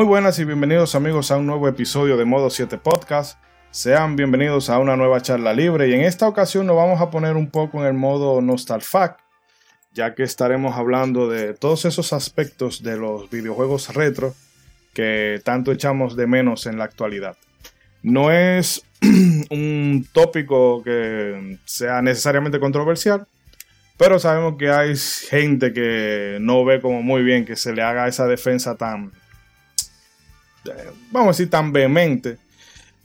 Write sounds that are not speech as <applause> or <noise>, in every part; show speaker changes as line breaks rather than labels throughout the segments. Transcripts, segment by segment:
Muy buenas y bienvenidos amigos a un nuevo episodio de Modo 7 Podcast. Sean bienvenidos a una nueva charla libre y en esta ocasión nos vamos a poner un poco en el modo Nostalfac, ya que estaremos hablando de todos esos aspectos de los videojuegos retro que tanto echamos de menos en la actualidad. No es <clears throat> un tópico que sea necesariamente controversial, pero sabemos que hay gente que no ve como muy bien que se le haga esa defensa tan vamos a decir, tan vehemente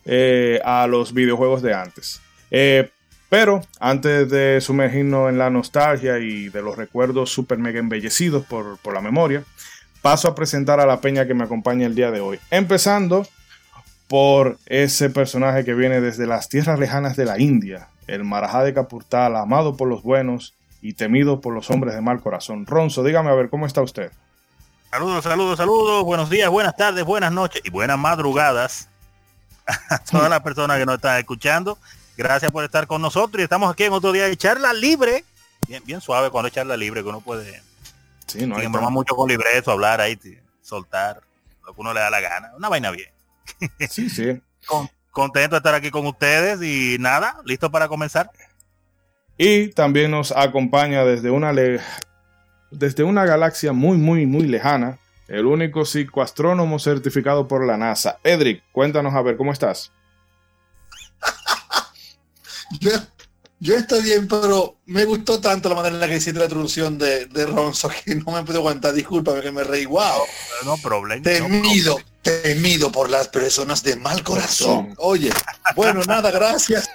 eh, a los videojuegos de antes. Eh, pero antes de sumergirnos en la nostalgia y de los recuerdos super mega embellecidos por, por la memoria, paso a presentar a la peña que me acompaña el día de hoy. Empezando por ese personaje que viene desde las tierras lejanas de la India, el Marajá de Capurtal, amado por los buenos y temido por los hombres de mal corazón. Ronzo, dígame a ver, ¿cómo está usted?
Saludos, saludos, saludos. Buenos días, buenas tardes, buenas noches y buenas madrugadas <laughs> a todas las personas que nos están escuchando. Gracias por estar con nosotros y estamos aquí en otro día de charla libre. Bien, bien suave cuando es charla libre, que uno puede
sí, no hay
mucho con libreto, hablar ahí, soltar lo que uno le da la gana. Una vaina bien. <laughs>
Sí, sí.
contento de estar aquí con ustedes y nada, listo para comenzar.
Y también nos acompaña desde una desde una galaxia muy, muy, muy lejana, el único psicoastrónomo certificado por la NASA. Edric, cuéntanos a ver, ¿cómo estás? <laughs>
yo, estoy bien, pero me gustó tanto la manera en la que hiciste la introducción de, de Ronzo que no me puedo aguantar. Discúlpame que me reí. Wow.
No problema.
Temido, temido por las personas de mal corazón. Oye, bueno, nada, gracias.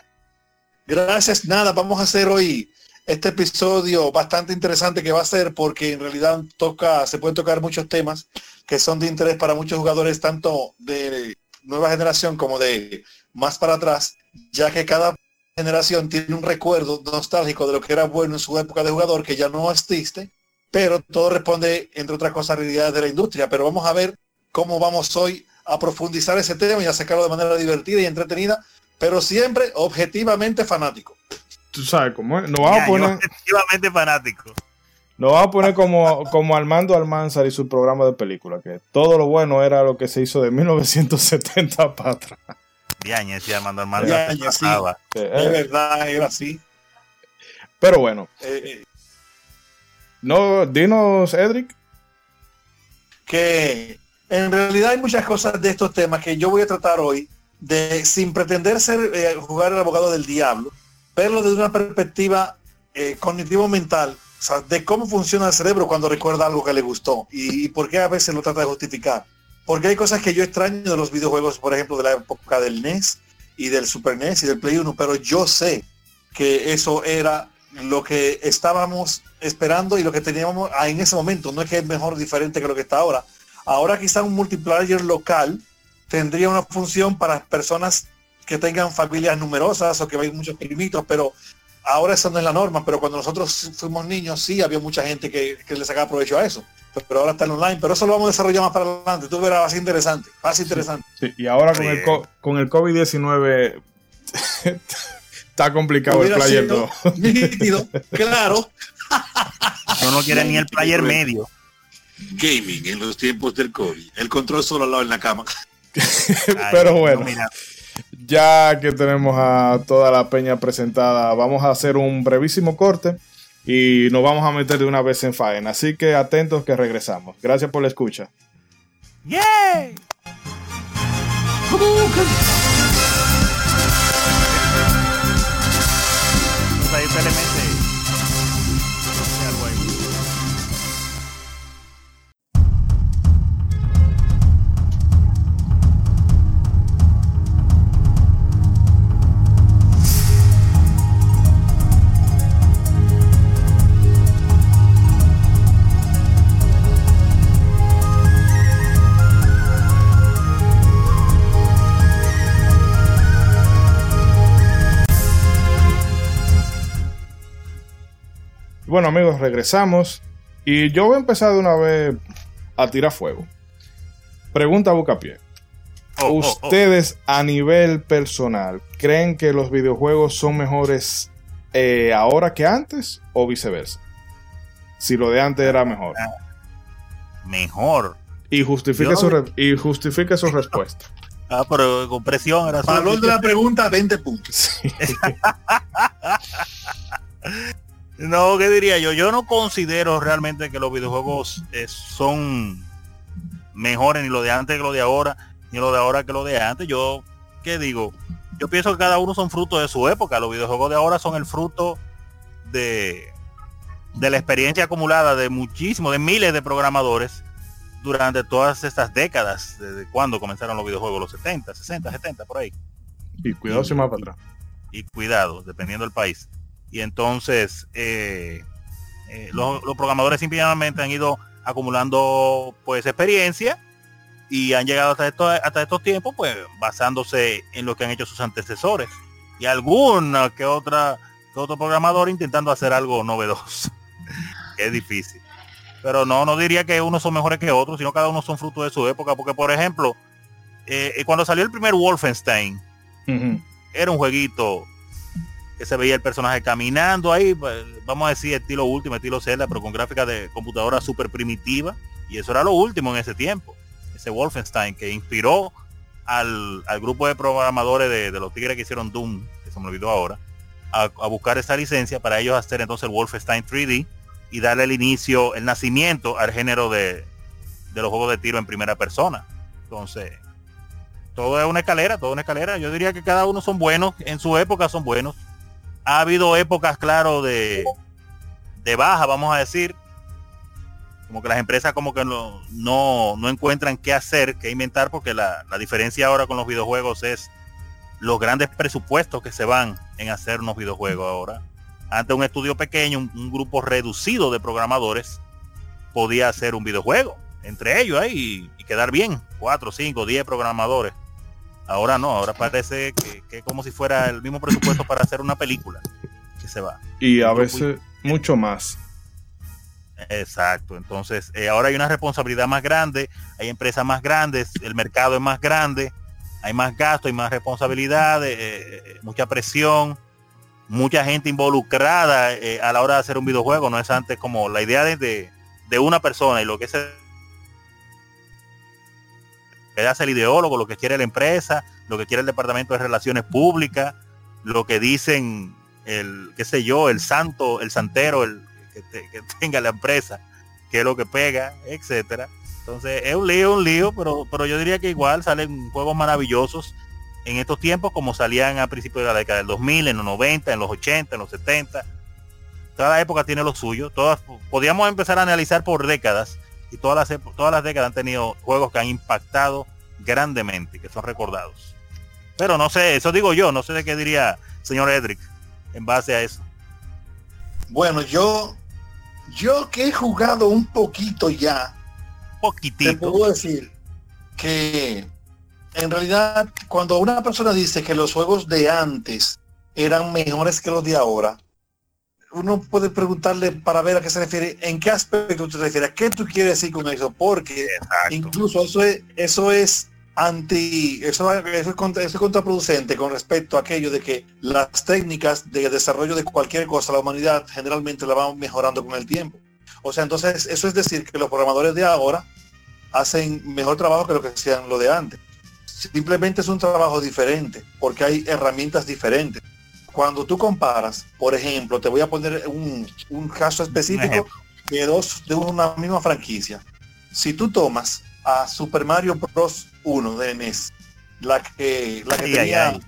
Gracias, nada, vamos a hacer hoy este episodio bastante interesante que va a ser porque en realidad toca, se pueden tocar muchos temas que son de interés para muchos jugadores, tanto de nueva generación como de más para atrás, ya que cada generación tiene un recuerdo nostálgico de lo que era bueno en su época de jugador que ya no existe, pero todo responde, entre otras cosas, a realidades de la industria. Pero vamos a ver cómo vamos hoy a profundizar ese tema y a sacarlo de manera divertida y entretenida, pero siempre objetivamente fanático
tú sabes cómo es. Nos vamos a poner.
Efectivamente fanático.
Nos vamos a poner como, como Armando Almanzar y su programa de película, que todo lo bueno era lo que se hizo de 1970 para atrás.
Diañe, sí, Armando Almanzar.
sí. Es verdad, era así.
Pero bueno. Eh, eh. no, dinos, Edric.
Que en realidad hay muchas cosas de estos temas que yo voy a tratar hoy, de sin pretender ser eh, jugar el abogado del diablo, verlo desde una perspectiva eh, cognitivo-mental, o sea, de cómo funciona el cerebro cuando recuerda algo que le gustó y, por qué a veces lo trata de justificar. Porque hay cosas que yo extraño de los videojuegos, por ejemplo, de la época del NES y del Super NES y del Play 1, pero yo sé que eso era lo que estábamos esperando y lo que teníamos en ese momento. No es que es mejor diferente que lo que está ahora. Ahora quizá un multiplayer local tendría una función para personas que tengan familias numerosas o que vayan muchos primitos, pero ahora eso no es la norma, pero cuando nosotros fuimos niños sí había mucha gente que, que le sacaba provecho a eso. Pero ahora está en online, pero eso lo vamos a desarrollar más para adelante. Tú verás, va a ser interesante, va a ser interesante.
y ahora con el, con el COVID-19 <laughs> está complicado el player 2. <laughs>
claro.
No, no quiere ni el player medio.
Gaming en los tiempos del COVID. El control solo al lado en la cama. <laughs>
pero bueno ya que tenemos a toda la peña presentada, vamos a hacer un brevísimo corte y nos vamos a meter de una vez en faena. Así que atentos que regresamos. Gracias por la escucha.
¡Yay!
Bueno amigos, regresamos y yo voy a empezar de una vez a tirar fuego. Pregunta a Bucapié. Oh, oh, oh. ¿Ustedes a nivel personal creen que los videojuegos son mejores eh, ahora que antes o viceversa? Si lo de antes era mejor.
Mejor.
Y justifique, su, y justifique su respuesta. <laughs>
Ah, pero con presión
era Valor de la pregunta, 20 puntos. <laughs> <laughs>
no, ¿qué diría yo? Yo no considero realmente que los videojuegos eh, son mejores ni lo de antes que lo de ahora, ni lo de ahora que lo de antes. Yo, ¿qué digo? Yo pienso que cada uno son frutos de su época. Los videojuegos de ahora son el fruto de, de la experiencia acumulada de muchísimos, de miles de programadores durante todas estas décadas, desde cuando comenzaron los videojuegos, los 70, 60, 70, por ahí.
Y cuidado si más para atrás.
Y cuidado, dependiendo del país. Y entonces, eh, eh, los, programadores simplemente han ido acumulando pues experiencia y han llegado hasta, esto, hasta estos tiempos pues basándose en lo que han hecho sus antecesores y alguna que otra que otro programador intentando hacer algo novedoso <laughs> es difícil pero no, no diría que unos son mejores que otros, sino cada uno son fruto de su época. Porque, por ejemplo, eh, eh, cuando salió el primer Wolfenstein, era un jueguito que se veía el personaje caminando ahí, pues, vamos a decir estilo último, estilo Zelda, pero con gráfica de computadora súper primitiva. Y eso era lo último en ese tiempo. Ese Wolfenstein que inspiró al, grupo de programadores de, los tigres que hicieron Doom, que se me olvidó ahora, a, buscar esa licencia para ellos hacer entonces el Wolfenstein 3D y darle el inicio, el nacimiento al género de, de los juegos de tiro en primera persona. Entonces, todo es una escalera, todo una escalera. Yo diría que cada uno son buenos, en su época son buenos. Ha habido épocas, claro, de, de baja, vamos a decir. Como que las empresas como que no, no, encuentran qué hacer, qué inventar, porque la, la diferencia ahora con los videojuegos es los grandes presupuestos que se van en hacer unos videojuegos ahora ante un estudio pequeño, un, grupo reducido de programadores podía hacer un videojuego entre ellos ahí y, quedar bien, cuatro, cinco, diez programadores. Ahora no, ahora parece que, es como si fuera el mismo presupuesto para hacer una película que se va.
Y a veces mucho más.
Exacto, entonces eh, ahora hay una responsabilidad más grande, hay empresas más grandes, el mercado es más grande, hay más gasto, hay más responsabilidad, eh, eh, mucha presión mucha gente involucrada eh, a la hora de hacer un videojuego, no es antes como la idea de, de, una persona y lo que es el, que hace el ideólogo, lo que quiere la empresa, lo que quiere el departamento de relaciones públicas, lo que dicen el, qué sé yo, el santo, el santero, el que, <laughs> tenga la empresa, que es lo que pega, etcétera. Entonces es un lío, un lío, pero, pero yo diría que igual salen juegos maravillosos en estos tiempos como salían a principios de la década del 2000, en los 90, en los 80, en los 70. Cada época tiene lo suyo. Todas, podríamos empezar a analizar por décadas y todas las, todas las décadas han tenido juegos que han impactado grandemente, que son recordados. Pero no sé, eso digo yo, no sé de qué diría señor Edric en base a eso.
Bueno, yo, yo que he jugado un poquito ya,
poquitito.
te puedo decir que en realidad, cuando una persona dice que los juegos de antes eran mejores que los de ahora, uno puede preguntarle para ver a qué se refiere, en qué aspecto te refieres, qué tú quieres decir con eso, porque incluso eso es, eso es anti, eso, es, contraproducente con respecto a aquello de que las técnicas de desarrollo de cualquier cosa, la humanidad generalmente la va mejorando con el tiempo. O sea, entonces eso es decir que los programadores de ahora hacen mejor trabajo que lo que hacían lo de antes. Simplemente es un trabajo diferente, porque hay herramientas diferentes. Cuando tú comparas, por ejemplo, te voy a poner un, caso específico de dos de una misma franquicia. Si tú tomas a Super Mario Bros. 1 de NES, la que, la que tenía,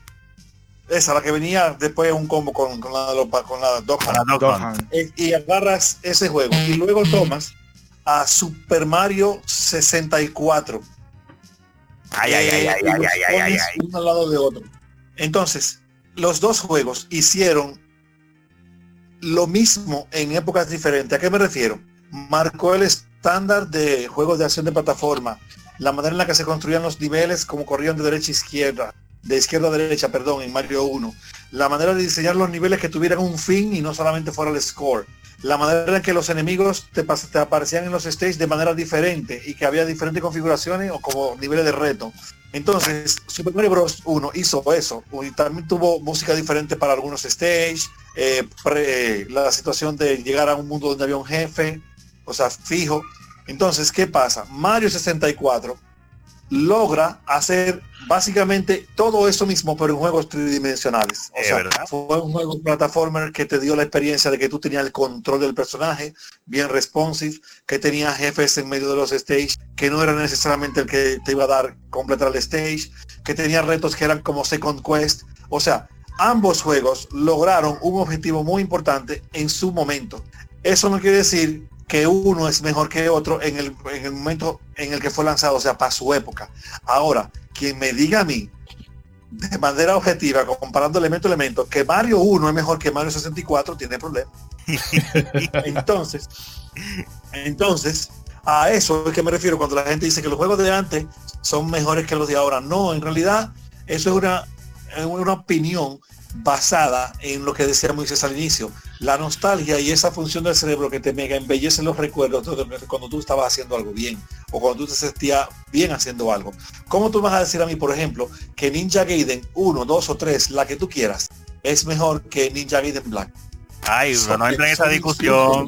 esa, la que venía después de un combo con, con la, con la eh, y agarras ese juego y luego tomas a Super Mario 64
Ay, ay, ay, ay, ay, ay, ay, ay,
Uno al lado de otro. Entonces, los dos juegos hicieron lo mismo en épocas diferentes. ¿A qué me refiero? Marcó el estándar de juegos de acción de plataforma, la manera en la que se construían los niveles, como corrían de derecha a izquierda, de izquierda a derecha, perdón, en Mario 1. La manera de diseñar los niveles que tuvieran un fin y no solamente fuera el score la manera en que los enemigos te, te, aparecían en los stages de manera diferente y que había diferentes configuraciones o como niveles de reto. Entonces, Super Mario Bros. 1 hizo eso y también tuvo música diferente para algunos stages, eh, la situación de llegar a un mundo donde había un jefe, o sea, fijo. Entonces, ¿qué pasa? Mario 64 logra hacer básicamente todo eso mismo, pero en juegos tridimensionales. O sea, fue un juego plataformer que te dio la experiencia de que tú tenías el control del personaje, bien responsive, que tenía jefes en medio de los stage, que no era necesariamente el que te iba a dar completar el stage, que tenía retos que eran como Second Quest. O sea, ambos juegos lograron un objetivo muy importante en su momento. Eso no quiere decir que uno es mejor que otro en el, en el momento en el que fue lanzado, o sea, para su época. Ahora, quien me diga a mí, de manera objetiva, comparando elemento a elemento, que Mario 1 es mejor que Mario 64, tiene problema. <laughs> entonces, entonces, a eso es que me refiero cuando la gente dice que los juegos de antes son mejores que los de ahora. No, en realidad, eso es una, una opinión basada en lo que decía Moisés al inicio, la nostalgia y esa función del cerebro que te mega embellece los recuerdos cuando tú estabas haciendo algo bien o cuando tú te sentías bien haciendo algo. ¿Cómo tú vas a decir a mí, por ejemplo, que Ninja Gaiden 1, 2 o 3, la que tú quieras, es mejor que Ninja Gaiden Black?
Ay, no entra en esa discusión.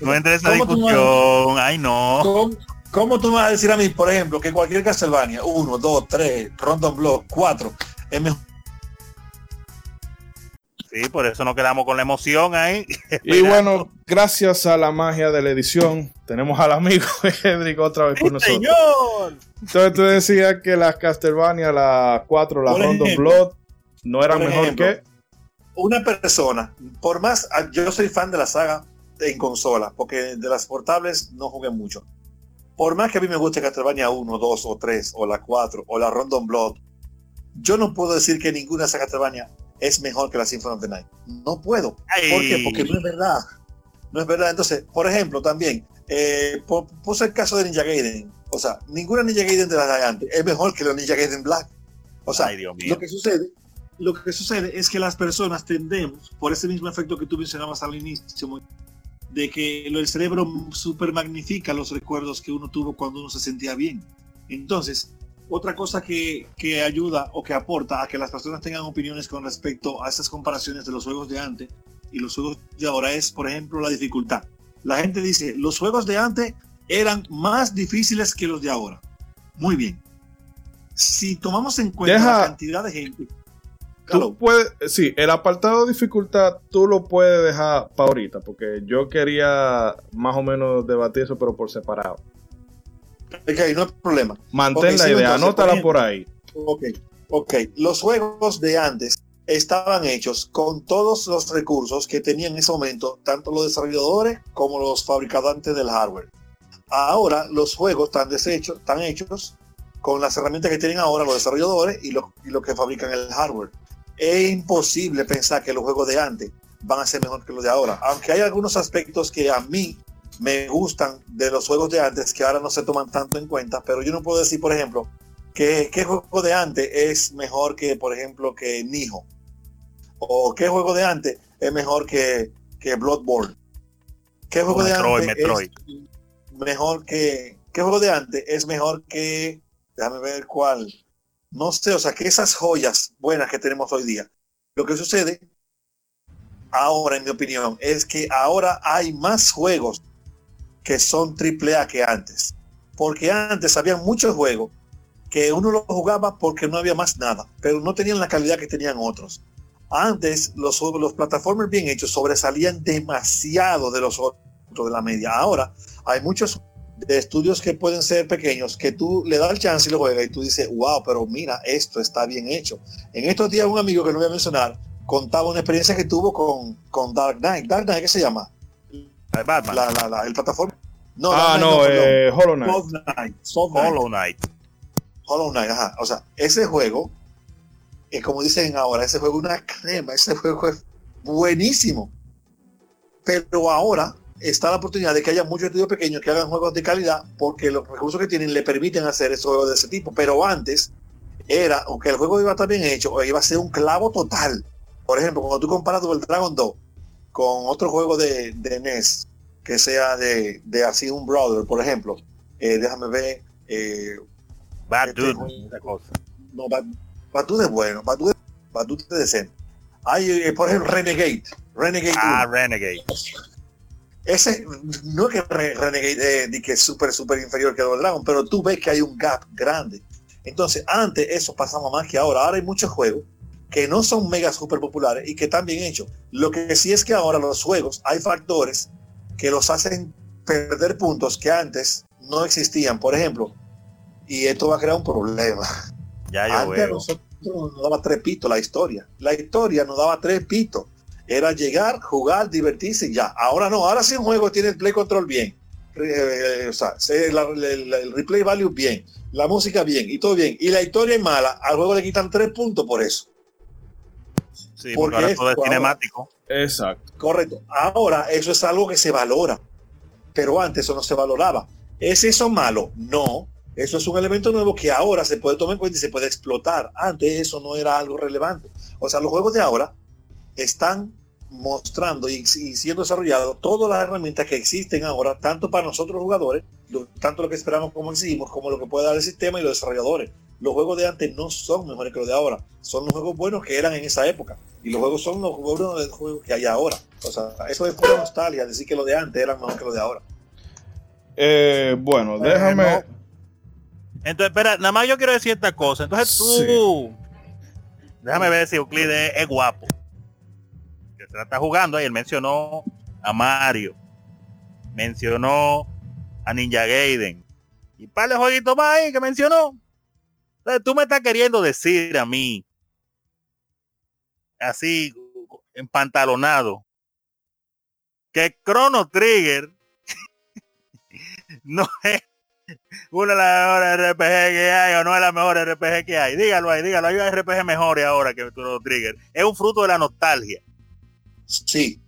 No entra en esa discusión. Ay, no.
¿Cómo, tú vas a decir a mí, por ejemplo, que cualquier Castlevania, 1, 2, 3, Random Block, 4, es mejor
Sí, por eso nos quedamos con la emoción ahí. <laughs>
Y bueno, gracias a la magia de la edición, tenemos al amigo <laughs> Hedrick otra vez con nosotros. Señor! Entonces tú decías que las Castlevania, las 4, las Random Blood, no eran mejor que.
Una persona, por más, ah, yo soy fan de la saga en consola, porque de las portables no jugué mucho. Por más que a mí me guste Castlevania 1, 2 o 3, o la 4, o la Random Blood, yo no puedo decir que ninguna esas Castlevania es mejor que la Symphony of the Night. No puedo. ¿Por qué? Porque no es verdad. No es verdad. Entonces, por ejemplo, también, eh, puse el caso de Ninja Gaiden. O sea, ninguna Ninja Gaiden de las de antes es mejor que la Ninja Gaiden Black. O sea, lo que sucede, lo que sucede es que las personas tendemos, por ese mismo efecto que tú mencionabas al inicio, de que el cerebro super magnifica los recuerdos que uno tuvo cuando uno se sentía bien. Entonces, otra cosa que, ayuda o que aporta a que las personas tengan opiniones con respecto a estas comparaciones de los juegos de antes y los juegos de ahora es, por ejemplo, la dificultad. La gente dice, los juegos de antes eran más difíciles que los de ahora. Muy bien. Si tomamos en cuenta la cantidad de gente...
Tú puedes, sí, el apartado de dificultad tú lo puedes dejar para ahorita, porque yo quería más o menos debatir eso, pero por separado.
Ok, no hay problema.
Mantén la idea, anótala por ahí.
Ok, ok. Los juegos de antes estaban hechos con todos los recursos que tenían en ese momento, tanto los desarrolladores como los fabricantes del hardware. Ahora los juegos están deshechos, están hechos con las herramientas que tienen ahora los desarrolladores y los, y los que fabrican el hardware. Es imposible pensar que los juegos de antes van a ser mejor que los de ahora, aunque hay algunos aspectos que a mí me gustan de los juegos de antes que ahora no se toman tanto en cuenta, pero yo no puedo decir, por ejemplo, que qué juego de antes es mejor que, por ejemplo, que Nijo. O qué juego de antes es mejor que, que Bloodborne. ¿Qué juego de antes es mejor que... ¿Qué juego de antes es mejor que... Déjame ver cuál. No sé, o sea, que esas joyas buenas que tenemos hoy día. Lo que sucede ahora, en mi opinión, es que ahora hay más juegos que son triple A que antes. Porque antes había muchos juegos que uno lo jugaba porque no había más nada, pero no tenían la calidad que tenían otros. Antes los, los plataformas bien hechos sobresalían demasiado de los otros de la media. Ahora hay muchos estudios que pueden ser pequeños que tú le das el chance y lo juegas y tú dices, wow, pero mira, esto está bien hecho. En estos días un amigo que no voy a mencionar contaba una experiencia que tuvo con, con Dark Knight. Dark Knight, ¿qué se llama? La, la, el plataforma.
No, ah, no, eh, Hollow Knight.
Hollow Knight.
Hollow Knight. ajá. O sea, ese juego, es eh, como dicen ahora, ese juego es una crema, ese juego es buenísimo. Pero ahora está la oportunidad de que haya muchos estudios pequeños que hagan juegos de calidad porque los recursos que tienen le permiten hacer esos juegos de ese tipo. Pero antes era, aunque el juego iba a estar bien hecho, iba a ser un clavo total. Por ejemplo, cuando tú comparas el Dragon 2 con otro juego de, de NES que sea de, de, así un brother, por ejemplo. Eh, déjame ver. Eh,
Bad este, Dude.
No, Bad, Bad, Dude es bueno. Bad Dude, Bad es decente. Hay, eh, por ejemplo, Renegade. Renegade.
Ah, Renegade.
ese no es que Renegade eh, que es súper, súper inferior que Double Dragon, pero tú ves que hay un gap grande. Entonces, antes eso pasaba más que ahora. Ahora hay muchos juegos que no son mega super populares y que están bien hechos. Lo que sí es que ahora los juegos hay factores que los hacen perder puntos que antes no existían. Por ejemplo, y esto va a crear un problema.
Ya yo
antes nosotros nos daba tres pitos la historia. La historia nos daba tres pitos. Era llegar, jugar, divertirse y ya. Ahora no, ahora sí un juego tiene el play control bien. Eh, o sea, el, replay value bien, la música bien y todo bien. Y la historia es mala, al juego le quitan tres puntos por eso.
Sí, porque, ahora todo es cinemático.
Exacto.
Correcto. Ahora eso es algo que se valora. Pero antes eso no se valoraba. ¿Es eso malo? No. Eso es un elemento nuevo que ahora se puede tomar en cuenta y se puede explotar. Antes eso no era algo relevante. O sea, los juegos de ahora están mostrando y, siendo desarrollados todas las herramientas que existen ahora, tanto para nosotros los jugadores, tanto lo que esperamos como exigimos, como lo que puede dar el sistema y los desarrolladores. Los juegos de antes no son mejores que los de ahora, son los juegos buenos que eran en esa época. Y los juegos son los juegos, juegos que hay ahora. O sea, eso es pura nostalgia, decir que los de antes eran mejor que los de ahora.
Eh, bueno, déjame...
Entonces, espera, nada más yo quiero decir esta cosa. Entonces tú... Déjame ver si Euclides es guapo está jugando y él mencionó a Mario, mencionó a Ninja Gaiden y para de jueguitos más ahí que mencionó. Tú me estás queriendo decir a mí, así, empantalonado, que Chrono Trigger <laughs> no es una de las mejores RPG que hay o no es la mejor RPG que hay. Dígalo ahí, dígalo. Hay RPG mejores ahora que Chrono Trigger. Es un fruto de la nostalgia.
Sí.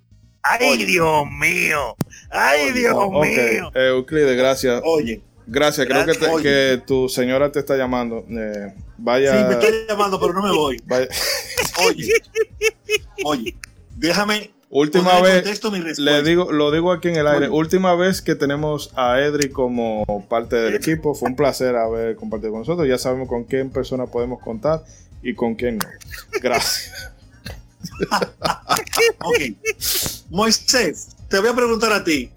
Ay, Dios mío. Ay, Dios mío.
Euclides, gracias.
Oye.
Gracias, creo que, que, tu señora te está llamando. Eh, vaya.
Sí, me está llamando, pero no me voy. Oye, oye, déjame.
Última vez, le digo, lo digo aquí en el aire, última vez que tenemos a Edri como parte del equipo, fue un placer haber compartido con nosotros, ya sabemos con quién persona podemos contar y con quién no. Gracias. <laughs>
ok. Moisés, te voy a preguntar a ti.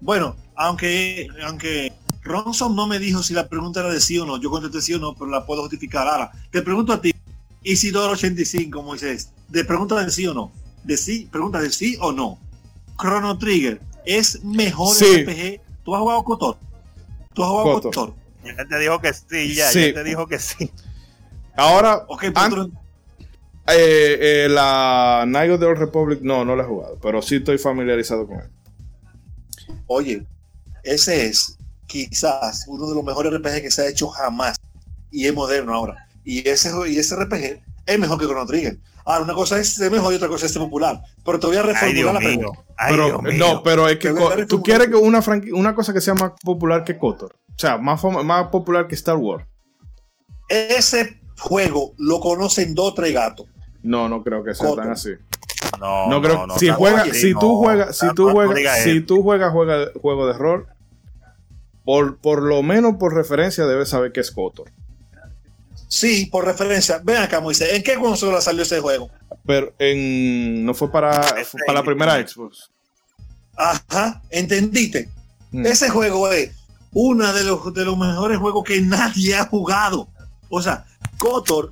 Bueno, aunque, aunque Ronson no me dijo si la pregunta era de sí o no, yo contesté sí o no, pero la puedo justificar ahora. Te pregunto a ti, Isidoro 85, Moisés, de pregunta de sí o no. De sí, pregunta de sí o no. Chrono Trigger, ¿es mejor RPG? ¿Tú has jugado Cotor? ¿Tú has jugado Cotor?
Ya te dijo que sí, ya, ya te dijo que sí.
Ahora, okay, eh, eh, la Night of the Old Republic, no, no la he jugado, pero sí estoy familiarizado con él.
Oye, ese es quizás uno de los mejores RPG que se ha hecho jamás y es moderno ahora. Y ese, y ese RPG es mejor que Chrono Trigger. Ahora, una cosa es ser mejor y otra cosa es ser popular. Pero te voy a reformular la pregunta.
pero, no, pero es que tú quieres que una, una cosa que sea más popular que Kotor. O sea, más, más popular que Star Wars.
Ese juego lo conocen dos o tres gatos.
No, no creo que sea tan así. No, no creo. si juega, si tú juegas, si tú juegas, si tú juegas juega, juego de rol, por, por lo menos por referencia debes saber que es Kotor.
Sí, por referencia. Ven acá, Moisés. ¿En qué consola salió ese juego?
Pero en no fue para, para la primera Xbox.
Ajá, entendiste. Mm. Ese juego es uno de los, de los mejores juegos que nadie ha jugado. O sea, Kotor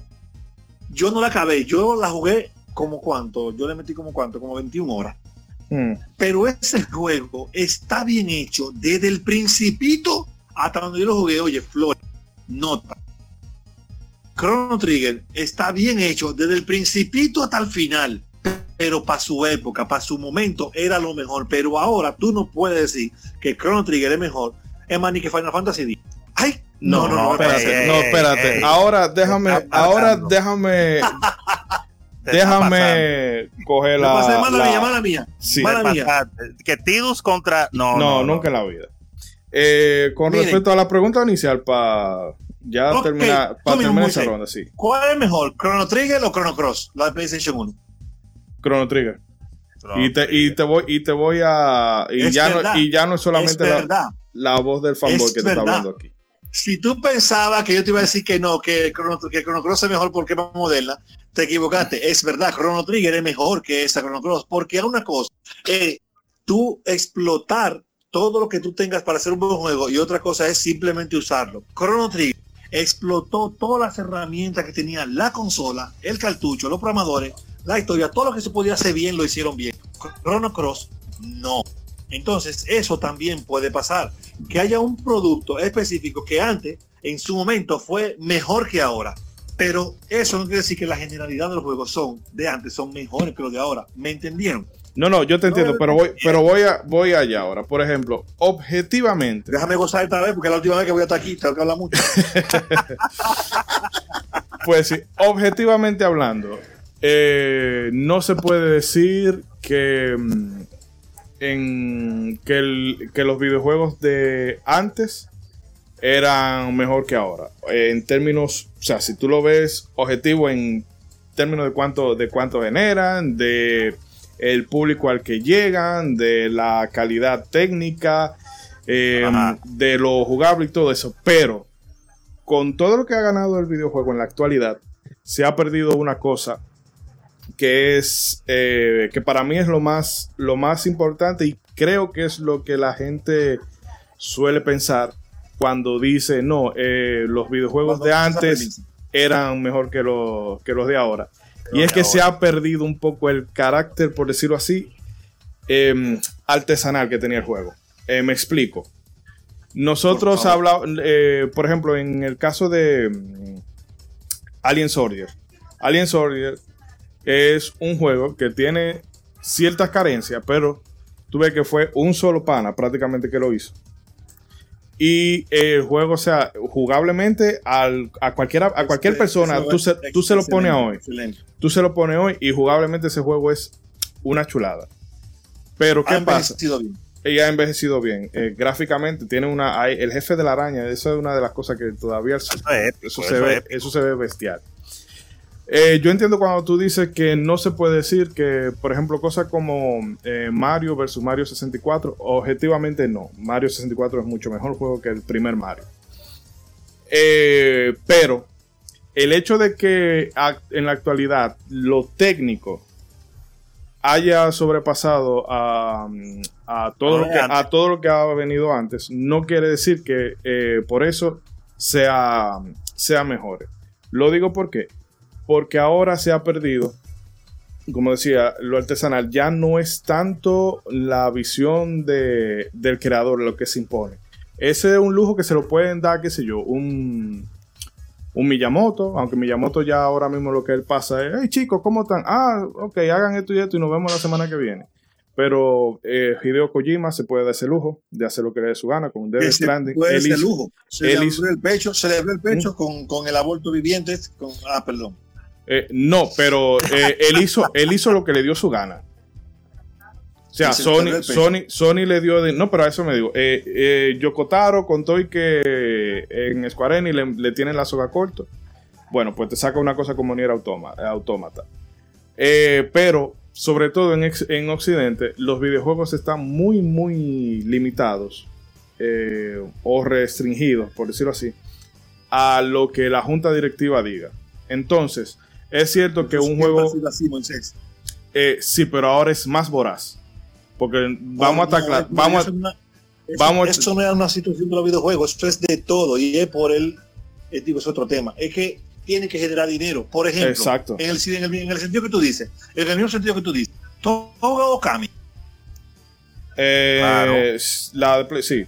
yo no la acabé, yo la jugué como cuánto, yo le metí como cuánto, como 21 horas. Mm. Pero ese juego está bien hecho desde el principito hasta donde yo lo jugué. Oye, Flor, nota. Chrono Trigger está bien hecho desde el principito hasta el final. Pero para su época, para su momento, era lo mejor. Pero ahora tú no puedes decir que Chrono Trigger es mejor. Es más, ni que Final Fantasy X. ¡Ay! No, no, no,
espérate. no, espérate. ahora déjame, ahora déjame. <laughs> déjame coger la.
Mala mía, mala mía.
Sí.
Mala mía.
Que Tidus contra. No,
no, nunca en la vida. Eh, con respecto a la pregunta inicial, para ya terminar, para terminar esa ronda, sí.
¿Cuál es mejor, Chrono Trigger o Chrono Cross? La de PlayStation 1.
Chrono Trigger. y, te, y te voy y te voy a y ya no y ya no es solamente la, la, voz del fanboy que te está hablando aquí
si tú pensabas que yo te iba a decir que no, que Chrono, que Cross es mejor porque es más moderna, te equivocaste. Es verdad, Chrono Trigger es mejor que esa Chrono Cross, porque es una cosa, eh, tú explotar todo lo que tú tengas para hacer un buen juego y otra cosa es simplemente usarlo. Chrono Trigger explotó todas las herramientas que tenía la consola, el cartucho, los programadores, la historia, todo lo que se podía hacer bien lo hicieron bien. Chrono Cross no. Entonces eso también puede pasar. Que haya un producto específico que antes, en su momento, fue mejor que ahora. Pero eso no quiere decir que la generalidad de los juegos son de antes son mejores que los de ahora. ¿Me entendieron?
No, no, yo te entiendo, pero voy, pero voy a, voy allá ahora. Por ejemplo, objetivamente.
Déjame gozar esta vez porque la última vez que voy a estar aquí tengo que hablar mucho. <laughs>
pues sí, objetivamente hablando, eh, no se puede decir que, mm, en, que, que los videojuegos de antes eran mejor que ahora. En términos, o sea, si tú lo ves objetivo en términos de cuánto, de cuánto generan, de el público al que llegan, de la calidad técnica, em, de lo jugable y todo eso. Pero con todo lo que ha ganado el videojuego en la actualidad, se ha perdido una cosa que es eh, que para mí es lo más, lo más importante y creo que es lo que la gente suele pensar cuando dice no, eh, los videojuegos de antes eran mejor que, que los de ahora. Y es que se ha perdido un poco el carácter, por decirlo así, em, artesanal que tenía el juego. Eh, me explico. Nosotros hablamos, eh, por ejemplo, en el caso de mm, Alien Soldier. Alien Soldier es un juego que tiene ciertas carencias, pero tuve que fue un solo pana prácticamente que lo hizo. Y el juego, o sea, jugablemente a, cualquiera, a cualquier persona, tú se, tú se lo pones hoy. Tú se lo pones hoy y jugablemente ese juego es una chulada. Pero ¿qué ha pasa? Bien. Ella ha envejecido bien. Eh, gráficamente tiene una... el jefe de la araña, eso es una de las cosas que todavía... Eso, se, ve, eso se ve bestial. Eh, yo entiendo cuando tú dices que no se puede decir que, por ejemplo, cosas como eh, Mario versus Mario 64, objetivamente no. Mario 64 es mucho mejor juego que el primer Mario. Eh, pero el hecho de que en la actualidad lo técnico haya sobrepasado a, todo, lo que, a todo lo que ha venido antes, no quiere decir que por eso sea, sea mejor. Lo digo porque porque ahora se ha perdido, como decía, lo artesanal ya no es tanto la visión de, del creador lo que se impone. Ese es un lujo que se lo pueden dar, qué sé yo, un, un Miyamoto, aunque Miyamoto ya ahora mismo lo que él pasa es, hey chicos, ¿cómo están? Ah, ok, hagan esto y esto y nos vemos la semana que viene. Pero eh, Hideo Kojima se puede dar ese lujo de hacer lo que le dé su gana con Death Stranding.
Ese lujo. Se le abrió el pecho, se le abrió el pecho ¿Mm? con, con, el aborto viviente. Con, ah, perdón.
Eh, no, pero eh, él, hizo, él hizo lo que le dio su gana. O sea, Sony, Sony, Sony le dio de, No, pero a eso me digo. Eh, eh, Yokotaro contó y que en Square Enix le, le, tienen la soga corta. Bueno, pues te saca una cosa como ni era autómata. pero, sobre todo en, en, Occidente, los videojuegos están muy, muy limitados o restringidos, por decirlo así, a lo que la junta directiva diga. Entonces, es cierto que un juego. Eh, sí, pero ahora es más voraz. Porque vamos a estar Vamos,
vamos esto no es una situación de los videojuegos, esto es de todo. Y es por el. Es, es otro tema. Es que tiene que generar dinero. Por ejemplo, Exacto. En, el, en, el, sentido que tú dices, en el mismo sentido que tú dices, Toga o Kami.
Eh, La de Play, sí.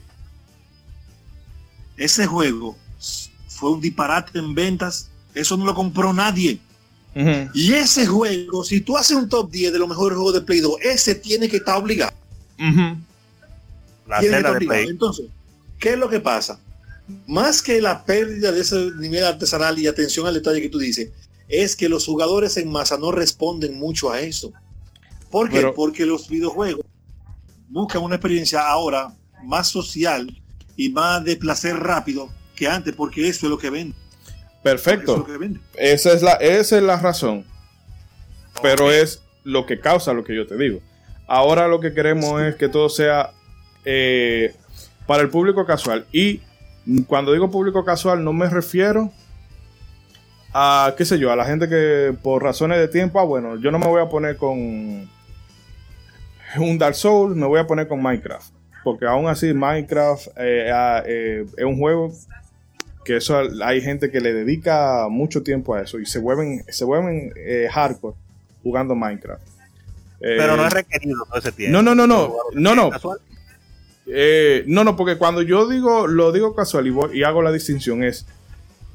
Ese juego fue un disparate en ventas. Eso no lo compró nadie. Y ese juego, si tú haces un top 10 de los mejores juegos de Play 2, ese tiene que estar obligado. La de Entonces, ¿qué es lo que pasa? Más que la pérdida de ese nivel artesanal y atención al detalle que tú dices, es que los jugadores en masa no responden mucho a eso. ¿Por qué? Porque los videojuegos buscan una experiencia ahora más social y más de placer rápido que antes, porque eso es lo que ven.
Perfecto. esa, es la, esa es la razón. Pero es lo que causa lo que yo te digo. Ahora lo que queremos es que todo sea eh, para el público casual. Y cuando digo público casual no me refiero a, qué sé yo, a la gente que por razones de tiempo, ah, bueno, yo no me voy a poner con... un Dark Souls, me voy a poner con Minecraft. Porque aún así Minecraft eh, ah, eh, es un juego que eso hay gente que le dedica mucho tiempo a eso y se vuelven, se vuelven eh, hardcore jugando Minecraft.
Pero no es requerido todo ese tiempo.
No, no, no, no. No, no. no, no, porque cuando yo digo, lo digo casual y, y hago la distinción es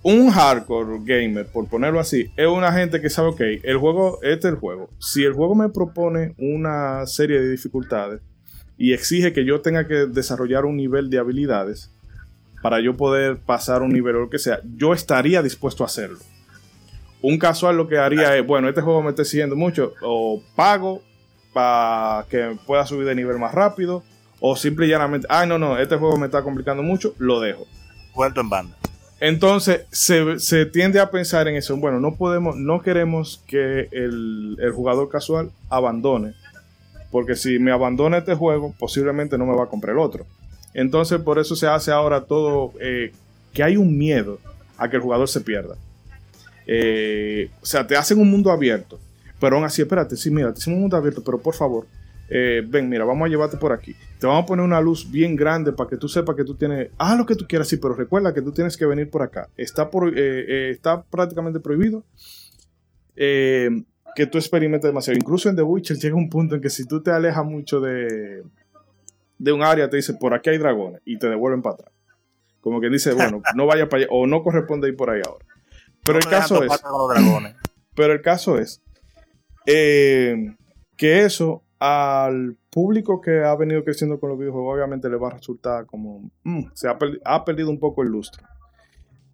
un hardcore gamer, por ponerlo así, es una gente que sabe, ok, el juego, este es el juego. Si el juego me propone una serie de dificultades y exige que yo tenga que desarrollar un nivel de habilidades para yo poder pasar un nivel o lo que sea, yo estaría dispuesto a hacerlo. Un casual lo que haría es, bueno, este juego me está exigiendo mucho, o pago para que pueda subir de nivel más rápido, o simple y llanamente, ay, no, no, este juego me está complicando mucho, lo dejo.
Vuelto en banda.
Entonces se, tiende a pensar en eso. Bueno, no podemos, no queremos que el, jugador casual abandone. Porque si me abandona este juego, posiblemente no me va a comprar el otro. Entonces por eso se hace ahora todo eh, que hay un miedo a que el jugador se pierda. Eh, o sea, te hacen un mundo abierto. Pero aún así, espérate, sí, mira, te hacen un mundo abierto, pero por favor, eh, ven, mira, vamos a llevarte por aquí. Te vamos a poner una luz bien grande para que tú sepas que tú tienes, haz lo que tú quieras, sí, pero recuerda que tú tienes que venir por acá. Está, por, está prácticamente prohibido que tú experimentes demasiado. Incluso en The Witcher llega un punto en que si tú te alejas mucho de, de un área, te dice, por aquí hay dragones, y te devuelven para atrás. Como que dice, bueno, <laughs> no vaya para allá, o no corresponde ir por ahí ahora. Pero el caso es... Pero el caso es que eso al público que ha venido creciendo con los videojuegos, obviamente le va a resultar como. Mm, se ha, perdido un poco el lustre.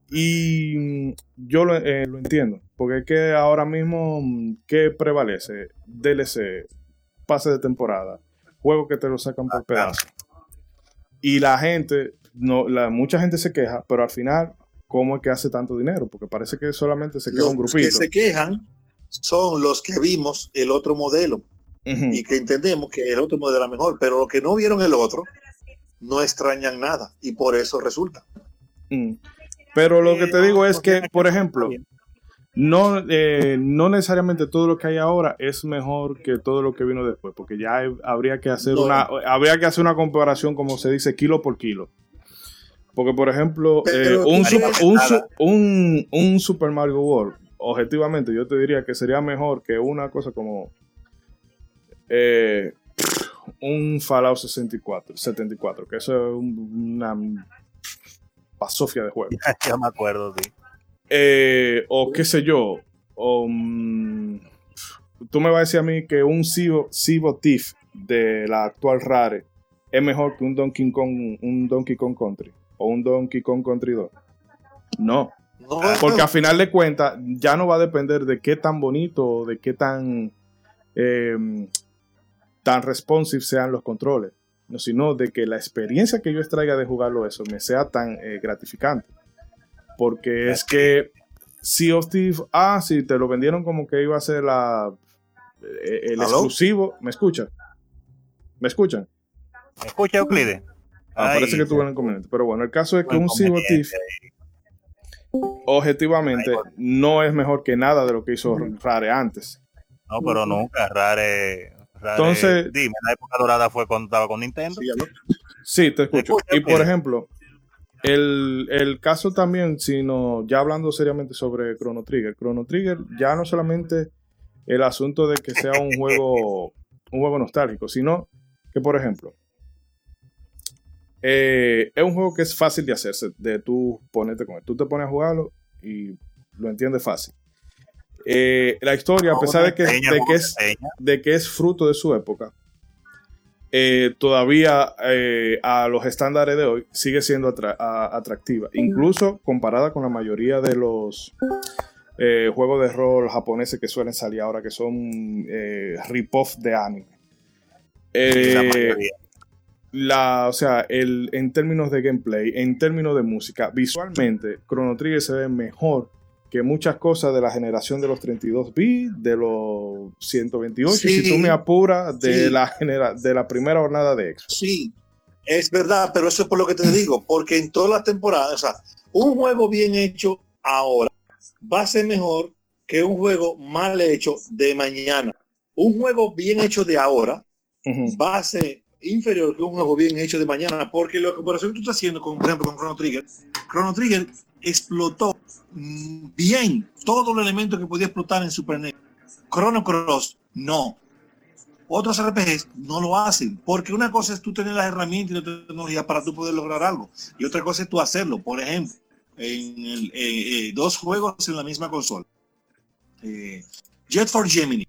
Y yo eh, lo, entiendo, porque es que ahora mismo, mm, ¿qué prevalece? DLC, pase de temporada, juegos que te lo sacan por pedazos. Y la gente, no, la, mucha gente se queja, pero al final, ¿cómo es que hace tanto dinero? Porque parece que solamente se queja un grupito.
Los que se quejan son los que vimos el otro modelo y que entendemos que el otro modelo era mejor, pero los que no vieron el otro no extrañan nada y por eso resulta.
Mm. Pero lo que te digo es que, por ejemplo, no, eh, no necesariamente todo lo que hay ahora es mejor que todo lo que vino después, porque ya habría que hacer una habría que hacer una comparación como se dice kilo por kilo. Porque, por ejemplo, eh, un, un, un Super Mario World, objetivamente, yo te diría que sería mejor que una cosa como eh, un Fallout 64, 74, que eso es una pasofia de juego. <laughs>
ya me acuerdo,
eh, o qué sé yo, mm, tú me vas a decir a mí que un Cibo Thief de la actual Rare es mejor que un Donkey Kong, un Donkey Kong Country o un Donkey Kong Country 2. No. Porque a final de cuentas ya no va a depender de qué tan bonito, de qué tan eh, tan responsive sean los controles, no, sino de que la experiencia que yo extraiga de jugarlo eso me sea tan eh, gratificante. Porque es que si of ah, si te lo vendieron como que iba a ser la, eh, el exclusivo, ¿me escuchan? ¿Me escuchan?
¿Me escucha Euclides?
Ah, parece que tuve un inconveniente. Pero bueno, el caso es que un Sea objetivamente no es mejor que nada de lo que hizo Rare antes.
No, pero nunca. Rare entonces, dime, la época dorada fue cuando estaba con Nintendo.
Sí, te escucho. y por ejemplo, el, caso también, sino ya hablando seriamente sobre Chrono Trigger. Chrono Trigger ya no solamente el asunto de que sea un juego, un juego nostálgico, sino que, por ejemplo, eh, es un juego que es fácil de hacerse, de tú ponerte con él. Tú te pones a jugarlo y lo entiendes fácil. Eh, la historia, a pesar de que, es, de que es fruto de su época, eh, todavía eh, a los estándares de hoy sigue siendo atractiva, incluso comparada con la mayoría de los juegos de rol japoneses que suelen salir ahora, que son rip-off de anime. La, o sea, el, en términos de gameplay, en términos de música, visualmente, Chrono Trigger se ve mejor que muchas cosas de la generación de los 32 bits, de los 128, si tú me apuras, de, la de la primera jornada de Xbox.
Sí, es verdad, pero eso es por lo que te <laughs> digo, porque en todas las temporadas, o sea, un juego bien hecho ahora va a ser mejor que un juego mal hecho de mañana. Un juego bien hecho de ahora base inferior que un juego bien hecho de mañana, porque la comparación que tú estás haciendo, con, por ejemplo, con Chrono Trigger, Chrono Trigger explotó bien todos los elementos que podía explotar en Super NES. Chrono Cross, no. Otros RPGs no lo hacen, porque una cosa es tú tener las herramientas y la tecnología para tú poder lograr algo, y otra cosa es tú hacerlo. Por ejemplo, en el, eh, eh, dos juegos en la misma consola. Eh, Jet for Gemini,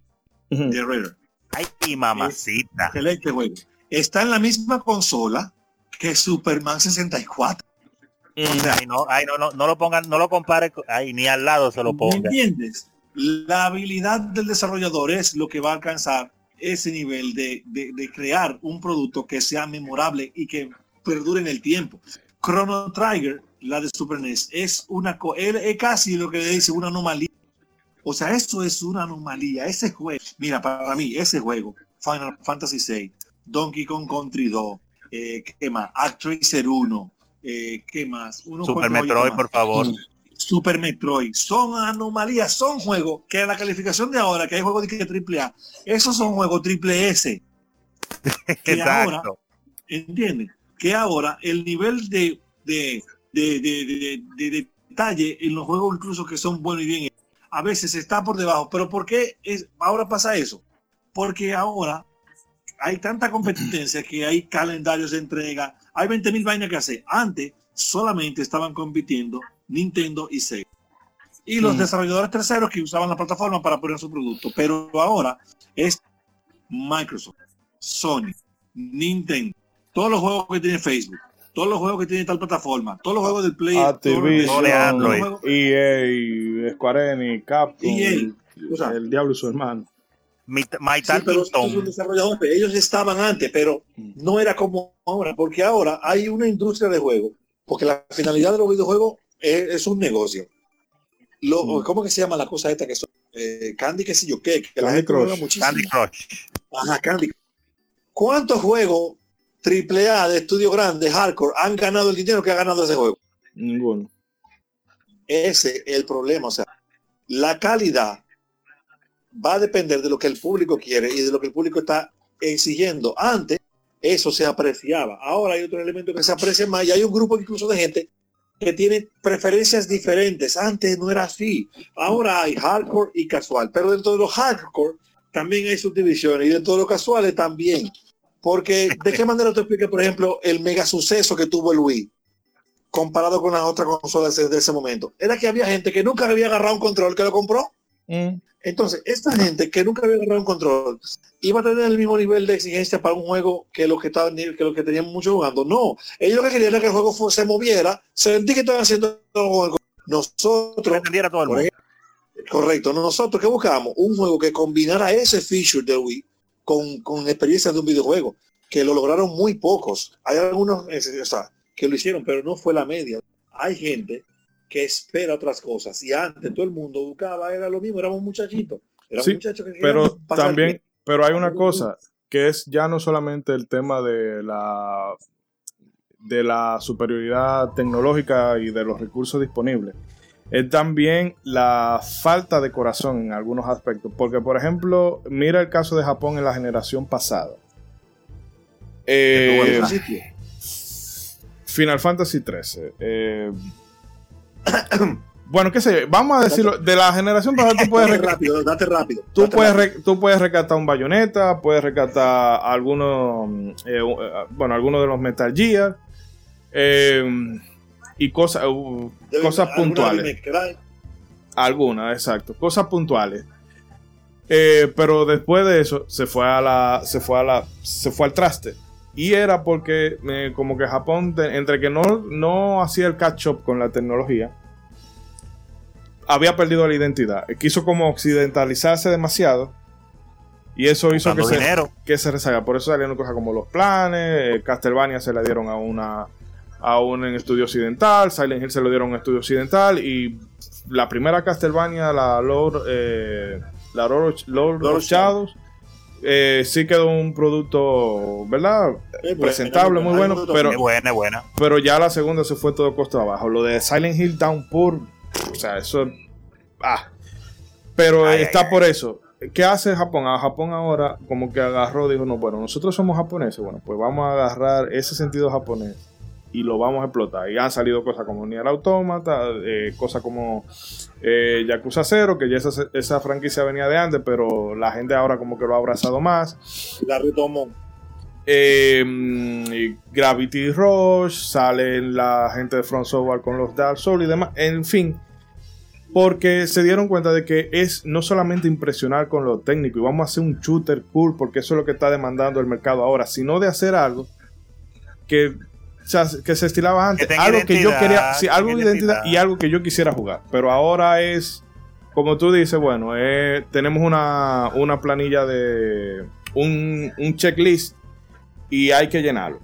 de Rare.
Ay, mamacita.
Excelente juego. Está en la misma consola que Superman 64.
Ay, no, ay, no, no, no lo pongan, no lo compare, ay, ni al lado se lo ponga.
entiendes? La habilidad del desarrollador es lo que va a alcanzar ese nivel de, de, de crear un producto que sea memorable y que perdure en el tiempo. Chrono Trigger, la de Super NES, es una es casi lo que le dice una anomalía. O sea, esto es una anomalía. Ese juego, mira, para mí, ese juego, Final Fantasy VI, Donkey Kong Country 2, eh, ¿qué más? Actracer 1, eh, ¿qué más?
Uno Super Metroid, por favor.
Super Metroid. Son anomalías, son juegos que la calificación de ahora, que hay juegos de triple A, esos son juegos triple S. <laughs> Que Exacto. ahora, ¿entiendes? Que ahora el nivel de, de, de, de, detalle en los juegos incluso que son buenos y bien, a veces está por debajo. Pero ¿por qué es, ahora pasa eso? Porque ahora hay tanta competencia que hay calendarios de entrega, hay 20 mil vainas que hacer. Antes solamente estaban compitiendo Nintendo y Sega. Y los mm. desarrolladores terceros que usaban la plataforma para poner su producto. Pero ahora es Microsoft, Sony, Nintendo, todos los juegos que tiene Facebook, todos los juegos que tiene tal plataforma, todos los juegos del Play,
Activision, EA, Square Enix, Capcom, e el Diablo y su hermano.
My, ellos estaban antes, pero no era como ahora, porque ahora hay una industria de juegos, porque la finalidad de los videojuegos es, un negocio. Lo, mm. ¿Cómo que se llama la cosa esta que son? Eh, Candy, qué sé yo qué, que la gente muchísimo. Candy Crush. Ajá, Candy. ¿Cuántos juegos AAA de estudio grande, hardcore, han ganado el dinero que ha ganado ese juego?
Ninguno.
Ese es el problema, o sea, la calidad va a depender de lo que el público quiere y de lo que el público está exigiendo. Antes eso se apreciaba. Ahora hay otro elemento que se aprecia más y hay un grupo incluso de gente que tiene preferencias diferentes. Antes no era así. Ahora hay hardcore y casual. Pero dentro de los hardcore también hay subdivisiones y dentro de los casuales también. Porque de qué manera te explica, por ejemplo, el mega suceso que tuvo el Wii comparado con las otras consolas de ese momento. Era que había gente que nunca había agarrado un control que lo compró. Mm. Entonces, esta gente que nunca había agarrado un control iba a tener el mismo nivel de exigencia para un juego que los que estaban que los que tenían mucho jugando. No, ellos lo que querían era que el juego se moviera, se sentí que estaban haciendo algo. Nosotros, todo el correcto, nosotros que buscamos un juego que combinara ese feature de Wii con, con experiencias de un videojuego, que lo lograron muy pocos. Hay algunos eh, que lo hicieron, pero no fue la media. Hay gente que espera otras cosas. Y antes todo el mundo buscaba, era lo mismo, éramos muchachitos.
Sí, pero también, pero hay una cosa que es ya no solamente el tema de la de la superioridad tecnológica y de los recursos disponibles. Es también la falta de corazón en algunos aspectos. Porque, por ejemplo, mira el caso de Japón en la generación pasada. Eh, Final Fantasy XIII. Eh, <clears throat> bueno, qué sé yo, vamos a decirlo, de la generación pasada tú puedes...
rápido, date rápido.
Tú, puedes, tú puedes rescatar un bayoneta, puedes rescatar algunos, eh, eh, bueno, algunos de los Metal Gear, eh, y cosas, cosas puntuales. Algunas, exacto, cosas puntuales. pero después de eso se fue a la, se fue a la, se fue al traste. Y era porque eh, como que Japón, entre que no, no hacía el catch-up con la tecnología, había perdido la identidad. Quiso como occidentalizarse demasiado. Y eso hizo que se, que se rezaga. Por eso salieron cosas como los planes. Eh, Castlevania se la dieron a una a un estudio occidental. Silent Hill se lo dieron a un estudio occidental. Y la primera Castlevania, la Lord, eh, la Lord, Lord, Shadows, eh, sí quedó un producto, ¿verdad? Presentable, muy bueno, pero,
buena, buena.
pero ya la segunda se fue todo costo abajo. Lo de Silent Hill Downpour, o sea, eso... Ah. Pero está por eso. ¿qué hace Japón? A Japón ahora como que agarró, dijo, no, bueno, nosotros somos japoneses, bueno, pues vamos a agarrar ese sentido japonés y lo vamos a explotar. Y han salido cosas como Nier Automata, eh, cosas como eh, Yakuza 0, que ya esa, esa, franquicia venía de antes, pero la gente ahora como que lo ha abrazado más.
La retomó.
Eh, Gravity Rush, salen la gente de Front Software con los Dark Souls y demás. En fin, porque se dieron cuenta de que es no solamente impresionar con lo técnico y vamos a hacer un shooter cool porque eso es lo que está demandando el mercado ahora, sino de hacer algo que, que se estilaba antes, algo que yo quería, algo de identidad y algo que yo quisiera jugar, pero ahora es como tú dices, bueno, eh, tenemos una, una, planilla de un, un, checklist y hay que llenarlo.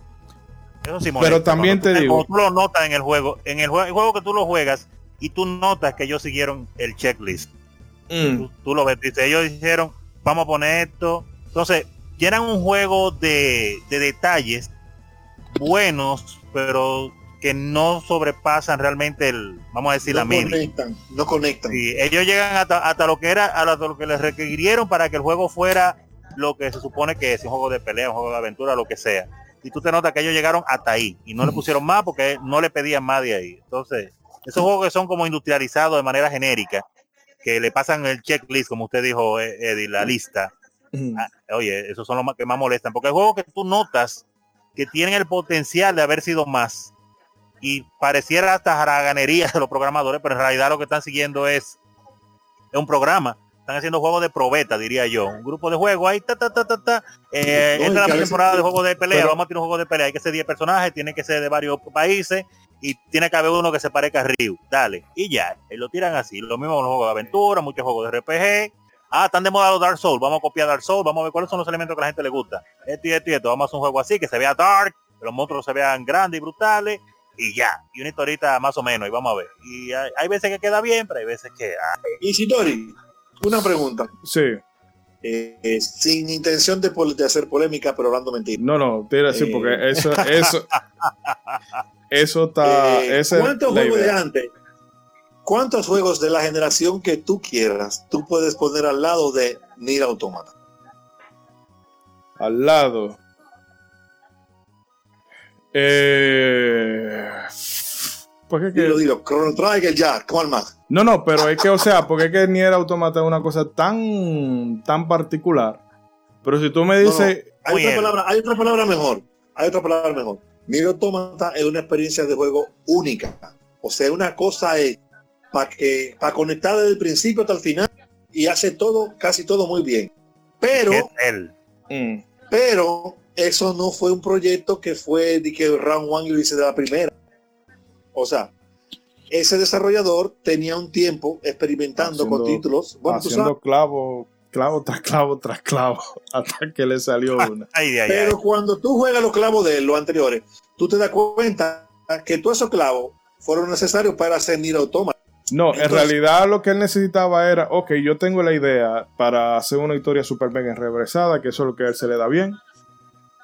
Eso sí
pero también te digo,
tú lo notas en el juego, en el juego, el juego que tú lo juegas y tú notas que ellos siguieron el checklist. Mm. Tú, lo ves, dice, ellos dijeron, vamos a poner esto. Entonces, llenan un juego de, detalles buenos, pero que no sobrepasan realmente el, vamos a decir, la media.
Conectan, no conectan.
Sí, ellos llegan hasta, lo que era, hasta lo que les requirieron para que el juego fuera lo que se supone que es un juego de pelea, un juego de aventura, lo que sea. Y tú te notas que ellos llegaron hasta ahí y no le pusieron más porque no le pedían más de ahí. Entonces, esos juegos que son como industrializados de manera genérica, que le pasan el checklist, como usted dijo, eh, Eddie, la lista. Ah, oye, esos son los que más molestan, porque hay juegos que tú notas que tienen el potencial de haber sido más y pareciera hasta jaraganería de los programadores, pero en realidad lo que están siguiendo es, es un programa. Están haciendo juegos de probeta, diría yo. Un grupo de juegos ahí, ta, ta, ta, ta, ta. Eh, entra la temporada de juegos de pelea, vamos a tener un juego de pelea. Hay que ser 10 personajes, tiene que ser de varios países y tiene que haber uno que se parezca a Ryu. Dale. Y ya, y lo tiran así. Lo mismo con los juegos de aventura, muchos juegos de RPG. Ah, están de moda los Dark Souls. Vamos a copiar Dark Souls. Vamos a ver cuáles son los elementos que a la gente le gusta. Esto y esto y esto. Vamos a hacer un juego así que se vea dark, que los monstruos se vean grandes y brutales. Y ya. Y una historita más o menos. Y vamos a ver. Y hay, veces que queda bien, pero hay veces que...
Y si Tori, una pregunta.
Sí.
Eh, sin intención de, de, hacer polémica, pero hablando mentira.
No, no, tira así porque eh. eso, eso, <laughs> Eso está.
Eh, ¿Cuántos juegos de antes? ¿Cuántos juegos de la generación que tú quieras tú puedes poner al lado de Nier Automata?
Al lado. Eh.
¿Por qué que... Dilo, dilo, Chrono Trigger ya, ¿cuál más?
No, no, pero es que, o sea, porque es que Nier Automata es una cosa tan, tan particular. Pero si tú me dices...
Hay, otra palabra, hay otra palabra mejor. Hay otra palabra mejor. Nier Automata es una experiencia de juego única. O sea, una cosa es para que para conectar desde el principio hasta el final y hace todo, casi todo muy bien. Pero, mm, pero eso no fue un proyecto que fue de que Round One lo hice de la primera. O sea, ese desarrollador tenía un tiempo experimentando con títulos.
Bueno, haciendo clavo, clavo tras clavo tras clavo <laughs> hasta que le salió una.
Pero cuando tú juegas los clavos de los anteriores, tú te das cuenta que todos esos clavos fueron necesarios para hacer Nier Automata.
No, en realidad lo que él necesitaba era, ok, yo tengo la idea para hacer una historia super mega enrevesada, que eso es lo que a él se le da bien,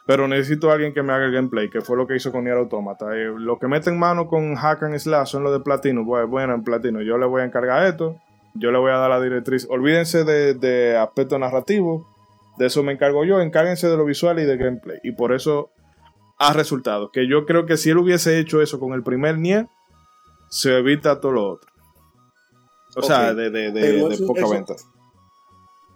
pero necesito a alguien que me haga el gameplay, que fue lo que hizo con Nier Automata. Eh, lo que mete en mano con Hack and Slash son los de Platino. Bueno, en Platino yo le voy a encargar esto, yo le voy a dar la directriz. Olvídense de, aspecto narrativo, de eso me encargo yo, encárguense de lo visual y de gameplay. Y por eso ha resultado. Que yo creo que si él hubiese hecho eso con el primer Nier, se evita todo lo otro. O sea, de, de, poca venta.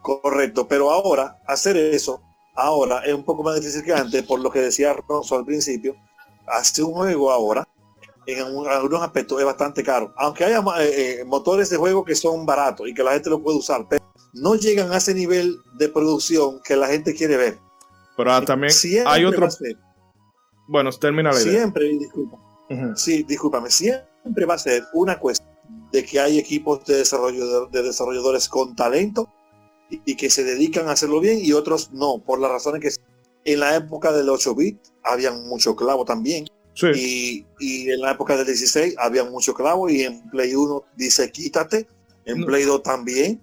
Correcto, pero ahora, hacer eso, ahora es un poco más difícil que antes, por lo que decía Ronzo al principio. Hacer un juego ahora en algunos aspectos es bastante caro. Aunque haya eh, eh, motores de juego que son baratos y que la gente lo puede usar, pero no llegan a ese nivel de producción que la gente quiere ver.
Pero también hay otro... Bueno, termina la
idea. Siempre, disculpa. Sí, discúlpame, siempre va a ser una cuestión de que hay equipos de, desarrollo de, desarrolladores con talento y, que se dedican a hacerlo bien y otros no, por las razones que en la época del 8 bit habían mucho clavo también y, en la época del 16 había mucho clavo y en Play 1 dice quítate, en Play 2 también,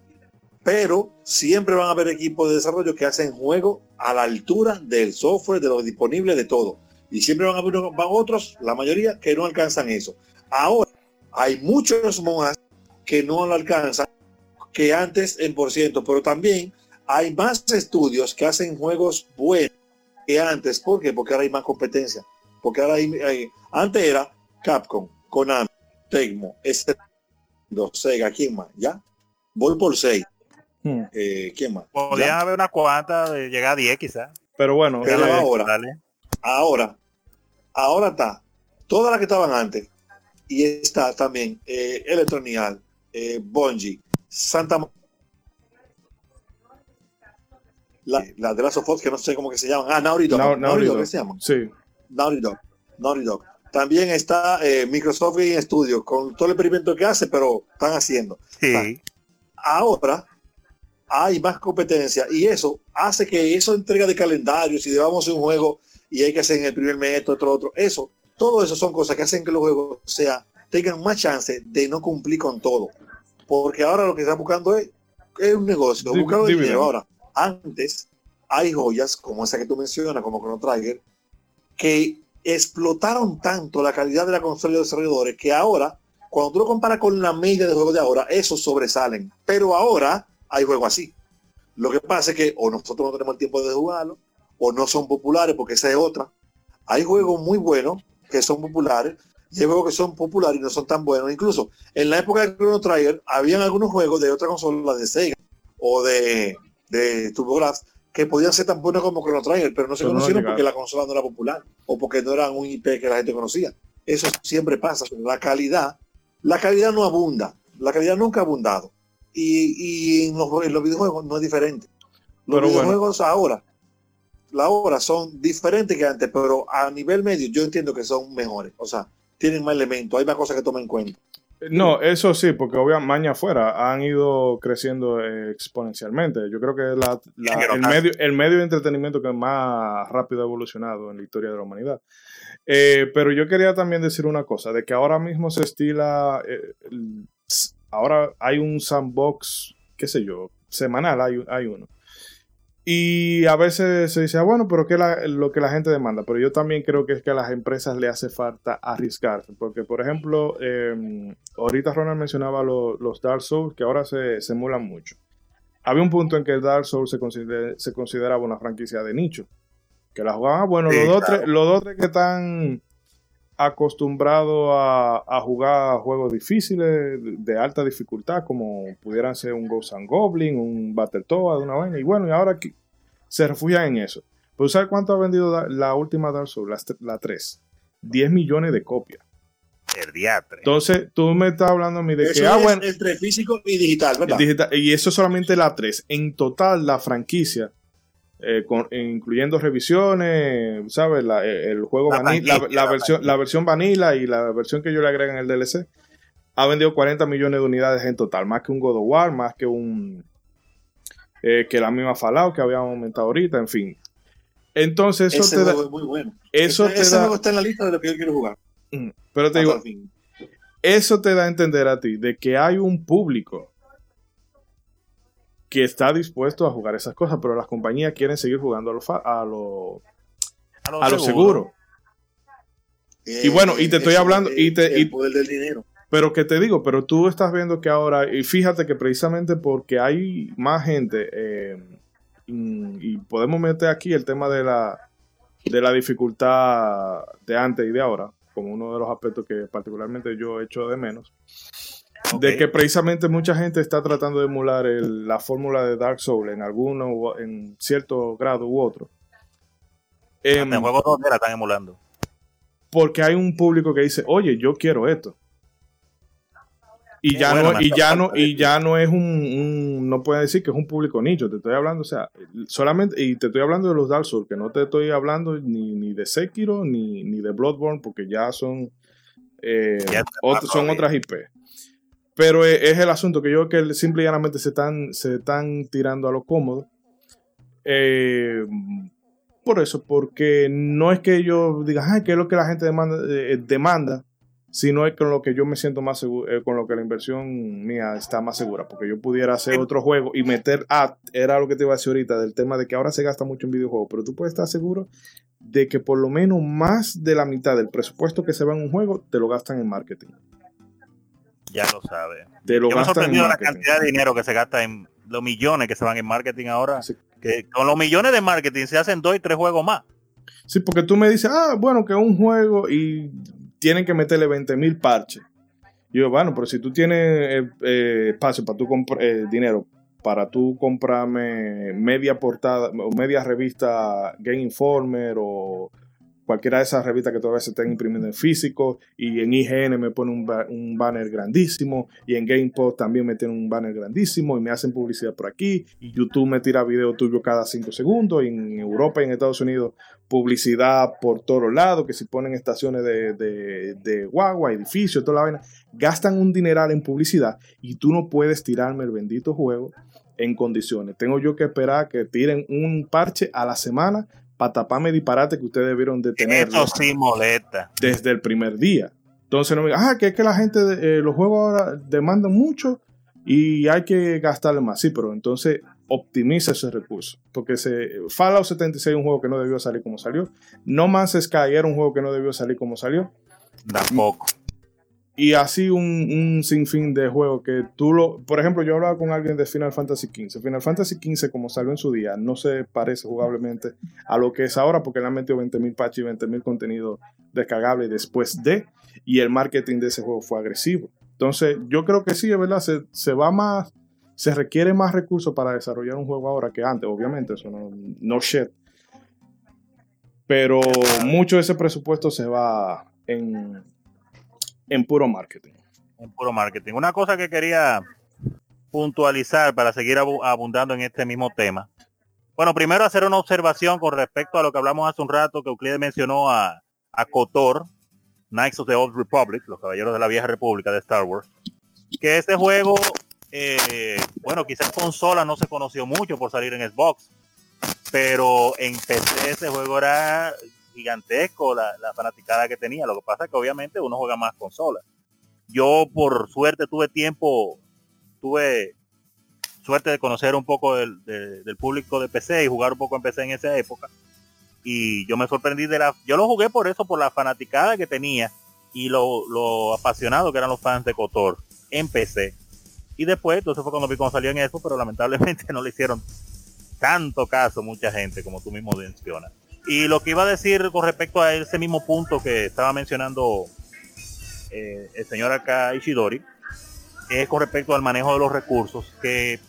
pero siempre van a haber equipos de desarrollo que hacen juego a la altura del software, de lo disponible, de todo. Y siempre van a haber otros, la mayoría, que no alcanzan eso. Ahora, hay muchos más que no lo alcanzan que antes en por ciento, pero también hay más estudios que hacen juegos buenos que antes. ¿Por qué? Porque ahora hay más competencia. Porque ahora hay, antes era Capcom, Konami, Tecmo, este, Sega, ¿quién más? ¿Ya? Voy por 6. Hmm. Eh, ¿Quién más?
Podrían haber una cuanta de llegar a 10 quizás.
Pero bueno,
Pero ahora, ahora, ahora está. Todas las que estaban antes. Y está también eh, Electronial, eh, Bungie, Santa la, la de las Fox, que no sé cómo que se llaman. Ah, Naughty Dog. Naughty, Dog, se llaman?
Sí.
Naughty Dog. Naughty Dog. También está eh, Microsoft Game Studio con todo el experimento que hace, pero están haciendo.
Sí.
Ahora hay más competencia y eso hace que eso entrega de calendarios y llevamos un juego y hay que hacer en el primer mes otro, otro. Eso, todo eso son cosas que hacen que los juegos sea, tengan más chance de no cumplir con todo. Porque ahora lo que están buscando es, es un negocio, buscando dinero. Ahora, antes hay joyas como esa que tú mencionas, como Chrono Trigger, que explotaron tanto la calidad de la consola de desarrolladores que ahora, cuando tú lo comparas con la media de juegos de ahora, esos sobresalen. Pero ahora hay juegos así. Lo que pasa es que o nosotros no tenemos el tiempo de jugarlo, o no son populares, porque esa es otra. Hay juegos muy buenos que son populares, y hay juegos que son populares y no son tan buenos. Incluso en la época de Chrono Trigger, habían algunos juegos de otra consola de Sega o de, de TurboGrafx que podían ser tan buenos como Chrono Trigger, pero no se conocieron porque la consola no era popular o porque no eran un IP que la gente conocía. Eso siempre pasa. La calidad, la calidad no abunda. La calidad nunca ha abundado. Y, en, los, videojuegos no es diferente. Los videojuegos ahora, la hora son diferentes que antes, pero a nivel medio yo entiendo que son mejores. O sea, tienen más elementos, hay más cosas que tomar en cuenta.
No, eso sí, porque obviamente maña afuera han ido creciendo exponencialmente. Yo creo que la, el, medio, el medio de entretenimiento que más rápido ha evolucionado en la historia de la humanidad. Eh, pero yo quería también decir una cosa, de que ahora mismo se estila, eh, ahora hay un sandbox, qué sé yo, semanal hay, hay uno y a veces se dice, ah, bueno, pero ¿qué es lo que la gente demanda? Pero yo también creo que es que a las empresas le hace falta arriesgarse. Porque, por ejemplo, em, ahorita Ronald mencionaba los Dark Souls, que ahora se, se emulan mucho. Había un punto en que Dark Souls se, se consideraba una franquicia de nicho. Que la jugaban, ah, bueno, los, dos, los dos que están acostumbrados a, jugar juegos difíciles, de, alta dificultad, como pudieran ser un Ghost and Goblin, un Battletoad, una vaina. Y bueno, y ahora se refugian en eso. Pero ¿sabes cuánto ha vendido la última Dark Souls, la, 3? 10 millones de copias.
El diatre.
Entonces, tú me estás hablando a mí de que. Ah, bueno,
entre físico y digital, ¿verdad?
y eso es solamente la 3. En total, la franquicia, eh, incluyendo revisiones, ¿sabes? Eh, el juego la, la, versión, la versión vanilla y la versión que yo le agrego en el DLC, ha vendido 40 millones de unidades en total, más que un God of War, más que un eh, que la misma Fallout que habíamos aumentado ahorita, en fin. Entonces eso te da,
muy bueno.
Eso
te da, está en la lista de lo que yo quiero jugar.
Mm, pero te digo, eso te da a entender a ti de que hay un público que está dispuesto a jugar esas cosas, pero las compañías quieren seguir jugando a lo, a lo, a lo, seguro. y bueno, y te estoy hablando, y te,
el poder del dinero.
Pero que te digo, pero tú estás viendo que ahora, y fíjate que precisamente porque hay más gente, eh, y, podemos meter aquí el tema de la, de la dificultad de antes y de ahora, como uno de los aspectos que particularmente yo echo de menos, de que precisamente mucha gente está tratando de emular la fórmula de Dark Souls en alguno, en cierto grado u otro.
En juegos donde la están emulando.
Porque hay un público que dice, oye, yo quiero esto y ya no y ya no y ya no es un, no puede decir que es un público nicho te estoy hablando o sea solamente y te estoy hablando de los Dark Souls que no te estoy hablando ni, ni de Sekiro ni, ni de Bloodborne porque ya son eh, son otras IP pero es, el asunto que yo creo que simple y llanamente se están se están tirando a lo cómodo. Eh, por eso porque no es que yo diga Ay, qué es lo que la gente demanda eh, demanda sino es con lo que yo me siento más seguro, eh, con lo que la inversión mía está más segura, porque yo pudiera hacer otro juego y meter a, era lo que te iba a decir ahorita, del tema de que ahora se gasta mucho en videojuegos, pero tú puedes estar seguro de que por lo menos más de la mitad del presupuesto que se va en un juego te lo gastan en marketing.
Ya lo sabe.
Te lo
Yo me sorprendido la cantidad de dinero que se gasta en los millones que se van en marketing ahora. Que con los millones de marketing se hacen dos y tres juegos más.
Sí, porque tú me dices, ah, bueno, que un juego y tienen que meterle 20 mil parches. Yo, bueno, pero si tú tienes eh, eh, espacio para comprar eh, dinero para tú comprarme media portada o media revista Game Informer o cualquiera de esas revistas que todavía se estén imprimiendo en físico y en IGN me pone un, ba- un banner grandísimo y en GamePod también me tienen un banner grandísimo y me hacen publicidad por aquí y YouTube me tira video tuyo cada 5 segundos y en Europa y en Estados Unidos publicidad por todos lados que si ponen estaciones de, de, de guagua, edificios, toda la vaina, gastan un dineral en publicidad y tú no puedes tirarme el bendito juego en condiciones. Tengo yo que esperar que tiren un parche a la semana para taparme disparate que ustedes debieron de tener
Eso sí molesta.
desde el primer día. Entonces no me digan, ah, que es que la gente, eh, los juegos ahora demandan mucho y hay que gastarle más. Sí, pero entonces optimiza ese recurso. Porque se, Fallout 76 es un juego que no debió salir como salió. No Man's Sky era un juego que no debió salir como salió.
Tampoco.
Y así un, un sinfín de juegos que tú lo... Por ejemplo, yo hablaba con alguien de Final Fantasy XV. Final Fantasy XV, como salió en su día, no se parece jugablemente a lo que es ahora porque le han metido 20.000 patches y 20.000 contenidos descargables después de... Y el marketing de ese juego fue agresivo. Entonces, yo creo que sí, es verdad, se, se va más... Se requiere más recursos para desarrollar un juego ahora que antes, obviamente, eso no, no shit. Pero mucho de ese presupuesto se va en, en puro marketing.
En puro marketing. Una cosa que quería puntualizar para seguir abu- abundando en este mismo tema. Bueno, primero hacer una observación con respecto a lo que hablamos hace un rato, que Euclides mencionó a, a KOTOR, Knights of the Old Republic, los Caballeros de la Vieja República de Star Wars, que este juego, eh, bueno, quizás consola no se conoció mucho por salir en Xbox, pero en PC ese juego era gigantesco, la, fanaticada que tenía. Lo que pasa es que obviamente uno juega más consola. Yo por suerte tuve tiempo, tuve suerte de conocer un poco del, de- del público de PC y jugar un poco en PC en esa época. Y yo me sorprendí de la... Yo lo jugué por eso, por la fanaticada que tenía y lo, lo apasionado que eran los fans de Cotor en PC. Y después, entonces fue cuando cómo salió en eso, pero lamentablemente <laughs> no le hicieron tanto caso mucha gente, como tú mismo mencionas. Y lo que iba a decir con respecto a ese mismo punto que estaba mencionando eh, el señor acá Ishidori, es con respecto al manejo de los recursos, que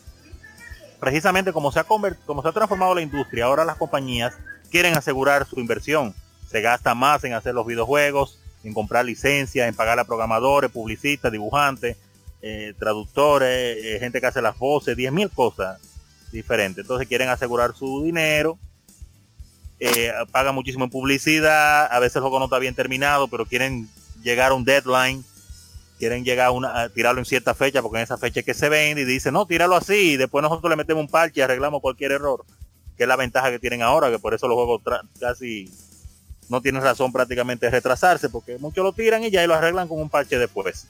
precisamente como se ha como se ha transformado la industria, ahora las compañías quieren asegurar su inversión. Se gasta más en hacer los videojuegos, en comprar licencias, en pagar a programadores, publicistas, dibujantes, eh, traductores, eh, gente que hace las voces, 10.000 cosas diferentes. Entonces quieren asegurar su dinero, eh, pagan muchísimo en publicidad, a veces el juego no está bien terminado, pero quieren llegar a un deadline, quieren llegar a, una, tirarlo en cierta fecha, porque en esa fecha es que se vende y dicen, no, tíralo así, después nosotros le metemos un parche y arreglamos cualquier error, que es la ventaja que tienen ahora, que por eso los juegos casi no tienen razón prácticamente de retrasarse, porque muchos lo tiran y ya y lo arreglan con un parche después.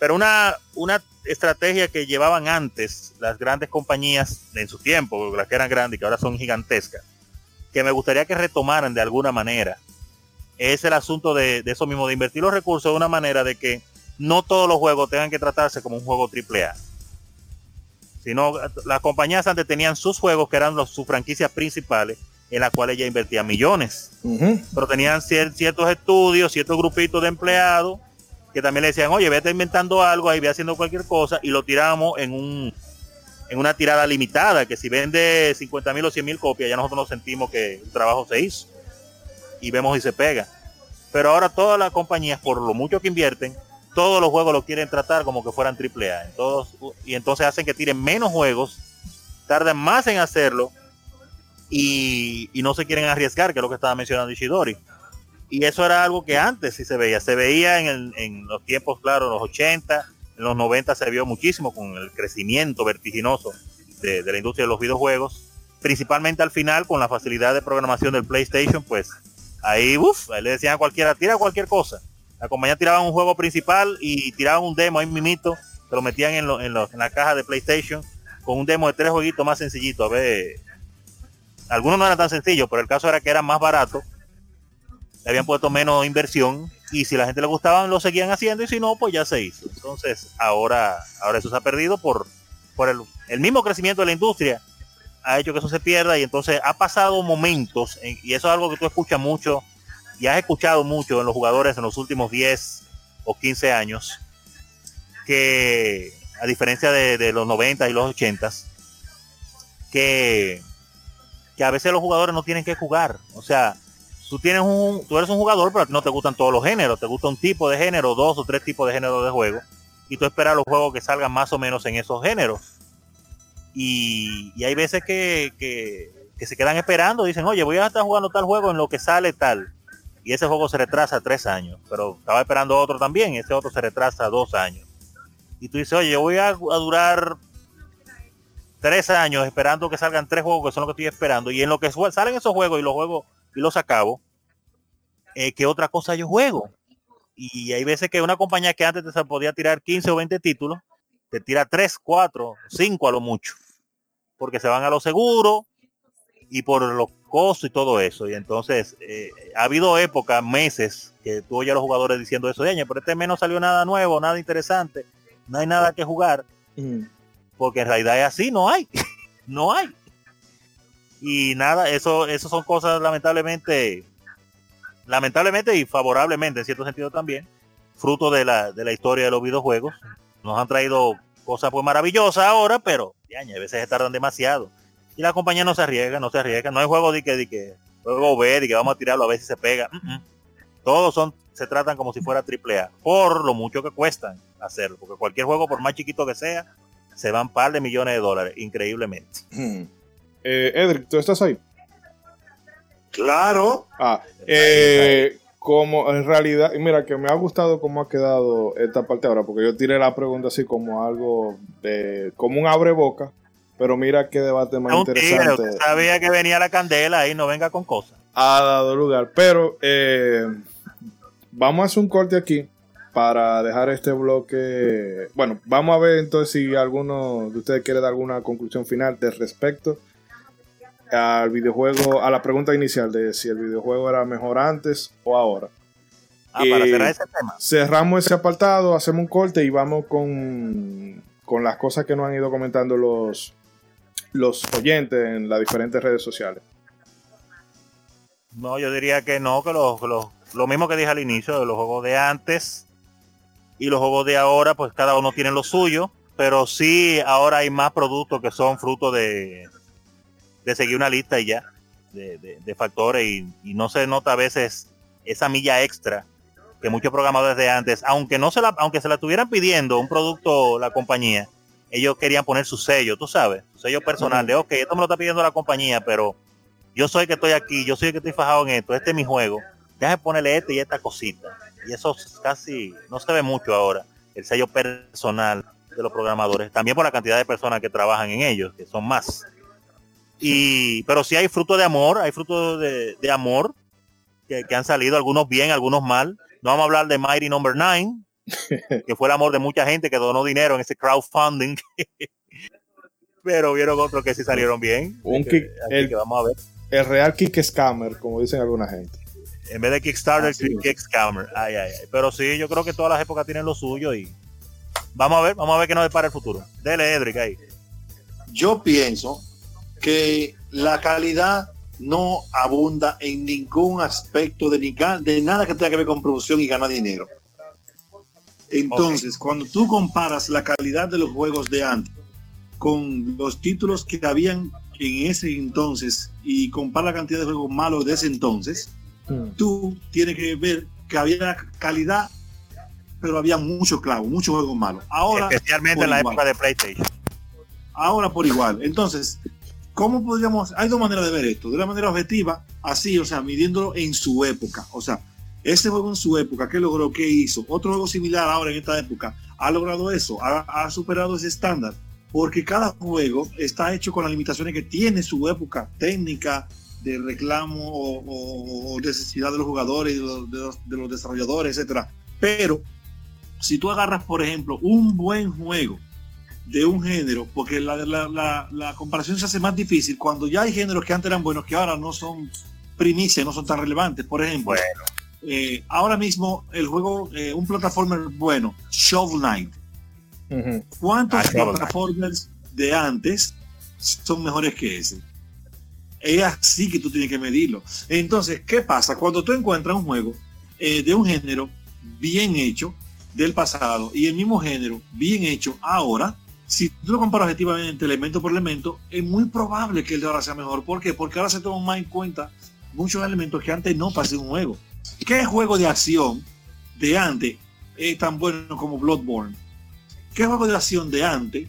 Pero una, una estrategia que llevaban antes las grandes compañías en su tiempo, las que eran grandes y que ahora son gigantescas, que me gustaría que retomaran de alguna manera, es el asunto de, de eso mismo, de invertir los recursos de una manera de que no todos los juegos tengan que tratarse como un juego AAA. Sino las compañías antes tenían sus juegos que eran los, sus franquicias principales, en las cuales ya invertían millones pero tenían cier- ciertos estudios, ciertos grupitos de empleados que también le decían, oye, vete inventando algo ahí, ve haciendo cualquier cosa y lo tiramos en un en una tirada limitada, que si vende 50 mil o 100 mil copias, ya nosotros nos sentimos que el trabajo se hizo y vemos si se pega. Pero ahora todas las compañías, por lo mucho que invierten, todos los juegos los quieren tratar como que fueran AAA. En todos, y entonces hacen que tiren menos juegos, tardan más en hacerlo y, no se quieren arriesgar, que es lo que estaba mencionando Ishidori. Y eso era algo que antes sí se veía. Se veía en, en los tiempos, claro, los 80, en los 90 se vio muchísimo con el crecimiento vertiginoso de, la industria de los videojuegos. Principalmente al final, con la facilidad de programación del PlayStation, pues ahí, uff, le decían a cualquiera, tira cualquier cosa. La compañía tiraba un juego principal y tiraban un demo ahí mimito, se lo metían en, la caja de PlayStation con un demo de tres jueguitos más sencillitos. A ver, algunos no eran tan sencillos, pero el caso era que eran más baratos, le habían puesto menos inversión y si la gente le gustaban lo seguían haciendo y si no pues ya se hizo. Entonces ahora ahora eso se ha perdido por por el, el mismo crecimiento de la industria ha hecho que eso se pierda y entonces ha pasado momentos y eso es algo que tú escuchas mucho y has escuchado mucho en los jugadores en los últimos 10 o 15 años que a diferencia de, de los 90 y los 80 que que a veces los jugadores no tienen que jugar. O sea tú tienes un, tú eres un jugador, pero no te gustan todos los géneros, te gusta un tipo de género, dos o tres tipos de género de juego, y tú esperas los juegos que salgan más o menos en esos géneros. Y, hay veces que, se quedan esperando, dicen, oye, voy a estar jugando tal juego en lo que sale tal. Y ese juego se retrasa tres años, pero estaba esperando otro también, ese otro se retrasa dos años. Y tú dices, oye, yo voy a, a durar tres años esperando que salgan tres juegos que son los que estoy esperando. Y en lo que salen esos juegos y los juegos y los acabo, eh, que otra cosa yo juego. Y hay veces que una compañía que antes te podía tirar 15 o 20 títulos, te tira 3, 4, 5 a lo mucho. Porque se van a lo seguro y por los costos y todo eso. Y entonces eh, ha habido épocas, meses, que tú oyes a los jugadores diciendo eso, de pero este mes no salió nada nuevo, nada interesante, no hay nada que jugar. Porque en realidad es así, no hay. <laughs> no hay y nada, eso, eso son cosas lamentablemente, lamentablemente y favorablemente en cierto sentido también, fruto de la, de la historia de los videojuegos. Nos han traído cosas pues maravillosas ahora, pero ya, a veces se tardan demasiado. Y la compañía no se arriesga, no se arriesga. No hay juego de que, de que juego ver y que vamos a tirarlo a ver si se pega. Todos son, se tratan como si fuera triple A, por lo mucho que cuestan hacerlo. Porque cualquier juego, por más chiquito que sea, se van par de millones de dólares, increíblemente.
Eh, Edric, ¿tú estás ahí?
Claro.
Ah, eh, como en realidad, mira que me ha gustado cómo ha quedado esta parte ahora, porque yo tiré la pregunta así como algo de, como un abre boca, pero mira qué debate más interesante.
sabía que venía la candela y no venga con cosas.
Ha dado lugar, pero eh, vamos a hacer un corte aquí para dejar este bloque. Bueno, vamos a ver entonces si alguno de ustedes quiere dar alguna conclusión final de respecto al videojuego, a la pregunta inicial de si el videojuego era mejor antes o ahora.
Ah, para cerrar ese tema.
Cerramos ese apartado, hacemos un corte y vamos con, con las cosas que nos han ido comentando los, los oyentes en las diferentes redes sociales.
No, yo diría que no, que los, lo mismo que dije al inicio, de los juegos de antes y los juegos de ahora, pues cada uno tiene lo suyo, pero sí ahora hay más productos que son fruto de, de seguir una lista y ya de, factores y, no se nota a veces esa milla extra que muchos programadores de antes, aunque no se la, aunque se la estuvieran pidiendo un producto la compañía, ellos querían poner su sello, tú sabes, su sello personal de ok, esto me lo está pidiendo la compañía, pero yo soy el que estoy aquí, yo soy el que estoy fajado en esto, este es mi juego, déjame ponerle este y esta cosita. Y eso casi no se ve mucho ahora, el sello personal de los programadores, también por la cantidad de personas que trabajan en ellos, que son más. Y, pero sí hay fruto de amor, hay fruto de, amor que, han salido, algunos bien, algunos mal. No vamos a hablar de Mighty Number 9, <laughs> que fue el amor de mucha gente que donó dinero en ese crowdfunding. <laughs> pero vieron otros que sí salieron bien.
Un kick, el, vamos a ver. El real kick scammer, como dicen alguna gente.
En vez de Kickstarter, kick scammer. Ay, ay, ay. Pero sí, yo creo que todas las épocas tienen lo suyo y vamos a ver, vamos a ver qué nos depara el futuro. Dele, Edric, ahí.
Yo pienso que la calidad no abunda en ningún aspecto de, de nada que tenga que ver con producción y ganar dinero. Entonces, cuando tú comparas la calidad de los juegos de antes con los títulos que habían en ese entonces y compara la cantidad de juegos malos de ese entonces, hmm. tú tienes que ver que había calidad, pero había mucho clavo, muchos juegos malos. Ahora,
especialmente en la época de PlayStation.
Ahora por igual. Entonces, ¿Cómo podríamos? Hay dos maneras de ver esto. De una manera objetiva, así, o sea, midiéndolo en su época. O sea, ese juego en su época, ¿qué logró? ¿Qué hizo? Otro juego similar ahora en esta época, ¿ha logrado eso? ¿Ha, superado ese estándar? Porque cada juego está hecho con las limitaciones que tiene su época técnica, de reclamo o, necesidad de los jugadores, de los, de los desarrolladores, etcétera. Pero si tú agarras, por ejemplo, un buen juego de un género, porque la, la, la, comparación se hace más difícil cuando ya hay géneros que antes eran buenos que ahora no son primicias, no son tan relevantes. Por ejemplo, eh, ahora mismo el juego, eh, un plataformer bueno, Shovel Knight. ¿Cuántos ah, plataformers de antes son mejores que ese? Es así que tú tienes que medirlo. Entonces, ¿qué pasa? Cuando tú encuentras un juego eh, de un género bien hecho del pasado y el mismo género bien hecho ahora, si tú lo comparas objetivamente elemento por elemento, es muy probable que el de ahora sea mejor. ¿Por qué? Porque ahora se toma más en cuenta muchos elementos que antes no pasé un juego. ¿Qué juego de acción de antes es tan bueno como Bloodborne? ¿Qué juego de acción de antes?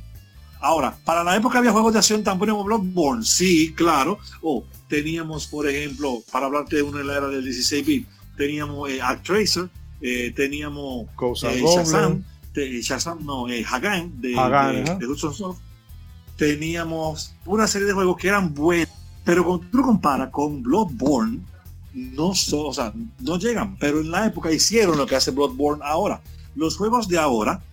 Ahora, para la época había juegos de acción tan buenos como Bloodborne, sí, claro. O teníamos, por ejemplo, para hablarte de una de la era del 16 bit, teníamos eh, Tracer, eh, teníamos
eh, Shazam,
Shazam, no, eh, Hagan de, de, Soft. Teníamos una serie de juegos que eran buenos, pero cuando tú lo comparas con Bloodborne, no, o sea, no llegan, pero en la época hicieron lo que hace Bloodborne ahora. Los juegos de ahora,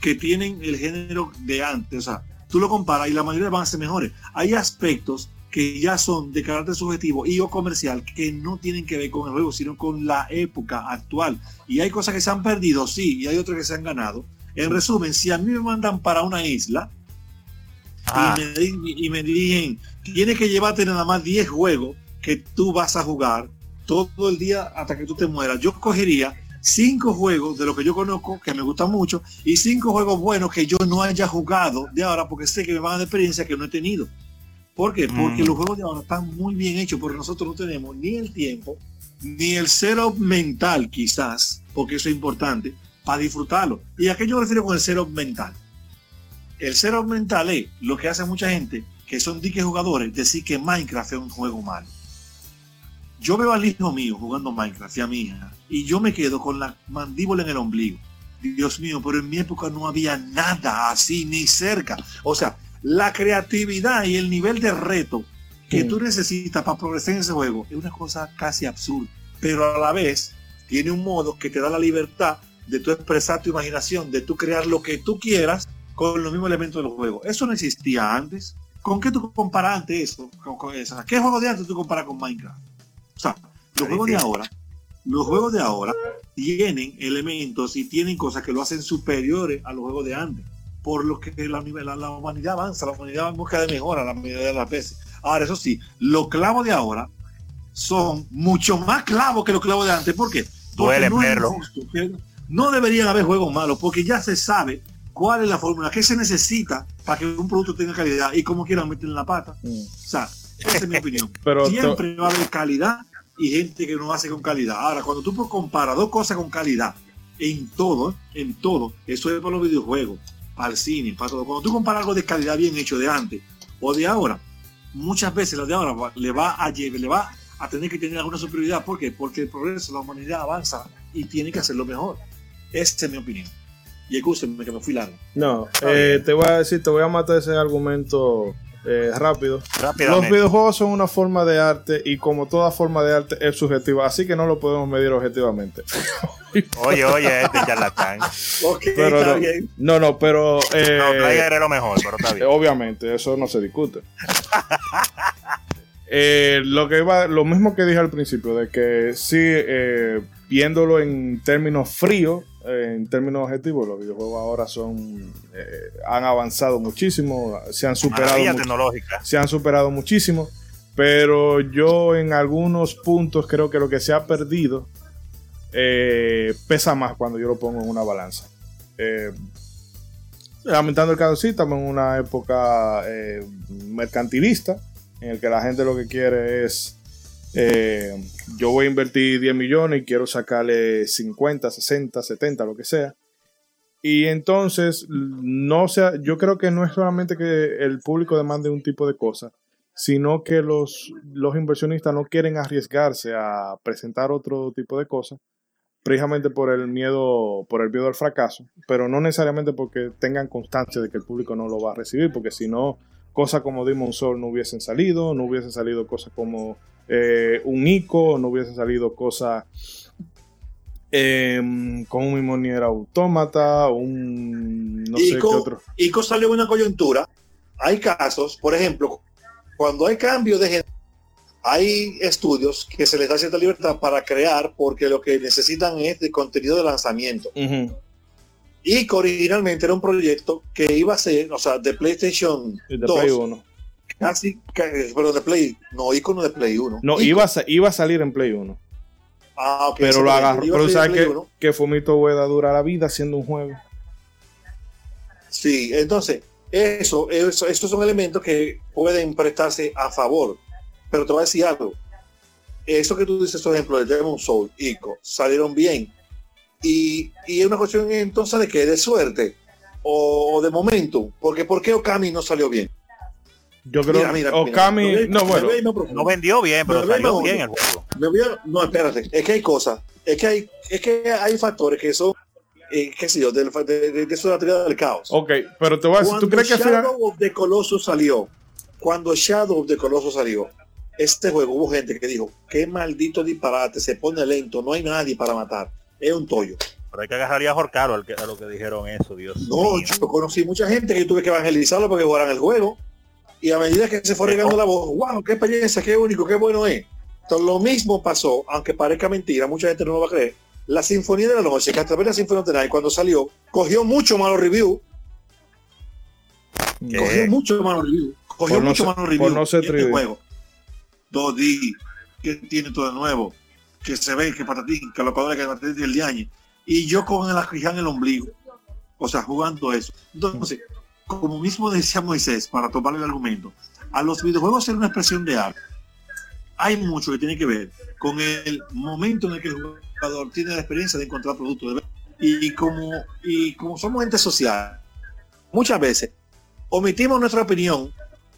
que tienen el género de antes, o sea, tú lo comparas y la mayoría van a ser mejores. Hay aspectos que ya son de carácter subjetivo y o comercial que no tienen que ver con el juego, sino con la época actual. Y hay cosas que se han perdido, sí, y hay otras que se han ganado. En resumen, si a mí me mandan para una isla y, ah. me, y me dicen, tienes que llevarte nada más 10 juegos que tú vas a jugar todo el día hasta que tú te mueras, yo cogería cinco juegos de lo que yo conozco, que me gustan mucho, y cinco juegos buenos que yo no haya jugado de ahora, porque sé que me van a dar experiencia que no he tenido. ¿Por qué? Porque mm. los juegos de ahora están muy bien hechos, porque nosotros no tenemos ni el tiempo, ni el cero mental quizás, porque eso es importante, para disfrutarlo. ¿Y a qué yo me refiero con el cero mental? El cero mental es lo que hace mucha gente, que son diques jugadores, decir que Minecraft es un juego malo yo veo al hijo mío jugando Minecraft y a mi hija, y yo me quedo con la mandíbula en el ombligo. Dios mío, pero en mi época no había nada así ni cerca. O sea, la creatividad y el nivel de reto que tú necesitas para progresar en ese juego es una cosa casi absurda. Pero a la vez tiene un modo que te da la libertad de tú expresar tu imaginación, de tú crear lo que tú quieras con los mismos elementos del juego. Eso no existía antes. ¿Con qué tú comparas antes eso? ¿Qué juego de antes tú comparas con Minecraft? O sea, los juegos de ahora, los juegos de ahora tienen elementos y tienen cosas que lo hacen superiores a los juegos de antes. Por lo que la, la, humanidad avanza, la humanidad va en busca de mejora la mayoría de las veces. Ahora, eso sí, los clavos de ahora son mucho más clavos que los clavos de antes. ¿Por qué?
Porque no,
no deberían haber juegos malos, porque ya se sabe cuál es la fórmula, qué se necesita para que un producto tenga calidad y cómo quieran meter en la pata. Mm. O sea, esa es mi opinión. <laughs> Pero Siempre va a haber calidad y gente que no hace con calidad. Ahora, cuando tú comparas dos cosas con calidad, en todo, en todo, eso es para los videojuegos, para el cine, para todo. Cuando tú comparas algo de calidad bien hecho de antes o de ahora, muchas veces la de ahora le va a le va a tener que tener alguna superioridad. ¿Por qué? Porque el progreso, la humanidad avanza y tiene que hacerlo mejor. Esa es mi opinión. Y escúchenme que me fui largo.
No, eh, te voy a decir, te voy a matar ese argumento eh, rápido. Los videojuegos son una forma de arte y como toda forma de arte es subjetiva, así que no lo podemos medir objetivamente. <laughs>
oye, oye, este charlatán.
pero, no, no, pero...
Eh, no, lo mejor, pero está bien.
Obviamente, eso no se discute. <laughs> Eh, lo que iba, lo mismo que dije al principio, de que sí, eh, viéndolo en términos fríos, en términos objetivos, los videojuegos ahora son eh, han avanzado muchísimo, se han superado se han superado muchísimo, pero yo en algunos puntos creo que lo que se ha perdido eh, pesa más cuando yo lo pongo en una balanza. Eh, lamentando el caso, sí, estamos en una época mercantilista en el que la gente lo que quiere es eh, yo voy a invertir 10 millones y quiero sacarle 50, 60, 70, lo que sea. Y entonces, no sea, yo creo que no es solamente que el público demande un tipo de cosa, sino que los, los inversionistas no quieren arriesgarse a presentar otro tipo de cosas, precisamente por el miedo, por el miedo al fracaso, pero no necesariamente porque tengan constancia de que el público no lo va a recibir, porque si no, cosas como Demon Soul no hubiesen salido, no hubiesen salido cosas como eh, un ICO, no hubiesen salido cosas eh, como un mismo ni era autómata, un no sé qué otro.
ICO salió en una coyuntura. Hay casos, por ejemplo, cuando hay cambio de hay estudios que se les da cierta libertad para crear porque lo que necesitan es de contenido de lanzamiento.
Ujú.
Y que originalmente era un proyecto que iba a ser, o sea, de PlayStation
de
2,
Play 1.
casi, ca- pero de Play, no, icono de Play 1.
No, iba a, iba a salir en Play 1.
Ah, ok,
Pero lo agarró. Pero sabes que,
1.
que Fumito Ueda dura la vida haciendo un juego.
Sí, entonces, eso, eso, estos son elementos que pueden prestarse a favor. Pero te voy a decir algo. Eso que tú dices, por ejemplo, de Demon Soul, Ico, salieron bien. Y, y es una cuestión entonces de que de suerte o, o de momento. Porque ¿por qué Okami no salió bien?
Yo creo
Mira, mira, mira,
Okami.
voy-
no, bueno.
No vendió bien, pero salió
no,
bien el juego.
Me voy a- no, espérate, es que hay cosas, es que hay, es que hay factores que son, eh, qué sé yo, del- de, de, de eso de la teoría del caos.
Ok, pero te voy a decir, ¿tú crees que
Shadow of the Colossus salió, cuando Shadow of the Colossus salió, este juego hubo gente que dijo, qué maldito disparate, se pone lento, no hay nadie para matar, es un tollo.
Pero hay que agarrar a Jorcaro al que- a lo que dijeron eso, Dios
No,
mío.
yo conocí mucha gente que tuve que evangelizarlo porque jugaran el juego. Y a medida que se fue regando la voz, wow, qué experiencia, qué único, qué bueno es. Entonces lo mismo pasó, aunque parezca mentira, mucha gente no lo va a creer. La Sinfonía de la Noche, que a través de la Sinfonía de la Night, cuando salió, cogió mucho malos reviews.
¿Qué?
Cogió mucho malos reviews. Cogió
Por no
mucho
ser-
malos
por
reviews.
no ser
este
3D.
juego. 2D, que tiene todo de nuevo, que se ve, que patatín, que lo padre que patatín el diaño. Y yo con la quijada en el ombligo. O sea, jugando eso. Entonces, como mismo decía Moisés, para tomarle el argumento, a los videojuegos ser una expresión de arte. Hay mucho que tiene que ver con el momento en el que el jugador tiene la experiencia de encontrar productos. Y como, y como somos gente social, muchas veces omitimos nuestra opinión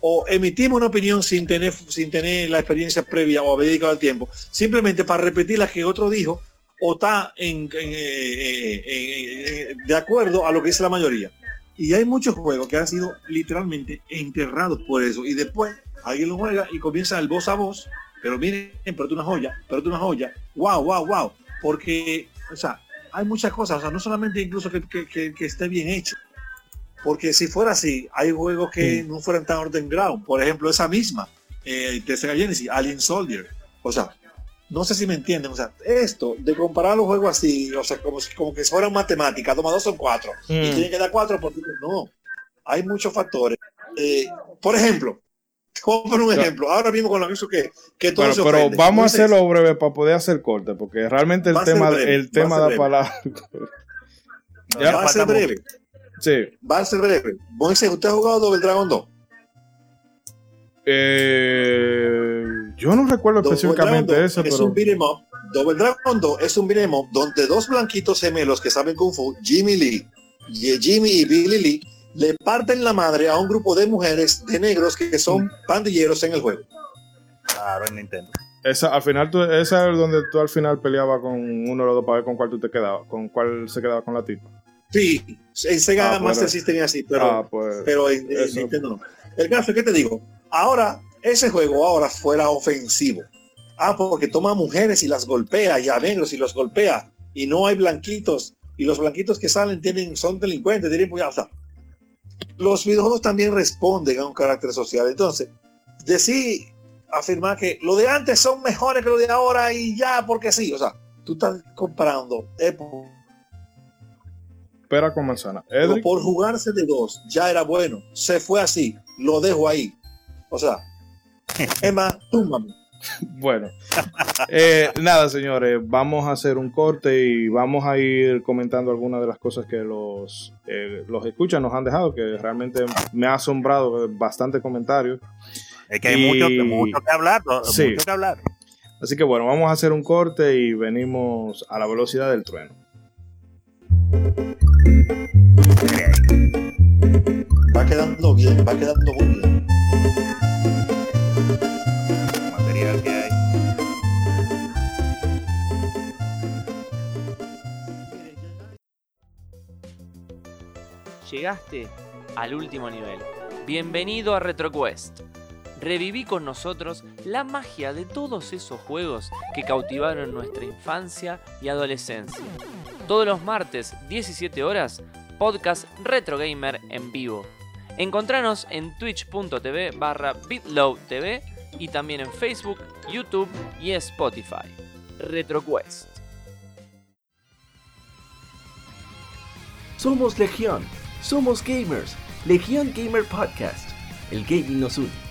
o emitimos una opinión sin tener, sin tener la experiencia previa o haber dedicado el tiempo, simplemente para repetir la que otro dijo o está en, en, eh, eh, eh, de acuerdo a lo que dice la mayoría. Y hay muchos juegos que han sido literalmente enterrados por eso. Y después alguien lo juega y comienza el voz a voz. Pero miren, pero es una joya, pero es una joya. Wow, wow, wow. Porque, o sea, hay muchas cosas. O no solamente incluso que, que- que- que esté bien hecho. Porque si fuera así, hay juegos que no fueran tan orden ground. Por ejemplo, esa misma eh, de Sega Genesis, Alien Soldier. O sea, no sé si me entienden. O sea, esto de comparar los juegos así, o sea, como, si- como que fueran matemáticas, toma dos son cuatro. Y
Mm.
tiene que dar cuatro porque no. Hay muchos factores. Eh, por ejemplo, <laughs> voy a poner un ejemplo. Ahora mismo con lo que que, que todo
Bueno,
se
pero
ofende.
vamos a hacerlo breve para poder hacer corte, porque realmente el tema,
breve,
el
va a
tema
ser
da
breve.
para
No, <laughs>
Ya
Va a ser
mucho.
Sí.
Va a ser breve. Moisés, ¿usted ha jugado Double Dragon 2?
Eh, yo no recuerdo
Double
específicamente
Dragon 2
eso,
es
pero
un beat'em up. Double Dragon 2 es un beat'em up donde dos blanquitos gemelos que saben Kung Fu, Jimmy Lee, y Jimmy y Billy Lee, le parten la madre a un grupo de mujeres de negros que son pandilleros en el juego.
Claro, en Nintendo.
esa, al final tú, esa es donde tú al final peleabas con uno de los dos para ver con cuál tú te quedabas, con cuál se quedaba con la tipa.
Sí, en Sega
Ah,
Master
bueno.
Es así, pero
ah, pues.
pero en, en. Nintendo no. El caso es que te digo, ahora ese juego ahora fuera ofensivo. Ah, porque toma mujeres y las golpea y a negros y los golpea y no hay blanquitos y los blanquitos que salen tienen son delincuentes, tienen muy alta. Los videojuegos también responden a un carácter social. Entonces, decir, afirmar que lo de antes son mejores que lo de ahora y ya porque sí, o sea, tú estás comparando época
Pera con manzana. Edric,
por jugarse de dos, ya era bueno. Se fue así, lo dejo ahí. O sea, <laughs> más, túmbame.
bueno. Eh, nada, señores, vamos a hacer un corte y vamos a ir comentando algunas de las cosas que los, eh, los escuchan nos han dejado, que realmente me ha asombrado bastante comentarios.
Es que hay
Y-
mucho, mucho que hablar, ¿no?
Sí.
mucho que hablar.
Así que bueno, vamos a hacer un corte y venimos a la velocidad del trueno.
Va quedando bien, va quedando muy bien.
Material que hay.
Llegaste al último nivel. Bienvenido a RetroQuest. Reviví con nosotros la magia de todos esos juegos que cautivaron nuestra infancia y adolescencia. Todos los martes, 17 horas, podcast Retro Gamer en vivo. Encontranos en twitch.tv barra bitlowtv y también en Facebook, YouTube y Spotify. RetroQuest.
Somos Legión, somos gamers. Legión Gamer Podcast. El gaming nos une.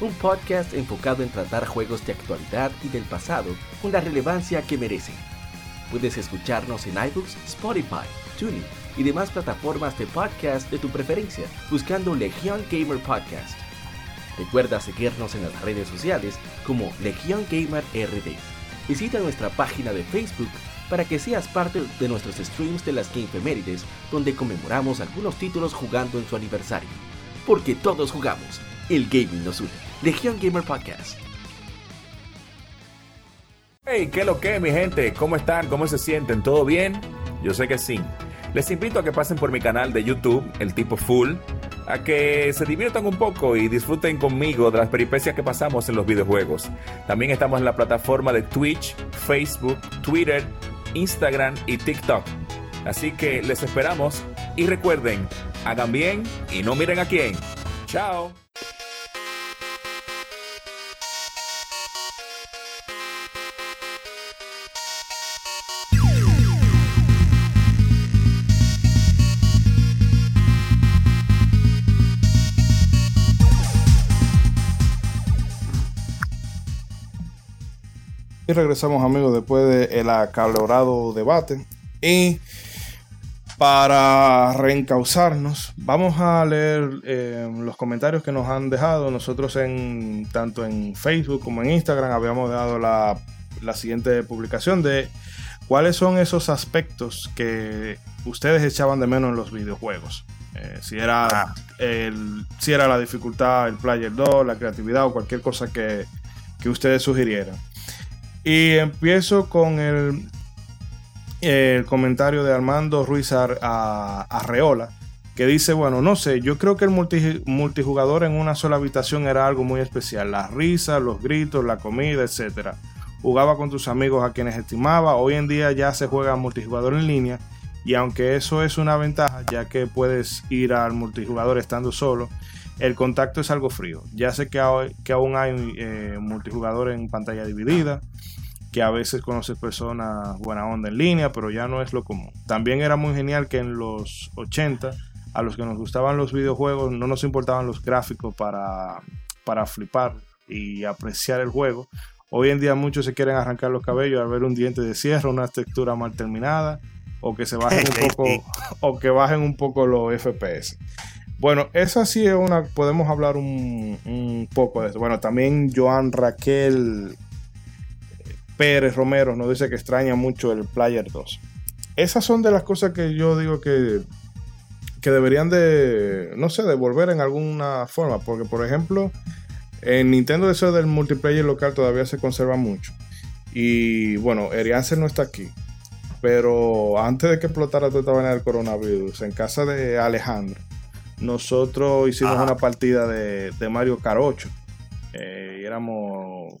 Un podcast enfocado en tratar juegos de actualidad y del pasado con la relevancia que merecen. Puedes escucharnos en iBooks, Spotify, TuneIn y demás plataformas de podcast de tu preferencia buscando Legión Gamer Podcast. Recuerda seguirnos en las redes sociales como Legión Gamer RD. Visita nuestra página de Facebook para que seas parte de nuestros streams de las Gamefemérides, donde conmemoramos algunos títulos jugando en su aniversario. Porque todos jugamos, el gaming nos une. Legión Gamer Podcast.
Hey, ¿qué lo que, mi gente? ¿Cómo están? ¿Cómo se sienten? ¿Todo bien? Yo sé que sí. Les invito a que pasen por mi canal de YouTube, El Tipo Full, a que se diviertan un poco y disfruten conmigo de las peripecias que pasamos en los videojuegos. También estamos en la plataforma de Twitch, Facebook, Twitter, Instagram y TikTok. Así que les esperamos y recuerden, hagan bien y no miren a quién. Chao.
Y regresamos amigos después del acalorado debate. Y para reencauzarnos, vamos a leer eh, los comentarios que nos han dejado. Nosotros en tanto en Facebook como en Instagram habíamos dado la, la siguiente publicación de cuáles son esos aspectos que ustedes echaban de menos en los videojuegos. Eh, si, era si era la dificultad, el player 2, la creatividad o cualquier cosa que, que ustedes sugirieran. Y empiezo con el, el comentario de Armando Ruiz Arreola, que dice, bueno, no sé, yo creo que el multi- multijugador en una sola habitación era algo muy especial. Las risas, los gritos, la comida, etc. Jugaba con tus amigos a quienes estimaba. Hoy en día ya se juega multijugador en línea. Y aunque eso es una ventaja, ya que puedes ir al multijugador estando solo, el contacto es algo frío. Ya sé que aún hay eh, multijugador en pantalla dividida, que a veces conoces personas buena onda en línea, pero ya no es lo común. También era muy genial que en los 80, a los que nos gustaban los videojuegos, no nos importaban los gráficos para, para flipar y apreciar el juego. Hoy en día muchos se quieren arrancar los cabellos al ver un diente de sierra, una textura mal terminada, o que se bajen un <laughs> poco, o que bajen un poco los FPS. Bueno, esa sí es una, podemos hablar un, un poco de eso. Bueno, también Joan Raquel Pérez Romero nos dice que extraña mucho el Player 2. Esas son de las cosas que yo digo que, que deberían de, no sé, devolver en alguna forma. Porque, por ejemplo, en Nintendo eso del multiplayer local todavía se conserva mucho. Y bueno, Eriance no está aquí. Pero antes de que explotara toda esta vaina del coronavirus, en casa de Alejandro, nosotros hicimos
Ajá.
una partida de, de Mario Kart 8. Eh, y éramos,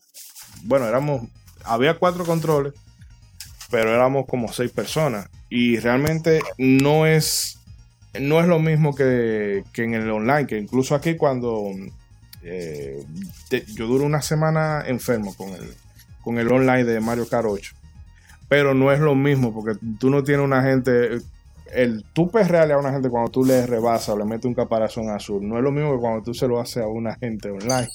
bueno, éramos, había cuatro controles, pero éramos como seis personas. Y realmente no es, no es lo mismo que, que en el online, que incluso aquí cuando eh, yo duro una semana enfermo con el, con el online de Mario Kart 8. Pero no es lo mismo porque tú no tienes una gente. El, tú perreale a una gente cuando tú le rebasas o le metes un caparazón azul. No es lo mismo que cuando tú se lo haces a una gente online.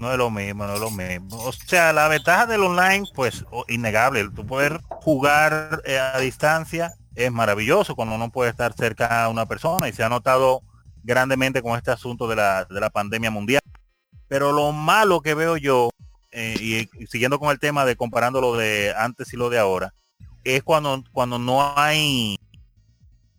No es lo mismo, no es lo mismo. O sea, la ventaja del online, pues, innegable. Tú poder jugar eh, a distancia es maravilloso cuando uno puede estar cerca a una persona y se ha notado grandemente con este asunto de la, de la pandemia mundial. Pero lo malo que veo yo, eh, y, y siguiendo con el tema de comparando lo de antes y lo de ahora, es cuando, cuando no hay,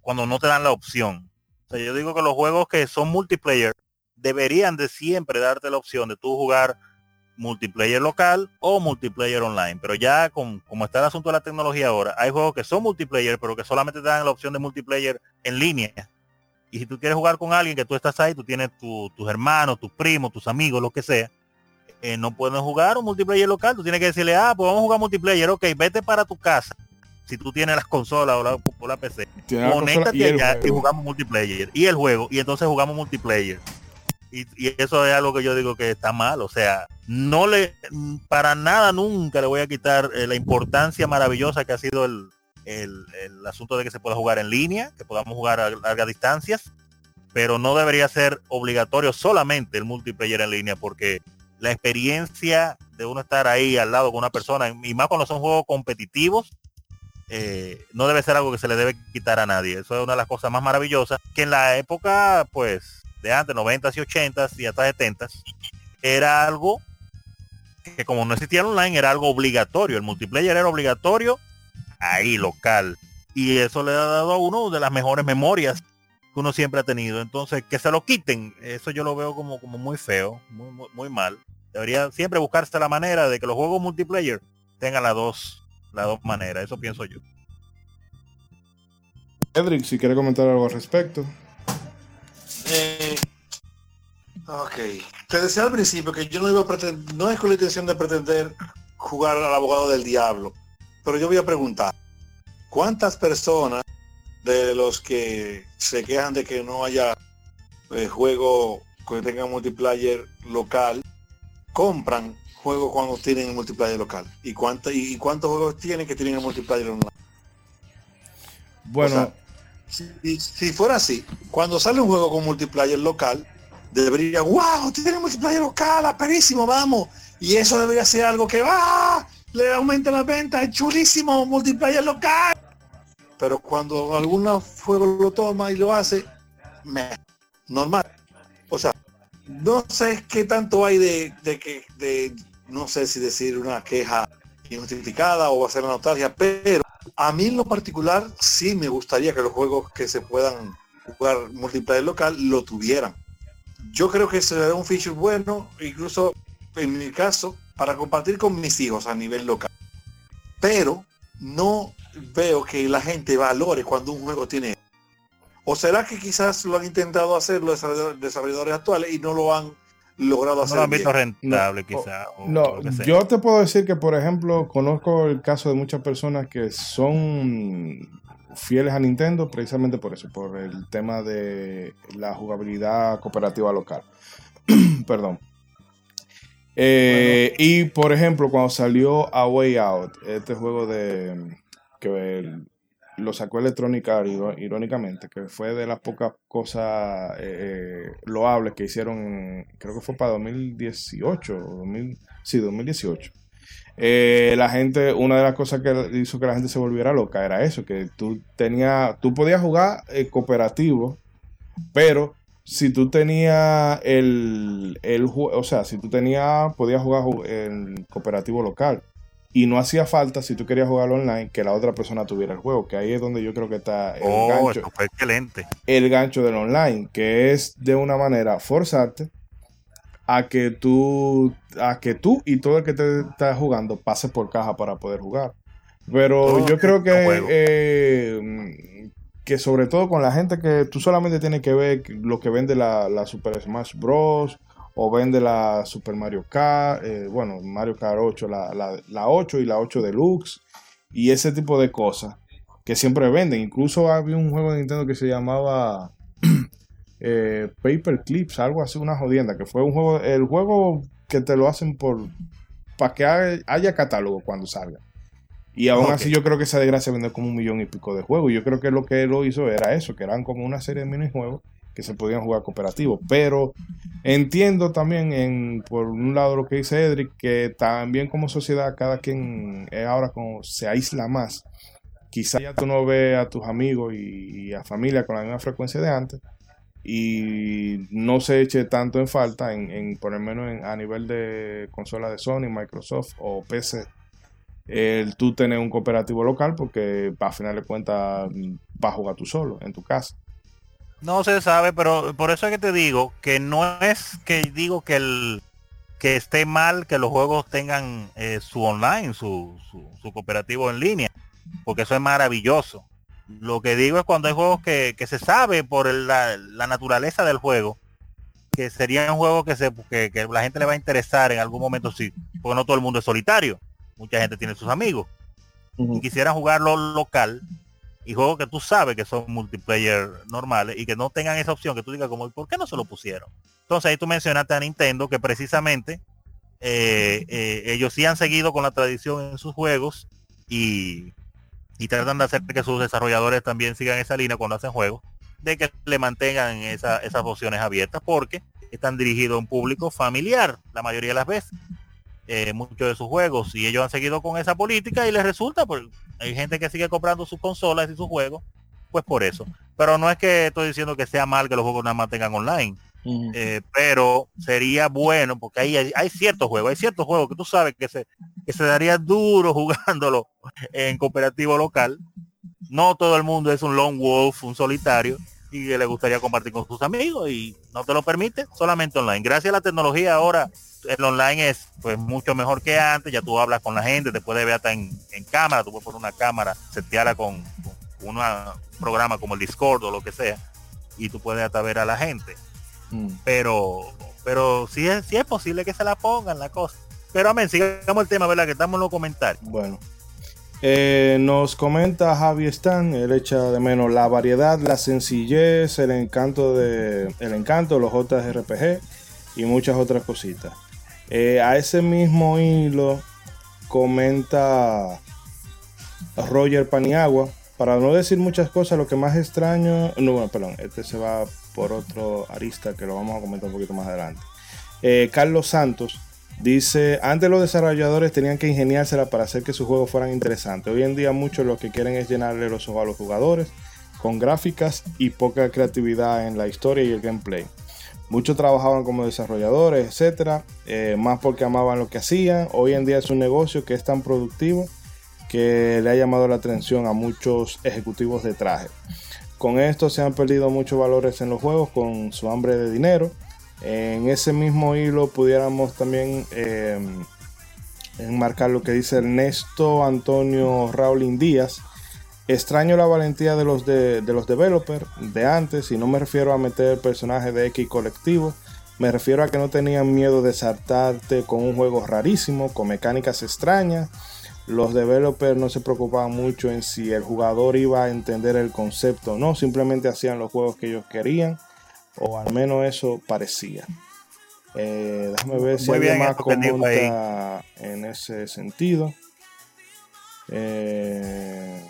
cuando no te dan la opción. O sea, yo digo que los juegos que son multiplayer deberían de siempre darte la opción de tú jugar multiplayer local o multiplayer online. Pero ya con como está el asunto de la tecnología ahora, hay juegos que son multiplayer, pero que solamente te dan la opción de multiplayer en línea. Y si tú quieres jugar con alguien que tú estás ahí, tú tienes tu- tus hermanos, tus primos, tus amigos, lo que sea, eh, no pueden jugar un multiplayer local. Tú tienes que decirle, ah, pues vamos a jugar multiplayer, ok, vete para tu casa. Si tú tienes las consolas o la, o la PC, conéctate allá y jugamos multiplayer. Y el juego, y entonces jugamos multiplayer. Y, y eso es algo que yo digo que está mal. O sea, no le, para nada nunca le voy a quitar eh, la importancia maravillosa que ha sido el, el, el asunto de que se pueda jugar en línea, que podamos jugar a largas distancias, pero no debería ser obligatorio solamente el multiplayer en línea, porque la experiencia de uno estar ahí al lado con una persona, y más cuando son juegos competitivos, eh, no debe ser algo que se le debe quitar a nadie. Eso es una de las cosas más maravillosas, que en la época, pues, de antes, 90s y 80s y hasta 70s, era algo que como no existía online, era algo obligatorio. El multiplayer era obligatorio ahí, local. Y eso le ha dado a uno de las mejores memorias que uno siempre ha tenido. Entonces, que se lo quiten, eso yo lo veo como, como muy feo, muy, muy, muy mal. Debería siempre buscarse la manera de que los juegos multiplayer tengan las dos, las dos maneras. Eso pienso yo.
Edric, si quiere comentar algo al respecto.
Eh, ok. Te decía al principio que yo no iba a pretender, no es con la intención de pretender jugar al abogado del diablo, pero yo voy a preguntar, ¿cuántas personas de los que se quejan de que no haya eh, juego que tenga multiplayer local compran juegos cuando tienen el multiplayer local? ¿Y, cuánta, y, y cuántos juegos tienen que tienen el multiplayer online?
Bueno,
O sea, si, fuera así, cuando sale un juego con multiplayer local, debería, wow, tiene multiplayer local, aperísimo, vamos. Y eso debería ser algo que va, le aumenta la venta, es chulísimo, multiplayer local. Pero cuando algún juego lo toma y lo hace, me, normal. O sea, no sé qué tanto hay de, que, no sé si decir una queja injustificada o hacer una nostalgia, pero a mí en lo particular sí me gustaría que los juegos que se puedan jugar multiplayer local lo tuvieran. Yo creo que será un feature bueno, incluso en mi caso, para compartir con mis hijos a nivel local. Pero no veo que la gente valore cuando un juego tiene. ¿O será que quizás lo han intentado hacer los desarroll- desarrolladores actuales y no lo han logrado
No
hacer
lo han
bien?
visto rentable,
No,
quizá. o
No,
lo
yo te puedo decir que, por ejemplo, conozco el caso de muchas personas que son fieles a Nintendo precisamente por eso, por el tema de la jugabilidad cooperativa local. <clears throat> Perdón. Eh, Y, por ejemplo, cuando salió A Way Out, este juego de que el- lo sacó iró- irónicamente, que fue de las pocas cosas eh, loables que hicieron, creo que fue para 2018, o 2000, sí, 2018. Eh, la gente, una de las cosas que hizo que la gente se volviera loca era eso, que tú tenías, tú podías jugar eh, cooperativo, pero si tú tenías el, el o sea, si tú tenías, podías jugar ju- en cooperativo local. Y no hacía falta, si tú querías jugarlo online, que la otra persona tuviera el juego, que ahí es donde yo creo que está el
Oh,
gancho
eso fue excelente.
el gancho del online, que es de una manera forzarte a que tú, a que tú y todo el que te está jugando pase por caja para poder jugar. Pero yo creo que, eh, que sobre todo con la gente que tú solamente tienes que ver lo que vende la, la Super Smash Bros. O vende la Super Mario Kart, eh, bueno, Mario Kart 8, la, la, la 8 y la 8 Deluxe y ese tipo de cosas que siempre venden. Incluso había un juego de Nintendo que se llamaba <clears throat> eh, Paper Clips, algo así, una jodienda, que fue un juego, el juego que te lo hacen por para que haya, haya catálogo cuando salga. Y aún así yo creo que esa desgracia vende como un millón y pico de juegos. Y yo creo que lo que lo hizo era eso, que eran como una serie de minijuegos que se podían jugar cooperativos. Pero entiendo también, en, por un lado, lo que dice Edric, que también como sociedad cada quien es ahora como se aísla más. Quizá ya tú no ves a tus amigos y, y a familia con la misma frecuencia de antes y no se eche tanto en falta, en, por lo menos en- a nivel de consola de Sony, Microsoft o PC, el tú tener un cooperativo local porque a final de cuentas vas a jugar tú solo en tu casa.
No se sabe, pero por eso es que te digo que no es que digo que el que esté mal que los juegos tengan eh, su online, su, su, su cooperativo en línea, porque eso es maravilloso. Lo que digo es cuando hay juegos que, que se sabe por el- la, la naturaleza del juego, que serían juegos que, se, que, que la gente le va a interesar en algún momento, sí, porque no todo el mundo es solitario, mucha gente tiene sus amigos. Y quisieran jugarlo local, y juegos que tú sabes que son multiplayer normales y que no tengan esa opción que tú digas como ¿por qué no se lo pusieron? Entonces ahí tú mencionaste a Nintendo que precisamente eh, eh, ellos sí han seguido con la tradición en sus juegos y, y tratan de hacer que sus desarrolladores también sigan esa línea cuando hacen juegos, de que le mantengan esas opciones abiertas porque están dirigidos a un público familiar la mayoría de las veces. Eh, muchos de sus juegos y ellos han seguido con esa política y les resulta, pues hay gente que sigue comprando sus consolas y sus juegos, pues por eso. Pero no es que estoy diciendo que sea mal que los juegos nada más tengan online. Eh, pero sería bueno porque ahí hay, ciertos juegos, hay ciertos juegos que tú sabes que se, que se daría duro <laughs> jugándolo en cooperativo local. No todo el mundo es un lone wolf, un solitario, y que le gustaría compartir con sus amigos y no te lo permite, solamente online. Gracias a la tecnología ahora el online es pues mucho mejor que antes, ya tú hablas con la gente, te puedes ver hasta en, cámara, tú puedes poner una cámara, setearla con, con un programa como el Discord o lo que sea, y tú puedes hasta ver a la gente. Mm. Pero, pero sí es, sí es posible que se la pongan la cosa. Pero amén, sigamos el tema, ¿verdad? Que estamos en los comentarios.
Bueno. Eh, nos comenta Javi Stan, él echa de menos la variedad, la sencillez, el encanto de el encanto, los JRPG y muchas otras cositas. Eh, a ese mismo hilo comenta Roger Paniagua. Para no decir muchas cosas, lo que más extraño. No, bueno, perdón, este se va por otro arista que lo vamos a comentar un poquito más adelante. Eh, Carlos Santos dice: Antes los desarrolladores tenían que ingeniársela para hacer que sus juegos fueran interesantes. Hoy en día, muchos lo que quieren es llenarle los ojos a los jugadores con gráficas y poca creatividad en la historia y el gameplay. Muchos trabajaban como desarrolladores, etcétera, eh, más porque amaban lo que hacían. Hoy en día es un negocio que es tan productivo que le ha llamado la atención a muchos ejecutivos de traje. Con esto se han perdido muchos valores en los juegos con su hambre de dinero. En ese mismo hilo pudiéramos también eh, enmarcar lo que dice Ernesto Antonio Raulín Díaz, Extraño la valentía de los, de, los developers de antes y no me refiero a meter personajes de X colectivo. Me refiero a que no tenían miedo de saltarte con un juego rarísimo, con mecánicas extrañas. Los developers no se preocupaban mucho en si el jugador iba a entender el concepto o no, simplemente hacían los juegos que ellos querían, o al menos eso parecía. Eh, déjame ver si hay más comenta en ese sentido. Eh,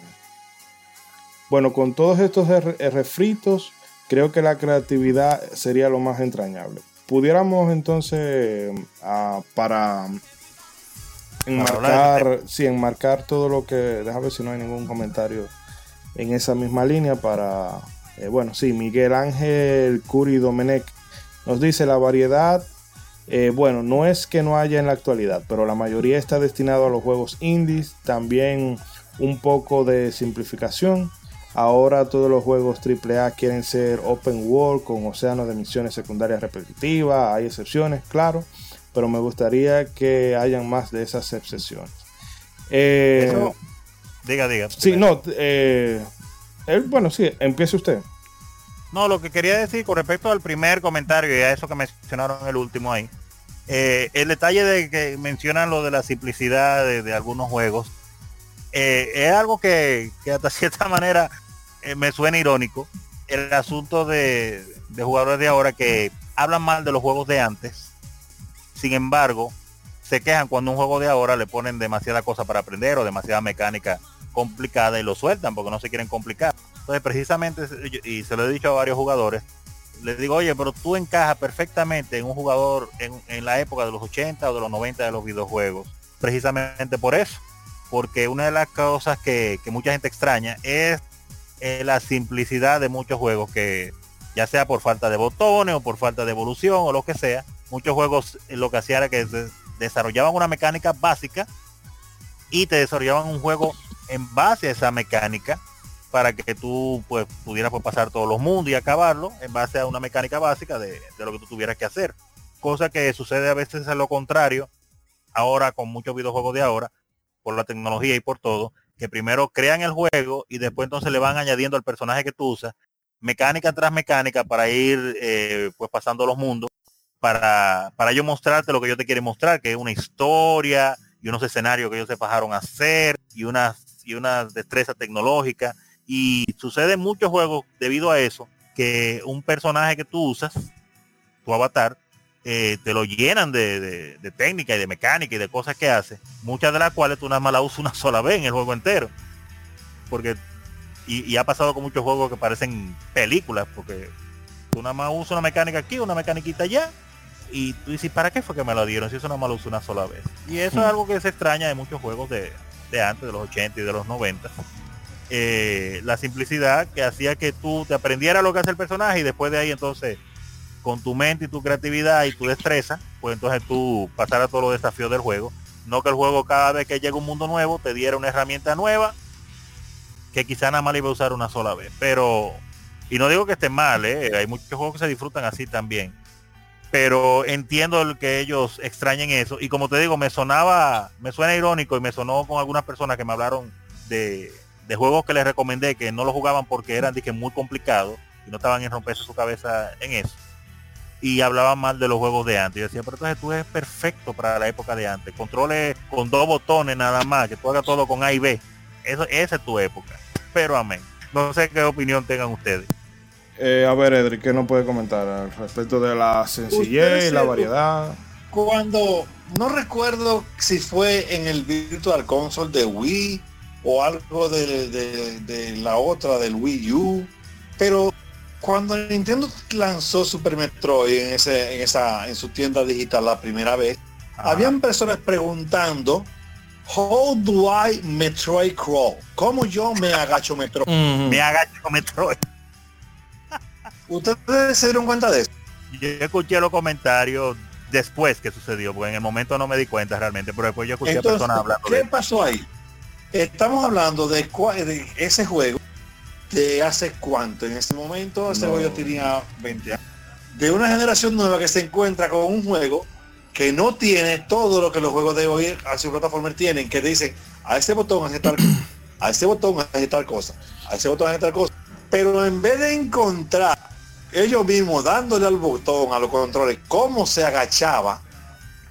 bueno, con todos estos refritos, creo que la creatividad sería lo más entrañable. Pudiéramos entonces, ah, para enmarcar, sí, enmarcar todo lo que. Déjame ver si no hay ningún comentario en esa misma línea para. Eh, bueno, sí, Miguel Ángel Curi Domenech nos dice la variedad. Eh, bueno, no es que no haya en la actualidad, pero la mayoría está destinado a los juegos indies. También un poco de simplificación. Ahora todos los juegos AAA quieren ser open world con océanos de misiones secundarias repetitivas. Hay excepciones, claro, pero me gustaría que hayan más de esas excepciones.
Eh, diga, diga.
Sí, no. Eh, bueno, sí, empiece usted.
No, lo que quería decir con respecto al primer comentario y a eso que mencionaron el último ahí. Eh, el detalle de que mencionan lo de la simplicidad de, algunos juegos. Es algo que, que, hasta <laughs> cierta manera eh, me suena irónico el asunto de, jugadores de ahora que hablan mal de los juegos de antes. Sin embargo, se quejan cuando un juego de ahora le ponen demasiada cosa para aprender o demasiada mecánica complicada y lo sueltan porque no se quieren complicar. Entonces, precisamente, y se lo he dicho a varios jugadores, les digo, oye, pero tú encajas perfectamente en un jugador en, la época de los 80 o de los 90 de los videojuegos. Precisamente por eso. Porque una de las cosas que, que mucha gente extraña es la simplicidad de muchos juegos que ya sea por falta de botones o por falta de evolución o lo que sea, muchos juegos eh, lo que hacía era que desarrollaban una mecánica básica y te desarrollaban un juego en base a esa mecánica para que tú pues pudieras pues, pasar todos los mundos y acabarlo en base a una mecánica básica de, de lo que tú tuvieras que hacer. Cosa que sucede a veces a lo contrario, ahora con muchos videojuegos de ahora, por la tecnología y por todo, que primero crean el juego y después entonces le van añadiendo al personaje que tú usas, mecánica tras mecánica para ir eh, pues pasando los mundos, para, para yo mostrarte lo que yo te quiero mostrar, que es una historia y unos escenarios que ellos se bajaron a hacer y una, y una destreza tecnológica Y sucede en muchos juegos debido a eso, que un personaje que tú usas, tu avatar, eh, te lo llenan de, técnica y de mecánica y de cosas que hace, muchas de las cuales tú nada más la usas una sola vez en el juego entero. Porque, y, ha pasado con muchos juegos que parecen películas, porque tú nada más usas una mecánica aquí, una mecaniquita allá, y tú dices, ¿para qué fue que me lo dieron si eso nada más lo uso una sola vez? Y eso es hmm. algo que se extraña de muchos juegos de, de antes, de los 80 y de los 90. Eh, la simplicidad que hacía que tú te aprendieras lo que hace el personaje y después de ahí entonces con tu mente y tu creatividad y tu destreza, pues entonces tú pasar a todos los desafíos del juego. No que el juego cada vez que llega un mundo nuevo te diera una herramienta nueva que quizá nada más le iba a usar una sola vez. Pero, y no digo que esté mal, ¿eh? hay muchos juegos que se disfrutan así también. Pero entiendo que ellos extrañen eso. Y como te digo, me sonaba, me suena irónico y me sonó con algunas personas que me hablaron de, de juegos que les recomendé que no lo jugaban porque eran que muy complicados y no estaban en romperse su cabeza en eso. Y hablaban mal de los juegos de antes. Yo decía, pero entonces tú eres perfecto para la época de antes. Controles con dos botones nada más, que tú hagas todo con A y B. Eso, esa es tu época. Pero amén. No sé qué opinión tengan ustedes.
Eh, a ver, Edric, ¿qué nos puede comentar al respecto de la sencillez y la variedad?
Cuando, no recuerdo si fue en el Virtual Console de Wii o algo de, la otra del Wii U. Pero cuando Nintendo lanzó Super Metroid en, ese, en, esa, en su tienda digital la primera vez, habían personas preguntando, How do I Metroid crawl? ¿Cómo yo me agacho Metroid? <laughs>
Me agacho Metroid. <laughs>
¿Ustedes se dieron cuenta de eso?
Yo escuché los comentarios después que sucedió, porque en el momento no me di cuenta realmente, pero después yo escuché a personas hablando.
¿Qué pasó ahí? Estamos hablando de, ese juego de hace cuánto. En ese momento ese juego tenía 20 años. De una generación nueva que se encuentra con un juego que no tiene todo lo que los juegos de hoy a su plataforma tienen, que dicen a ese botón hace tal a ese botón hace tal cosa, a ese botón hace tal cosa. Pero en vez de encontrar ellos mismos dándole al botón, a los controles, cómo se agachaba,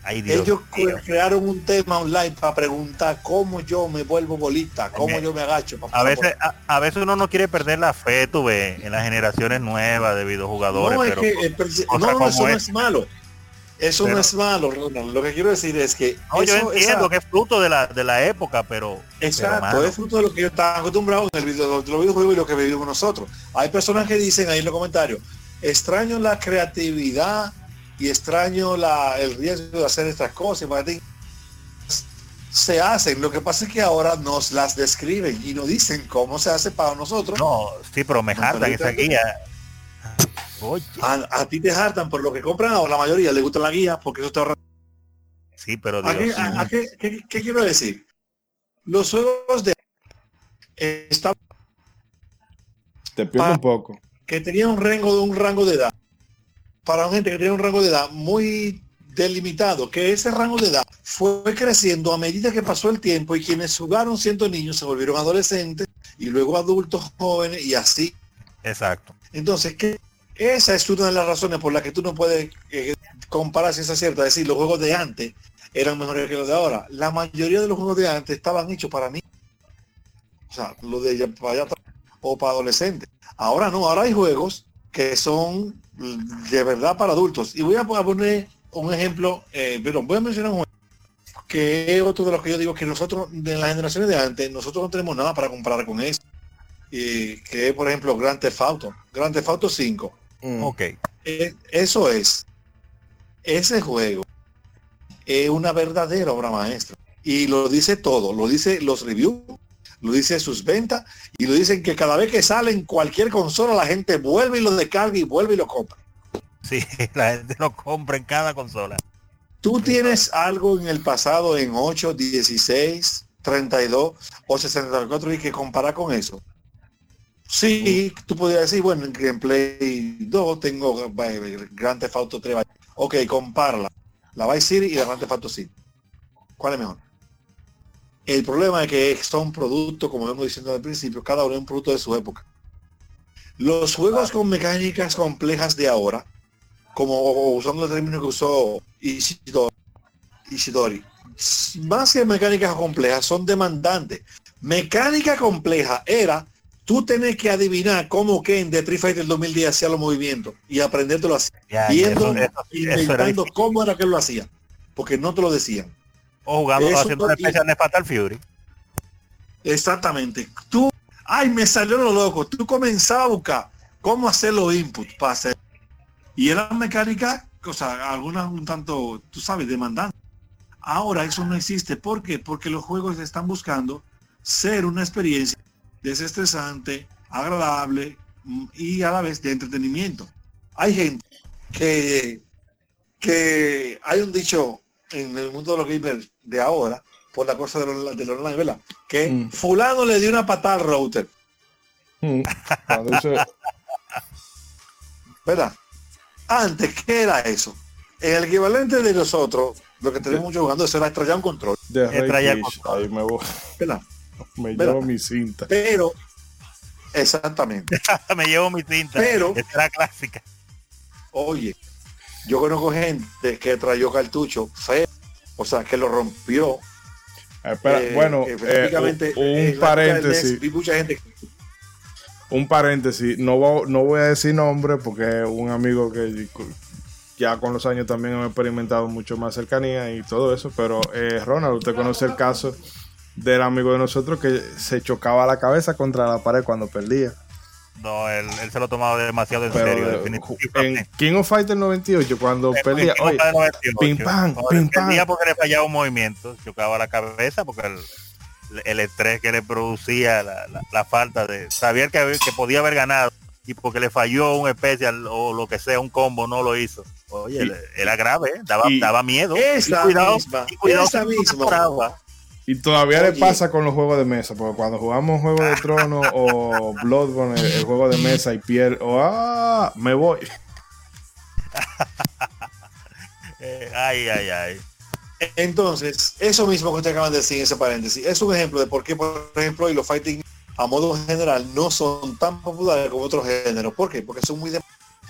ellos crearon un tema online para preguntar cómo yo me vuelvo bolita, cómo yo me agacho.
A veces, a, veces uno no quiere perder la fe, tú ves, en las generaciones nuevas de videojugadores.
No, pero no, eso no es malo. Eso no es malo, Lo que quiero decir es que...
yo entiendo que es fruto de la, de la época, pero...
Exacto, es fruto de lo que yo estaba acostumbrado en el video, los videojuegos y lo que vivimos nosotros. Hay personas que dicen ahí en los comentarios, extraño la creatividad y extraño la, el riesgo de hacer estas cosas. Se hacen, lo que pasa es que ahora nos las describen y nos dicen cómo se hace para nosotros.
No, sí, pero me hartan esa guía.
A, ti te hartan por lo que compran o la mayoría le gusta la guía porque eso te ahorra.
Sí, pero
qué, quiero decir? Los juegos de esta
te pierdo un poco.
Que tenía un rango de un rango de edad para gente que tiene un rango de edad muy delimitado, que ese rango de edad fue creciendo a medida que pasó el tiempo y quienes jugaron siendo niños se volvieron adolescentes y luego adultos jóvenes y así.
Exacto.
Entonces, que esa es una de las razones por las que tú no puedes eh, comparar si es cierto, decir, los juegos de antes eran mejores que los de ahora. La mayoría de los juegos de antes estaban hechos para niños. O sea, los de para allá o para adolescentes. Ahora no, ahora hay juegos que son de verdad para adultos. Y voy a poner un ejemplo, eh, pero voy a mencionar un que es otro de los que yo digo que nosotros, de las generaciones de antes, nosotros no tenemos nada para comparar con eso. Y que es, por ejemplo, Grand Theft Auto. Grand Theft Auto 5.
Mm. Ok.
Eh, eso es. Ese juego es una verdadera obra maestra. Y lo dice todo. Lo dice los reviews, lo dice sus ventas y lo dicen que cada vez que sale en cualquier consola la gente vuelve y lo descarga y vuelve y lo compra.
Sí, <laughs> la gente lo compra en cada consola.
Tú tienes algo en el pasado en 8, 16, 32 o 64 y que comparar con eso. Sí, tú podrías decir, bueno, en Gameplay 2 tengo eh, Grand Theft Auto 3. Ok, comparla. La Vice City y la Grand Theft Auto City. ¿Cuál es mejor? El problema es que son productos, como hemos diciendo al principio, cada uno es un producto de su época. Los juegos con mecánicas complejas de ahora, como usando el término que usó Ishidori, más que mecánicas complejas, son demandantes. Mecánica compleja era tú tenés que adivinar cómo Ken de Street Fighter 2010 hacía los movimientos y aprendértelo así.
Ya,
viendo,
eso- eso- eso era
inventando cómo era que lo hacía. Porque no te lo decían.
O jugando haciendo una especial de Fatal Fury.
Exactamente. Tú, ay, me salió lo loco. Tú comenzabas a buscar cómo hacer los inputs para hacer. Y eran mecánicas, o sea, algunas un tanto, tú sabes, demandantes. Ahora eso no existe. ¿Por qué? Porque los juegos están buscando ser una experiencia desestresante, agradable mm, y a la vez de entretenimiento. Hay gente que, que hay un dicho en el mundo de los gamers de ahora, por la cosa del onla- del online, ¿verdad? Que
Mm.
fulano le dio una patada al router,
Mm.
¿verdad? Antes, ¿qué era eso? El equivalente de nosotros, lo que tenemos mucho jugando, eso era estrellar un control,
de ahí me, voy,
¿verdad? <laughs> <laughs>
me llevo mi cinta.
Pero, exactamente.
Me llevo mi cinta.
Pero-
era clásica.
Oye, yo conozco gente que trayó cartucho feo, o sea, que lo rompió.
Espera,
Eh,
bueno, eh, un,
del
paréntesis,
vi mucha gente
un paréntesis. No, voy- no voy a decir nombre porque es un amigo que ya con los años también hemos experimentado mucho más cercanía y todo eso. Pero eh, Ronald, usted conoce el caso del amigo de nosotros que se chocaba la cabeza contra la pared cuando perdía.
No, él, él se lo tomaba demasiado en
Pero
serio.
eh,
definitivamente.
en King of Fighters 98, cuando
En-
perdía, oye,
Copa de 98,
pim, pam,
cuando
pim,
perdía porque le fallaba un movimiento, chocaba la cabeza porque el, el estrés que le producía la, la- la falta de saber que, podía haber ganado y porque le falló un especial o lo que sea, un combo, no lo hizo. Oye,
Y-
era grave, daba,
y-
daba miedo.
Esa
y cuidado,
misma,
y cuidado
esa misma.
Y todavía le
Oye.
pasa con los juegos de mesa, porque cuando jugamos Juego de Tronos o Bloodborne, el, el juego de mesa y piel, o ah, me voy. <laughs>
Eh, ay, ay, ay.
Entonces, eso mismo que usted acaban de decir en ese paréntesis, es un ejemplo de por qué, por ejemplo, y los fighting a modo general no son tan populares como otros géneros. ¿Por qué? Porque son muy dem-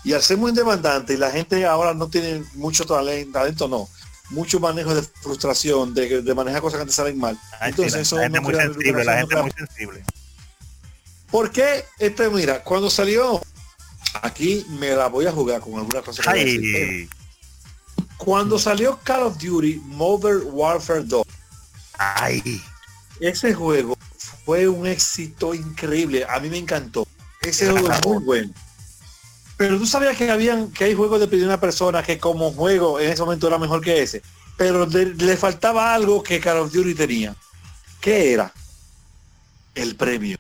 y al ser muy demandantes y la gente ahora no tiene mucho talento, talento no, mucho manejo de frustración, de, de manejar cosas que te salen mal.
Ay,
Entonces eso
la gente
no
muy sensible, la gente
no
muy sensible.
¿Por qué? Este, mira, cuando salió, aquí me la voy a jugar con alguna cosa que decir, Cuando salió Call of Duty Modern Warfare 2,
ay.
ese juego fue un éxito increíble. A mí me encantó. Ese juego es muy bueno. Pero tú sabías que habían que hay juegos de primera persona que como juego en ese momento era mejor que ese. Pero le, le faltaba algo que Call of Duty tenía. ¿Qué era? El premio.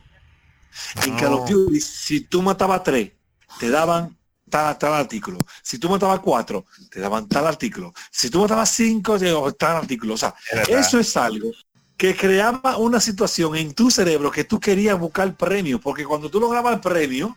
En Call of
No.
Duty, si tú matabas tres, te daban tal, tal artículo. Si tú matabas cuatro, te daban tal artículo. Si tú matabas cinco, te daban tal artículo. O sea,
Es
eso es algo que creaba una situación en tu cerebro que tú querías buscar premio, porque cuando tú lograbas el premio,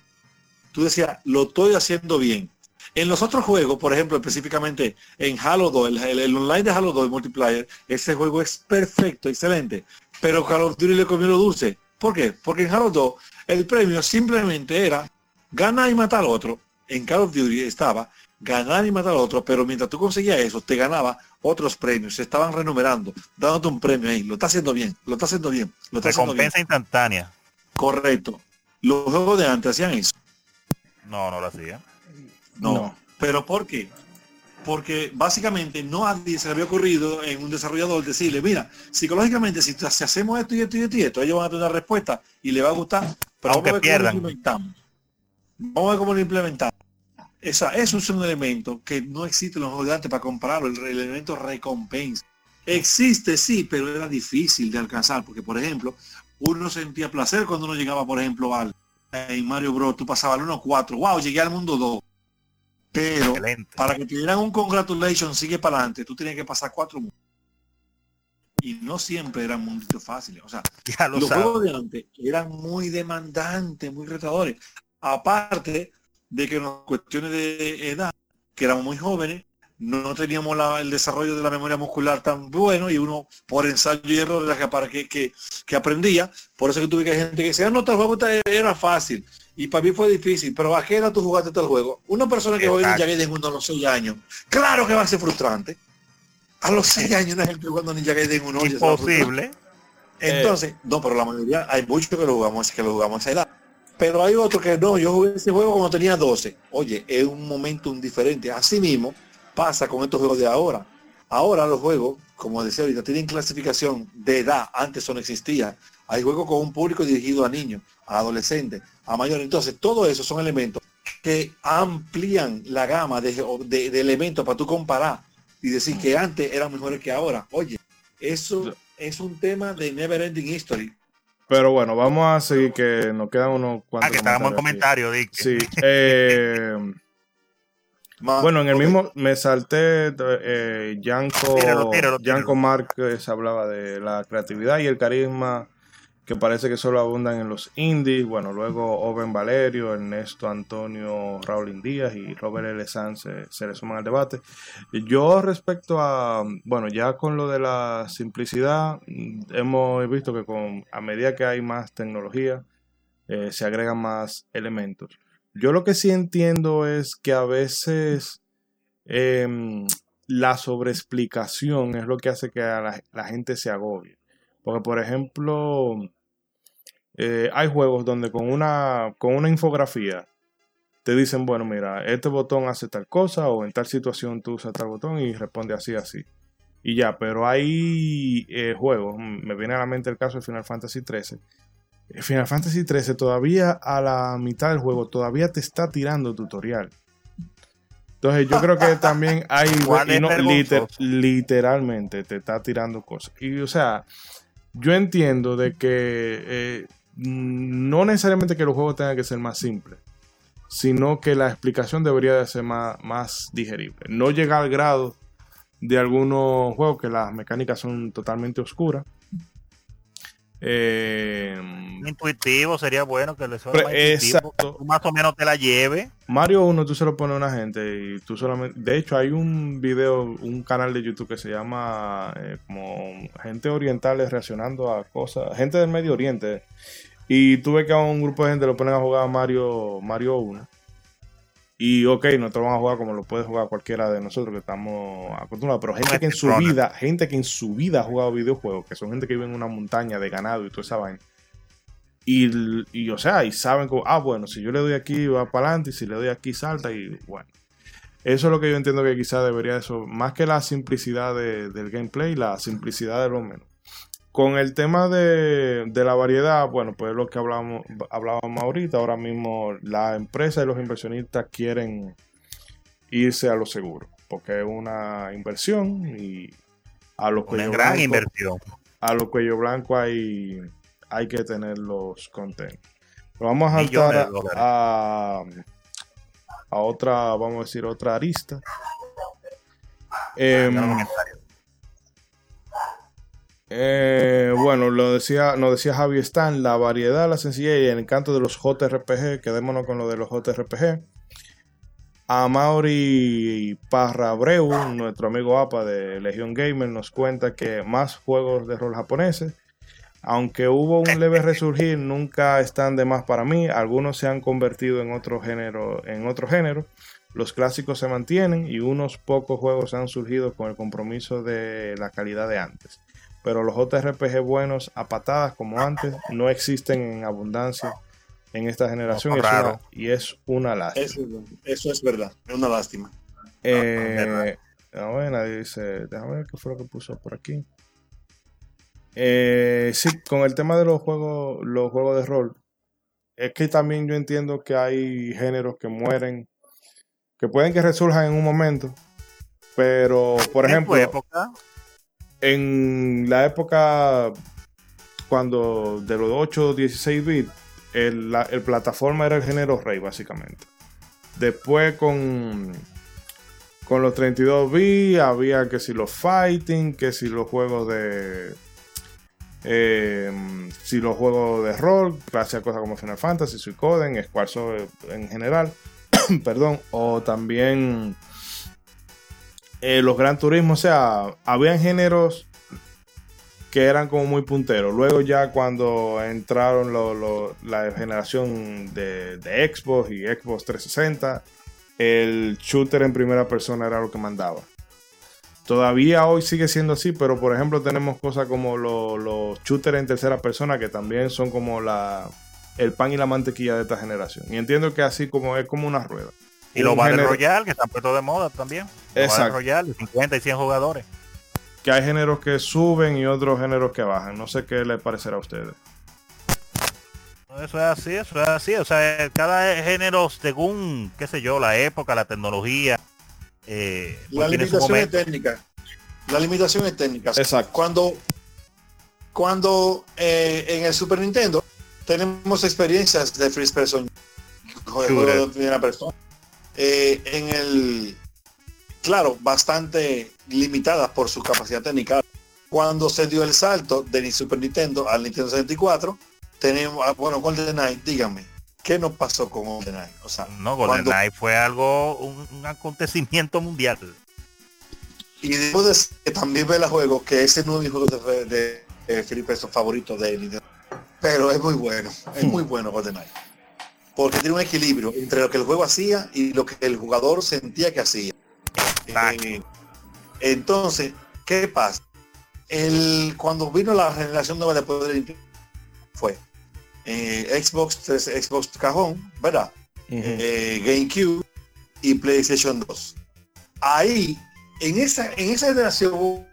tú decías, lo estoy haciendo bien. En los otros juegos, por ejemplo, específicamente en Halo 2, el, el- el online de Halo 2, el multiplayer, ese juego es perfecto, excelente. Pero Call of Duty le comió lo dulce. ¿Por qué? Porque en Halo 2 el premio simplemente era ganar y matar al otro. En Call of Duty estaba ganar y matar al otro, pero mientras tú conseguías eso, te ganaba otros premios, se estaban renumerando, dándote un premio ahí. Lo está haciendo bien, lo está haciendo bien, lo está haciendo bien.
Recompensa instantánea.
Correcto. Los juegos de antes hacían eso.
No, no lo hacía.
No.
No.
¿Pero por qué? Porque básicamente no a nadie se le había ocurrido en un desarrollador decirle, mira, psicológicamente si, si hacemos esto y esto y esto y esto, ellos van a tener una respuesta y le va a gustar, pero
Aunque
vamos a ver
pierdan.
cómo lo implementamos. Vamos a ver cómo lo implementamos. Esa, eso es un elemento que no existe en los juegos de antes para compararlo, el, el elemento recompensa. Existe, sí, pero era difícil de alcanzar, porque por ejemplo, uno sentía placer cuando uno llegaba, por ejemplo, al en Mario Bros. Tú pasabas al 1-4, wow, llegué al mundo 2. Pero
Excelente.
para que te dieran un congratulations, sigue para adelante, tú tenías que pasar cuatro mundos. Y no siempre eran munditos fáciles. O sea, <laughs>
Ya lo
los
sabes.
juegos de antes eran muy demandantes, muy retadores. Aparte de que en cuestiones de edad, que éramos muy jóvenes, no teníamos la- el desarrollo de la memoria muscular tan bueno y uno por ensayo y error era que, para que, que, que aprendía. Por eso que tuve que hay gente que decía, "Ah, no, tal juego era fácil. Y para mí fue difícil, pero ¿a qué edad tú jugaste tal juego? Una persona que juega. Ninja Gaiden uno a los 6 años, claro que va a ser frustrante. A los 6 años una gente jugando Ninja Gaiden uno oye, se va a frustrar.
Imposible.
Entonces, no, pero la mayoría, hay muchos que lo jugamos, que lo jugamos a esa edad. Pero hay otro que no, yo jugué ese juego cuando tenía 12. Oye, es un momento diferente. Así mismo pasa con estos juegos de ahora. Ahora los juegos, como decía ahorita, tienen clasificación de edad. Antes eso no existía. Hay juegos con un público dirigido a niños, a adolescentes, a mayores. Entonces, todo eso son elementos que amplían la gama de, de- de elementos para tú comparar y decir que antes eran mejores que ahora. Oye, eso es un tema de never ending history.
Pero bueno, vamos a seguir que nos quedan unos cuantos.
Ah, que estábamos en
comentarios
comentario, Dick.
Sí. eh, <laughs>
Más-
bueno, en el mismo me salté eh, Yanko,
Tíralo, tíralo, tíralo.
Yanko Márquez hablaba de la creatividad y el carisma que parece que solo abundan en los indies. Bueno, luego Oben Valerio, Ernesto Antonio Raúl Díaz y Robert L. Sanz se, se le suman al debate. Yo respecto a, bueno, ya con lo de la simplicidad, hemos visto que con a medida que hay más tecnología, eh, se agregan más elementos. Yo lo que sí entiendo es que a veces em, la sobreexplicación es lo que hace que la, la gente se agobie. Porque, por ejemplo, eh, hay juegos donde con una, con una infografía te dicen, bueno, mira, este botón hace tal cosa o en tal situación tú usas tal botón y responde así, así. Y ya, pero hay eh, juegos, me viene a la mente el caso de Final Fantasy XIII. Final Fantasy XIII todavía a la mitad del juego todavía te está tirando tutorial. Entonces yo creo que <laughs> también hay literalmente te está tirando cosas. Y o sea, yo entiendo de que eh, no necesariamente que los juegos tengan que ser más simples, sino que la explicación debería de ser más, más digerible. No llegar al grado de algunos juegos que las mecánicas son totalmente oscuras. Eh,
Intuitivo sería bueno que le suene
Pero
más
exacto.
tú más o menos te la lleve.
Mario 1 tú se lo pones a una gente y tú solamente... De hecho hay un video, un canal de YouTube que se llama eh, como gente orientales reaccionando a cosas, gente del Medio Oriente. Y tú ves que a un grupo de gente lo ponen a jugar Mario, Mario 1. Y ok, nosotros vamos a jugar como lo puede jugar cualquiera de nosotros que estamos acostumbrados. Pero gente que en su vida, gente que en su vida ha jugado videojuegos, que son gente que vive en una montaña de ganado y toda esa vaina. Y, y, o sea, y saben como, ah, bueno, si yo le doy aquí va para adelante y si le doy aquí salta y bueno. Eso es lo que yo entiendo que quizás debería eso, más que la simplicidad de- del gameplay, la simplicidad de lo menos. Con el tema de, de la variedad, bueno, pues es lo que hablábamos, hablábamos ahorita, ahora mismo la empresa y los inversionistas quieren irse a lo seguro, porque es una inversión y a los
Una gran
blanco-
inversión.
a los cuello blanco hay, hay que tenerlos contentos. Pero vamos a saltar a, a otra, vamos a decir, otra arista.
Comentario.
Eh, bueno, lo decía, nos decía Javi Stan, la variedad, la sencillez y el encanto de los JRPG. Quedémonos con lo de los JRPG. A Mauri Parrabreu, nuestro amigo APA de Legion Gamer, nos cuenta que más juegos de rol japoneses. Aunque hubo un leve resurgir, nunca están de más para mí. Algunos se han convertido en otro género, en otro género. Los clásicos se mantienen y unos pocos juegos han surgido con el compromiso de la calidad de antes. Pero los JRPG buenos a patadas como antes no existen en abundancia en esta generación y es, una, y es una lástima.
Eso, eso es verdad, es una lástima.
Eh, nadie dice, déjame ver qué fue lo que puso por aquí. Eh, sí, con el tema de los juegos, los juegos de rol, es que también yo entiendo que hay géneros que mueren, que pueden que resurjan en un momento, pero por ejemplo,
época,
en la época cuando de los 8 16 bits, el, la- plataforma era el género rey, básicamente. Después con, con los 32 bits había que si los fighting, que si los juegos de. eh, si los juegos de rol, gracias a cosas como Final Fantasy, Suicoden, Squaresoft en general, <coughs> perdón, o también eh, los Gran Turismo, o sea, habían géneros que eran como muy punteros. Luego ya cuando entraron lo- lo- la generación de, de Xbox y Xbox 360, el shooter en primera persona era lo que mandaba. Todavía hoy sigue siendo así, pero por ejemplo tenemos cosas como lo- los shooters en tercera persona que también son como la, el pan y la mantequilla de esta generación. Y entiendo que así como es como una rueda.
Y los Battle Royale, que están puestos de moda también.
Exacto.
De 50 y 100 jugadores.
Que hay géneros que suben y otros géneros que bajan. No sé qué les parecerá a ustedes.
Eso es así, eso es así. O sea, cada género, según, qué sé yo, la época, la tecnología, eh, pues
La limitación es técnica. La limitación es técnica.
Exacto.
Cuando, cuando eh, en el Super Nintendo tenemos experiencias de first person, juego de primera persona. Eh, en el, claro, bastante limitadas por su capacidad técnica. Cuando se dio el salto del Super Nintendo al Nintendo 64, tenemos, ah, bueno, GoldenEye, díganme, ¿qué nos pasó con GoldenEye? O sea,
No,
cuando-
GoldenEye fue algo, un, un acontecimiento mundial.
Y debo decir que también ve la juego, que ese no es mi juego de, de, de Philip Preston favorito de Nintendo. Pero es muy bueno, es muy bueno GoldenEye. Porque tiene un equilibrio entre lo que el juego hacía y lo que el jugador sentía que hacía. Eh, entonces, ¿qué pasa? El, cuando vino la generación nueva de poder fue eh, Xbox 3, Xbox Cajón, ¿verdad? eh, GameCube y PlayStation 2. Ahí, en esa, en esa generación,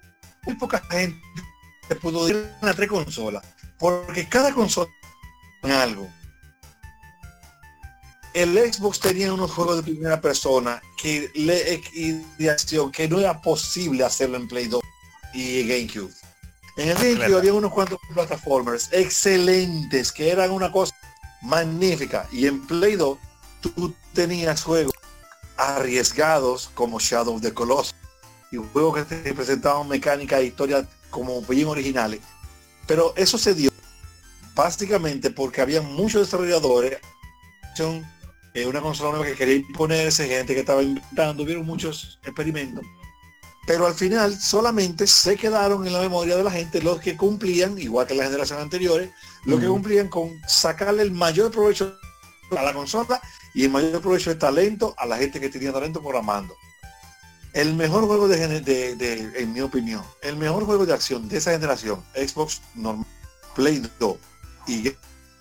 muy poca gente pudo ir a tres consolas, porque cada consola tenía algo. El Xbox tenía unos juegos de primera persona que le de acción que no era posible hacerlo en Play 2 y GameCube. En el GameCube había unos cuantos plataformers excelentes que eran una cosa magnífica y en Play 2 tú tenías juegos arriesgados como Shadow of the Colossus y juegos que te presentaban mecánica e historia como bien originales. Pero eso se dio básicamente porque había muchos desarrolladores, son eh, una consola nueva que quería imponerse, gente que estaba inventando, hubieron muchos experimentos. Pero al final solamente se quedaron en la memoria de la gente los que cumplían, igual que las generaciones anteriores, los que cumplían con sacarle el mayor provecho a la consola y el mayor provecho de talento a la gente que tenía talento programando. El mejor juego de- de- en mi opinión, el mejor juego de acción de esa generación, Xbox normal, Play 2 y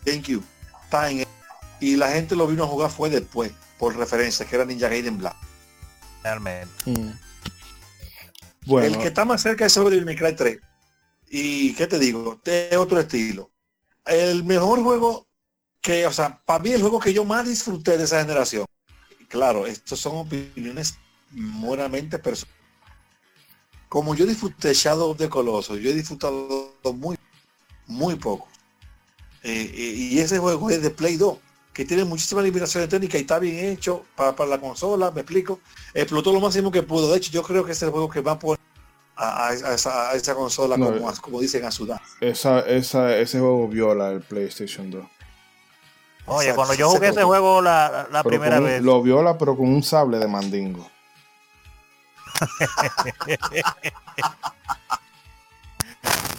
GameCube, está en y la gente lo vino a jugar fue después, por referencia, que era Ninja Gaiden Black.
Realmente.
Mm. Bueno,
El que está más cerca es sobre el May Cry 3. Y qué te digo, es otro estilo. El mejor juego que, o sea, para mí el juego que yo más disfruté de esa generación. Claro, estos son opiniones moralmente personales. Como yo disfruté Shadow of the Colossus, yo he disfrutado muy, muy poco. Eh, eh, y ese juego es de Play 2, que tiene muchísimas limitaciones técnicas y está bien hecho para, para la consola, me explico. Explotó lo máximo que pudo. De hecho, yo creo que es el juego que va a poner a, esa, a esa consola,
No,
como,
eh.
como dicen, a sudar.
esa, esa, ese juego viola el PlayStation 2.
Oye,
Exacto,
cuando yo jugué ese
juego.
la, la primera
un-
vez,
Lo viola, pero con un sable de mandingo. <laughs>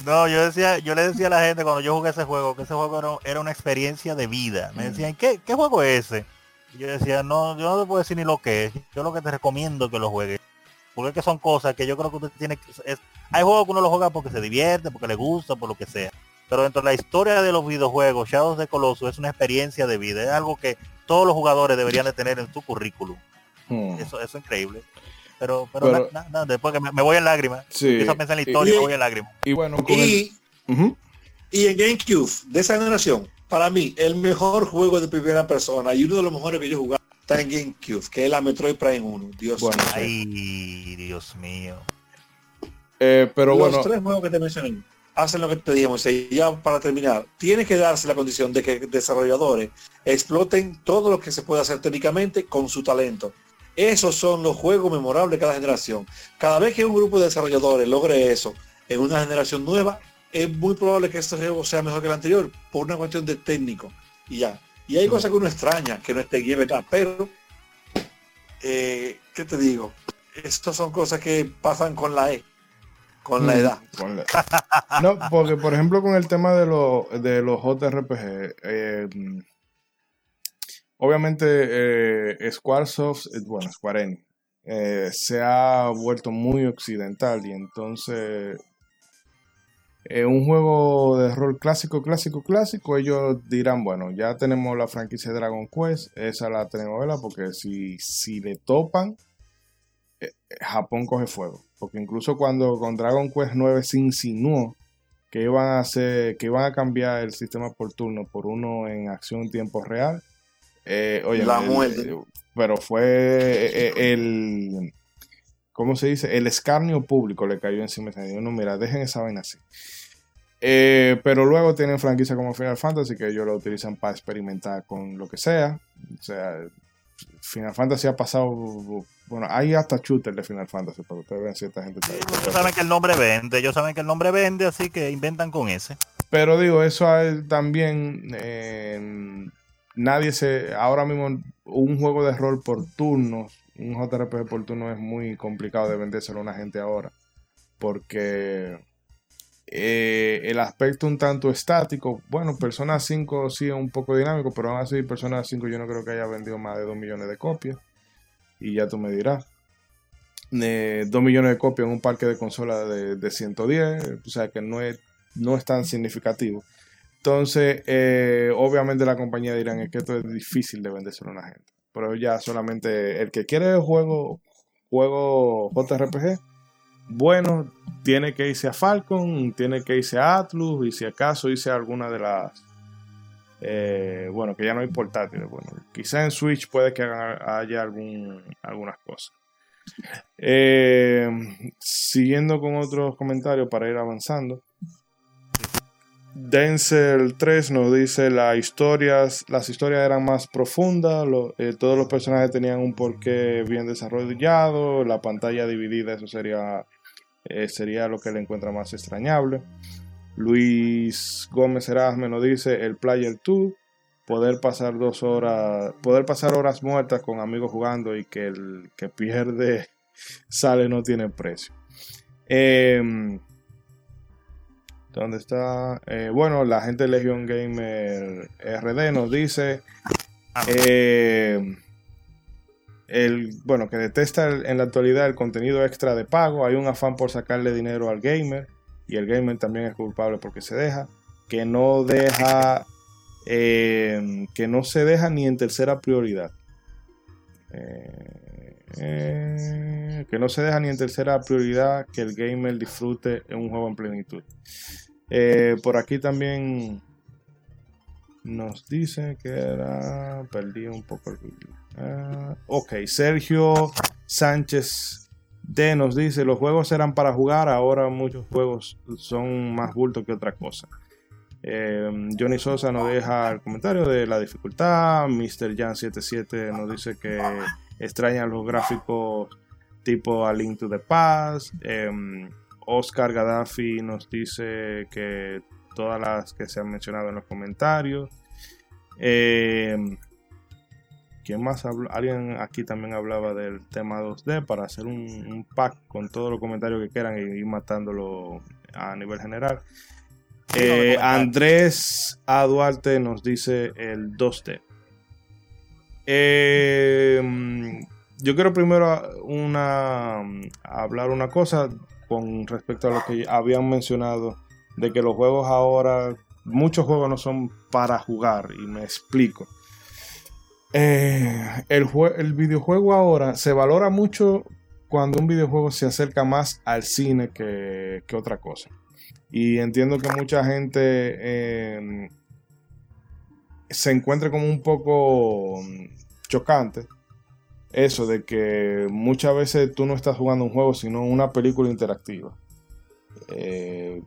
no, yo decía, yo le decía a la gente cuando yo jugué ese juego que ese juego era, era una experiencia de vida. Me
Mm.
decían, ¿qué, qué juego es ese? Y yo decía, no, yo no te puedo decir ni lo que es. Yo lo que te recomiendo es que lo juegues. Porque es que son cosas que yo creo que usted tiene que... es- hay juegos que uno lo juega porque se divierte, porque le gusta, por lo que sea. Pero dentro de la historia de los videojuegos, Shadows de Colossus es una experiencia de vida. Es algo que todos los jugadores deberían de tener en su currículum.
Mm.
Eso, eso es increíble. Pero, pero,
Pero-
na- na- na, después que me, me voy en lágrimas.
Sí.
Empiezo a pensar en la
Y-
historia y,
y-
me voy en lágrimas.
Y bueno, con el-
Y, y en GameCube, de esa generación, para mí, el mejor juego de primera persona y uno de los mejores que yo he jugado está en GameCube, que es la Metroid Prime 1. Dios
Bueno,
mío.
Ay, Dios mío.
Eh, pero
los
bueno,
tres juegos que te mencioné hacen lo que te dijimos y ya para terminar tiene que darse la condición de que desarrolladores exploten todo lo que se puede hacer técnicamente con su talento esos son los juegos memorables de cada generación. Cada vez que un grupo de desarrolladores logre eso en una generación nueva es muy probable que este juego sea mejor que el anterior por una cuestión de técnico. Y ya. Y hay cosas que uno extraña que no esté pero eh, qué te digo estas son cosas que pasan con la E con la edad.
Ponle. No, porque por ejemplo con el tema de, los de los JRPG, eh, obviamente eh, Squaresoft, eh, bueno, Square Enix, eh, se ha vuelto muy occidental y entonces un juego de rol clásico, clásico, clásico, ellos dirán, bueno, ya tenemos la franquicia Dragon Quest, esa la telenovela, porque si, si le topan, Japón coge fuego. Porque incluso cuando con Dragon Quest 9 se insinuó que iban a hacer, que iban a cambiar el sistema por turno por uno en acción en tiempo real, eh, oye,
La
el-
muerte.
pero fue eh, el, ¿cómo se dice? El escarnio público le cayó encima. Y dijo, no, mira, dejen esa vaina así. Eh, pero luego tienen franquicias como Final Fantasy que ellos lo utilizan para experimentar con lo que sea. O sea, Final Fantasy ha pasado. Bueno, hay hasta shooter de Final Fantasy, pero ustedes ven si esta gente está
Ellos saben que el nombre vende, ellos saben que el nombre vende, así que inventan con ese.
Pero digo, eso hay también. eh, nadie se. Ahora mismo, un juego de rol por turnos, un JRPG por turno es muy complicado de vendérselo a una gente ahora. Porque eh, el aspecto un tanto estático. Bueno, Persona 5 sí es un poco dinámico, pero aún así, Persona 5 yo no creo que haya vendido más de 2 millones de copias. Y ya tú me dirás. 2 millones de copias en un parque de consolas de, de 110, o sea que no es, no es tan significativo. Entonces, eh, obviamente la compañía dirán es que esto es difícil de vendérselo a una gente. Pero ya solamente el que quiere juego, juego JRPG, bueno, tiene que irse a Falcon, tiene que irse a Atlus y si acaso irse a alguna de las... eh, bueno, que ya no hay portátiles. Bueno, quizá en Switch puede que haya algún, algunas cosas. Eh, siguiendo con otros comentarios para ir avanzando. Denzel 3 nos dice las historias, las historias eran más profundas, eh, todos los personajes tenían un porqué bien desarrollado, la pantalla dividida, eso sería, eh, sería lo que le encuentra más extrañable. Luis Gómez Erasme nos dice el Player 2, poder pasar dos horas, poder pasar horas muertas con amigos jugando y que el que pierde <laughs> sale no tiene precio. Em, ¿Dónde está? Eh, bueno, la gente de Legion Gamer RD nos dice eh, el, bueno, que detesta el- en la actualidad el contenido extra de pago. Hay un afán por sacarle dinero al gamer y el gamer también es culpable porque se deja. Que no deja, eh, que no se deja ni en tercera prioridad. Eh, eh, que no se deja ni en tercera prioridad que el gamer disfrute en un juego en plenitud. Eh, por aquí también nos dice que era. Perdí un poco el. Ah, ok, Sergio Sánchez D nos dice: Los juegos eran para jugar, ahora muchos juegos son más bulto que otra cosa. Eh, Johnny Sosa nos deja el comentario de la dificultad. Mr. Jan77 nos dice que extraña los gráficos tipo A Link to the Past. Em, Oscar Gaddafi nos dice que todas las que se han mencionado en los comentarios. Em, ¿Quién más habló? Alguien aquí también hablaba del tema 2D para hacer un, un pack con todos los comentarios que quieran y ir matándolo a nivel general. Eh. Andrés A. Duarte nos dice el 2D. Eh, yo quiero primero una, hablar una cosa con respecto a lo que habían mencionado de que los juegos ahora, muchos juegos no son para jugar y me explico. Eh, el, el videojuego ahora se valora mucho cuando un videojuego se acerca más al cine que, que otra cosa. Y entiendo que mucha gente eh, se encuentra como un poco mm, chocante eso de que muchas veces tú no estás jugando un juego, sino una película interactiva. Eh,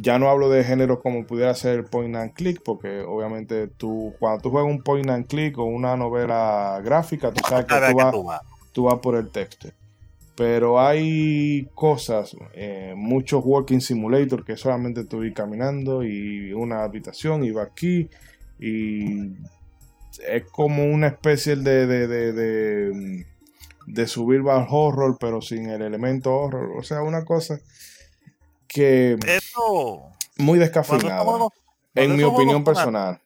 ya no hablo de género como pudiera ser point and click, porque obviamente tú, cuando tú juegas un point and click o una novela gráfica, tú sabes que vas,
tú vas.
tú vas por el texto. Pero hay cosas, eh, muchos walking simulator que solamente tú ir caminando y una habitación y va aquí y es como una especie de, de, de, de, de subir al horror pero sin el elemento horror. O sea, una cosa que
Eso.
muy descafeinada, en mi opinión personal.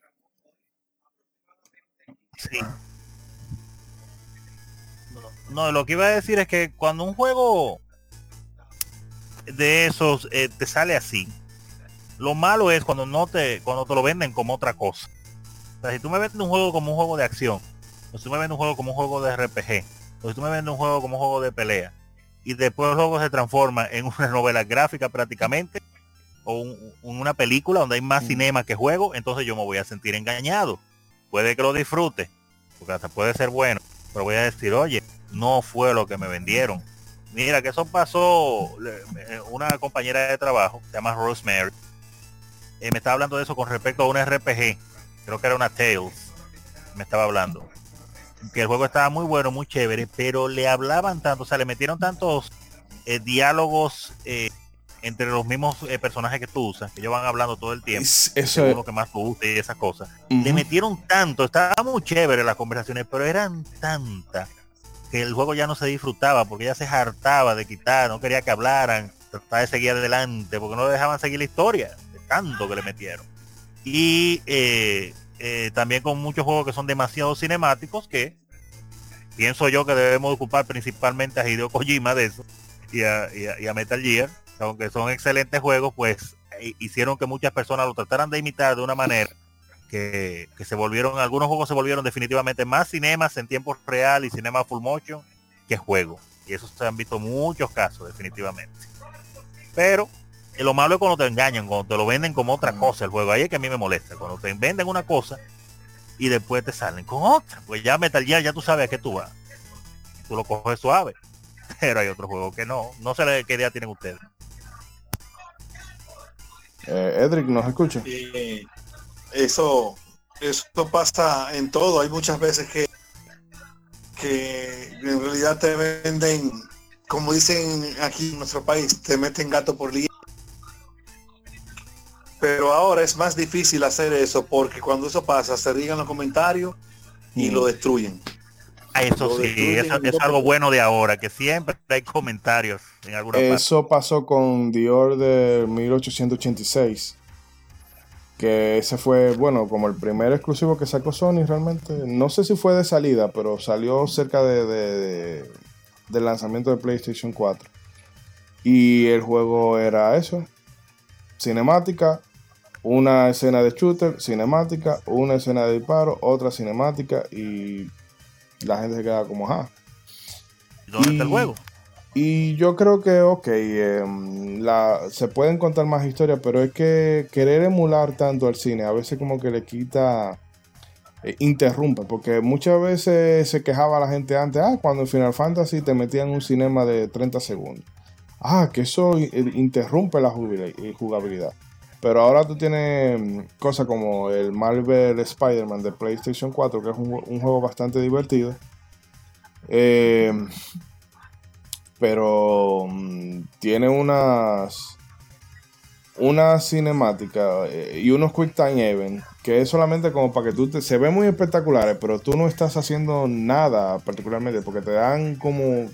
Sí. No, no, lo que iba a decir es que cuando un juego de esos eh, te sale así. Lo malo es cuando no te, cuando te lo venden como otra cosa. O sea, si tú me vendes un juego como un juego de acción, o si tú me vendes un juego como un juego de RPG, o si tú me vendes un juego como un juego de pelea, y después el juego se transforma en una <laughs> novela gráfica prácticamente, o un- una película donde hay más
Mm.
cinema que juego, entonces yo me voy a sentir engañado. Puede que lo disfrute, porque hasta puede ser bueno, pero voy a decir, oye, no fue lo que me vendieron. Mira, que eso pasó, eh, una compañera de trabajo, se llama Rosemary, eh, me estaba hablando de eso con respecto a un RPG, creo que era una Tales, me estaba hablando. Que el juego estaba muy bueno, muy chévere, pero le hablaban tanto, o sea, le metieron tantos eh, diálogos eh, entre los mismos eh, personajes que tú usas, que ellos van hablando todo el tiempo,
Es- eso es.
lo que más tú usas y esas cosas. Le metieron tanto, estaba muy chévere las conversaciones, pero eran tantas que el juego ya no se disfrutaba porque ya se hartaba de quitar, no quería que hablaran, trataba de seguir adelante porque no le dejaban seguir la historia, de tanto que le metieron. Y eh, eh, también con muchos juegos que son demasiado cinemáticos que pienso yo que debemos ocupar principalmente a Hideo Kojima de eso y a, y a- Metal Gear, aunque son excelentes juegos, pues eh, hicieron que muchas personas lo trataran de imitar de una manera que, que se volvieron, algunos juegos se volvieron definitivamente más cinemas en tiempo real y cinema full motion que juego. Y eso se han visto muchos casos, definitivamente. Pero lo malo es cuando te engañan, cuando te lo venden como otra
Mm.
cosa el juego. Ahí es que a mí me molesta. Cuando te venden una cosa y después te salen con otra. Pues ya Metal Gear ya tú sabes a qué tú vas. Tú lo coges suave. <laughs> Pero hay otros juegos que no. No sé qué idea tienen ustedes.
Eh, Edric, ¿nos escucha?
Eso, eso pasa en todo. Hay muchas veces que, que en realidad te venden, como dicen aquí en nuestro país, te meten gato por liebre. Pero ahora es más difícil hacer eso porque cuando eso pasa se digan los comentarios y
Mm.
lo destruyen.
Ah, Eso
Lo
sí, eso es algo bueno de ahora, que siempre hay comentarios en alguna parte.
Eso pasó con The Order 1886. Que ese fue, bueno, como el primer exclusivo que sacó Sony realmente. No sé si fue de salida, pero salió cerca de, de- de- del lanzamiento de PlayStation 4. Y el juego era eso. Cinemática, una escena de shooter, cinemática, una escena de disparo, otra cinemática y la gente se queda como, ajá.
¿Y ¿Dónde está el
y-
juego?
Y yo creo que, ok, em, la, se pueden contar más historias, pero es que querer emular tanto al cine a veces como que le quita, eh, interrumpe, porque muchas veces se quejaba la gente antes, ah, cuando en Final Fantasy te metían un cinema de 30 segundos. Ah, que eso i- interrumpe la eh, jugabilidad. Pero ahora tú tienes mm, cosas como el Marvel Spider-Man de PlayStation 4, que es un, juego bastante divertido. Em, pero mm, tiene unas una cinemática eh, y unos quick time event que es solamente como para que tú te, se ven muy espectaculares pero tú no estás haciendo nada particularmente porque te dan como eh,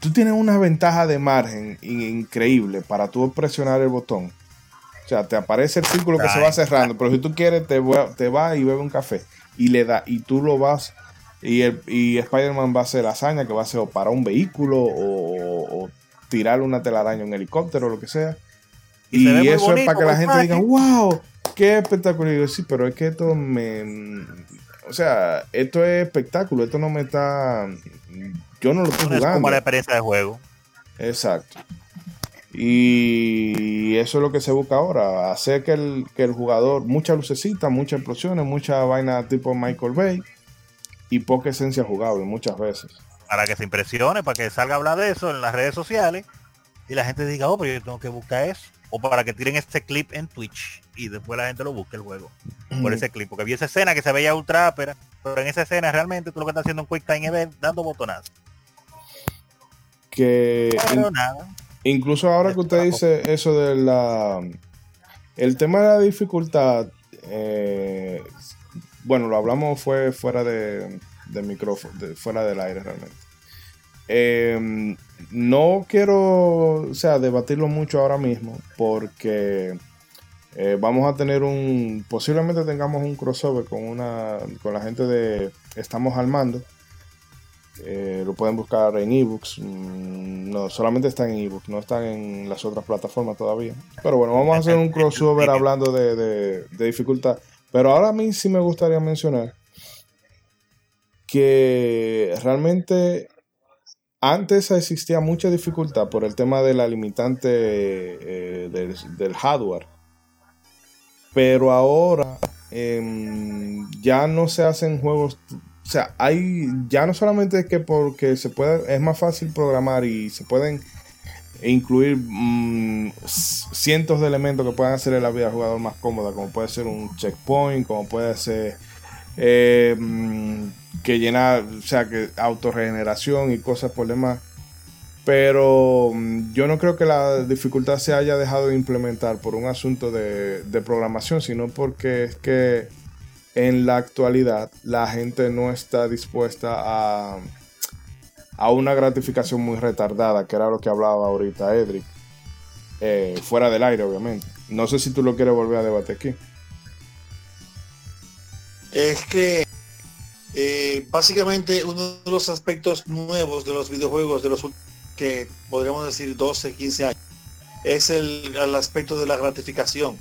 tú tienes una ventaja de margen in- increíble para tú presionar el botón o sea te aparece el círculo que se va cerrando pero si tú quieres te, va- te va y bebe un café y le da y tú lo vas y, el, y Spider-Man va a hacer hazaña que va a ser o para un vehículo o, o tirar una telaraña en un helicóptero o lo que sea.
Y
eso es para que la gente diga, wow, qué espectacular. Y yo, sí, pero es que esto me... O sea, esto es espectáculo, esto no me está... Yo no lo estoy
No es como
jugando.
la experiencia de juego.
Exacto. Y eso es lo que se busca ahora, hacer que el, que el jugador, mucha lucecita, muchas explosiones, mucha vaina tipo Michael Bay y poca esencia jugable muchas veces.
Para que se impresione, para que salga a hablar de eso en las redes sociales y la gente diga, oh, pero yo tengo que buscar eso. O para que tiren este clip en Twitch y después la gente lo busque el juego por ese clip. Porque vi esa escena que se veía ultra ápera, pero en esa escena realmente tú lo que estás haciendo es un quick time event dando botonazos.
Que
Pero nada.
Incluso ahora que usted dice eso de la... El tema de la dificultad, eh, bueno, lo hablamos fue fuera de, de micrófono, fuera del aire realmente. Eh, no quiero, o sea, debatirlo mucho ahora mismo porque eh, vamos a tener un, posiblemente tengamos un crossover con una, con la gente de Estamos al Mando Eh, lo pueden buscar en ebooks. Mm, no, solamente está en ebooks, no están en las otras plataformas todavía. Pero bueno, vamos a hacer un crossover hablando de, de, dificultad. Pero ahora a mí sí me gustaría mencionar que realmente antes existía mucha dificultad por el tema de la limitante eh, del, hardware. Pero ahora em, ya no se hacen juegos. O sea, hay. Ya no solamente que porque se puede. Es más fácil programar y se pueden incluir mm, cientos de elementos que puedan hacer la vida del jugador más cómoda. Como puede ser un checkpoint, como puede ser. Eh, mm, que llena, o sea, que autorregeneración y cosas por demás. Pero mm, yo no creo que la dificultad se haya dejado de implementar por un asunto de, programación, sino porque es que en la actualidad la gente no está dispuesta a, a una gratificación muy retardada, que era lo que hablaba ahorita Edric. Eh, fuera del aire, obviamente. No sé si tú lo quieres volver a debatir aquí.
Es que eh, básicamente uno de los aspectos nuevos de los videojuegos de los que podríamos decir 12, 15 años es el, aspecto de la gratificación.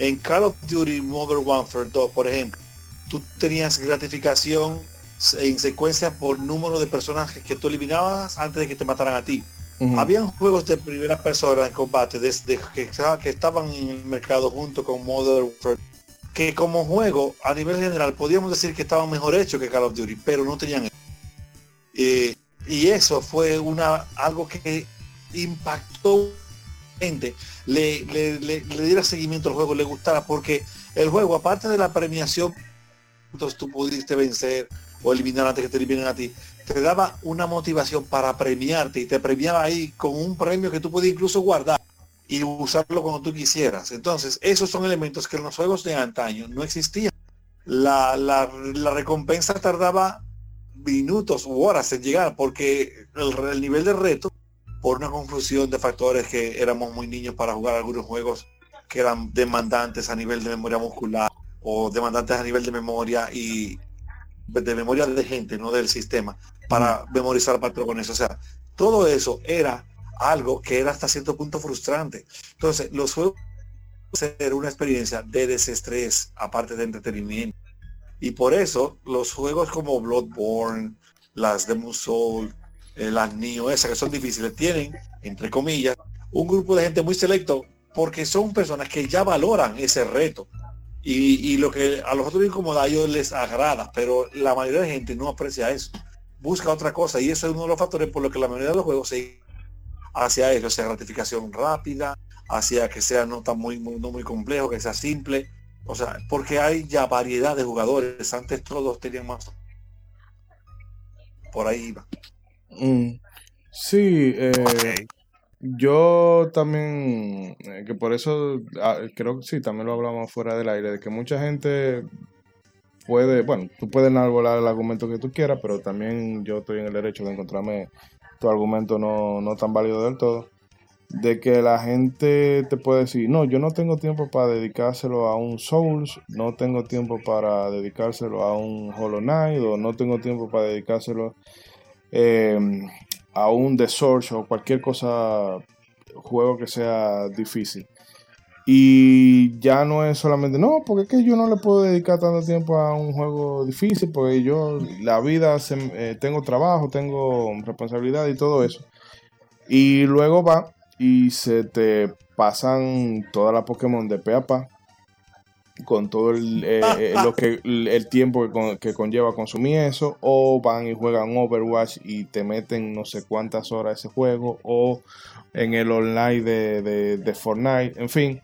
En Call of Duty Modern Warfare 2, por ejemplo, tú tenías gratificación en secuencia por número de personajes que tú eliminabas antes de que te mataran a ti. Habían juegos de primera persona en combate desde que, que estaban en el mercado junto con Modern Warfare que como juego, a nivel general, podíamos decir que estaban mejor hechos que Call of Duty, pero no tenían eh, y eso fue una algo que impactó gente, le, le, le, diera seguimiento al juego, le gustara, porque el juego, aparte de la premiación, entonces tú pudiste vencer o eliminar antes que te eliminen a ti, te daba una motivación para premiarte y te premiaba ahí con un premio que tú podías incluso guardar y usarlo cuando tú quisieras. Entonces, esos son elementos que en los juegos de antaño no existían. La, la, recompensa tardaba minutos u horas en llegar porque el, nivel de reto, por una confusión de factores que éramos muy niños para jugar algunos juegos que eran demandantes a nivel de memoria muscular o demandantes a nivel de memoria y de memoria de gente, no del sistema, para memorizar patrones. O sea, todo eso era algo que era hasta cierto punto frustrante. Entonces, los juegos ser una experiencia de desestrés, aparte de entretenimiento. Y por eso los juegos como Bloodborne, las Demon Soul, eh, las Neo, esas que son difíciles, tienen, entre comillas, un grupo de gente muy selecto porque son personas que ya valoran ese reto. Y, lo que a los otros incomoda a ellos les agrada, pero la mayoría de gente no aprecia eso. Busca otra cosa y eso es uno de los factores por los que la mayoría de los juegos se hacia eso, sea gratificación rápida, hacia que sea no tan muy, muy, no muy complejo, que sea simple. O sea, porque hay ya variedad de jugadores. Antes todos tenían más. Por ahí iba.
Mm, sí, eh, yo también, eh, que por eso ah, creo que sí, también lo hablamos fuera del aire, de que mucha gente puede, bueno, tú puedes enarbolar el argumento que tú quieras, pero también yo estoy en el derecho de encontrarme tu argumento no, no tan válido del todo, de que la gente te puede decir, no, yo no tengo tiempo para dedicárselo a un Souls, no tengo tiempo para dedicárselo a un Hollow Knight, o no tengo tiempo para dedicárselo eh, a un The Source o cualquier cosa, juego que sea difícil. Y ya no es solamente, no, porque es que yo no le puedo dedicar tanto tiempo a un juego difícil, porque yo, la vida, eh, tengo trabajo, tengo responsabilidad y todo eso. Y luego va y se te pasan toda la Pokémon de Peapa con todo el, eh, eh, lo que, el tiempo que, conlleva consumir eso, o van y juegan Overwatch y te meten no sé cuántas horas ese juego, o en el online de, de, Fortnite, en fin.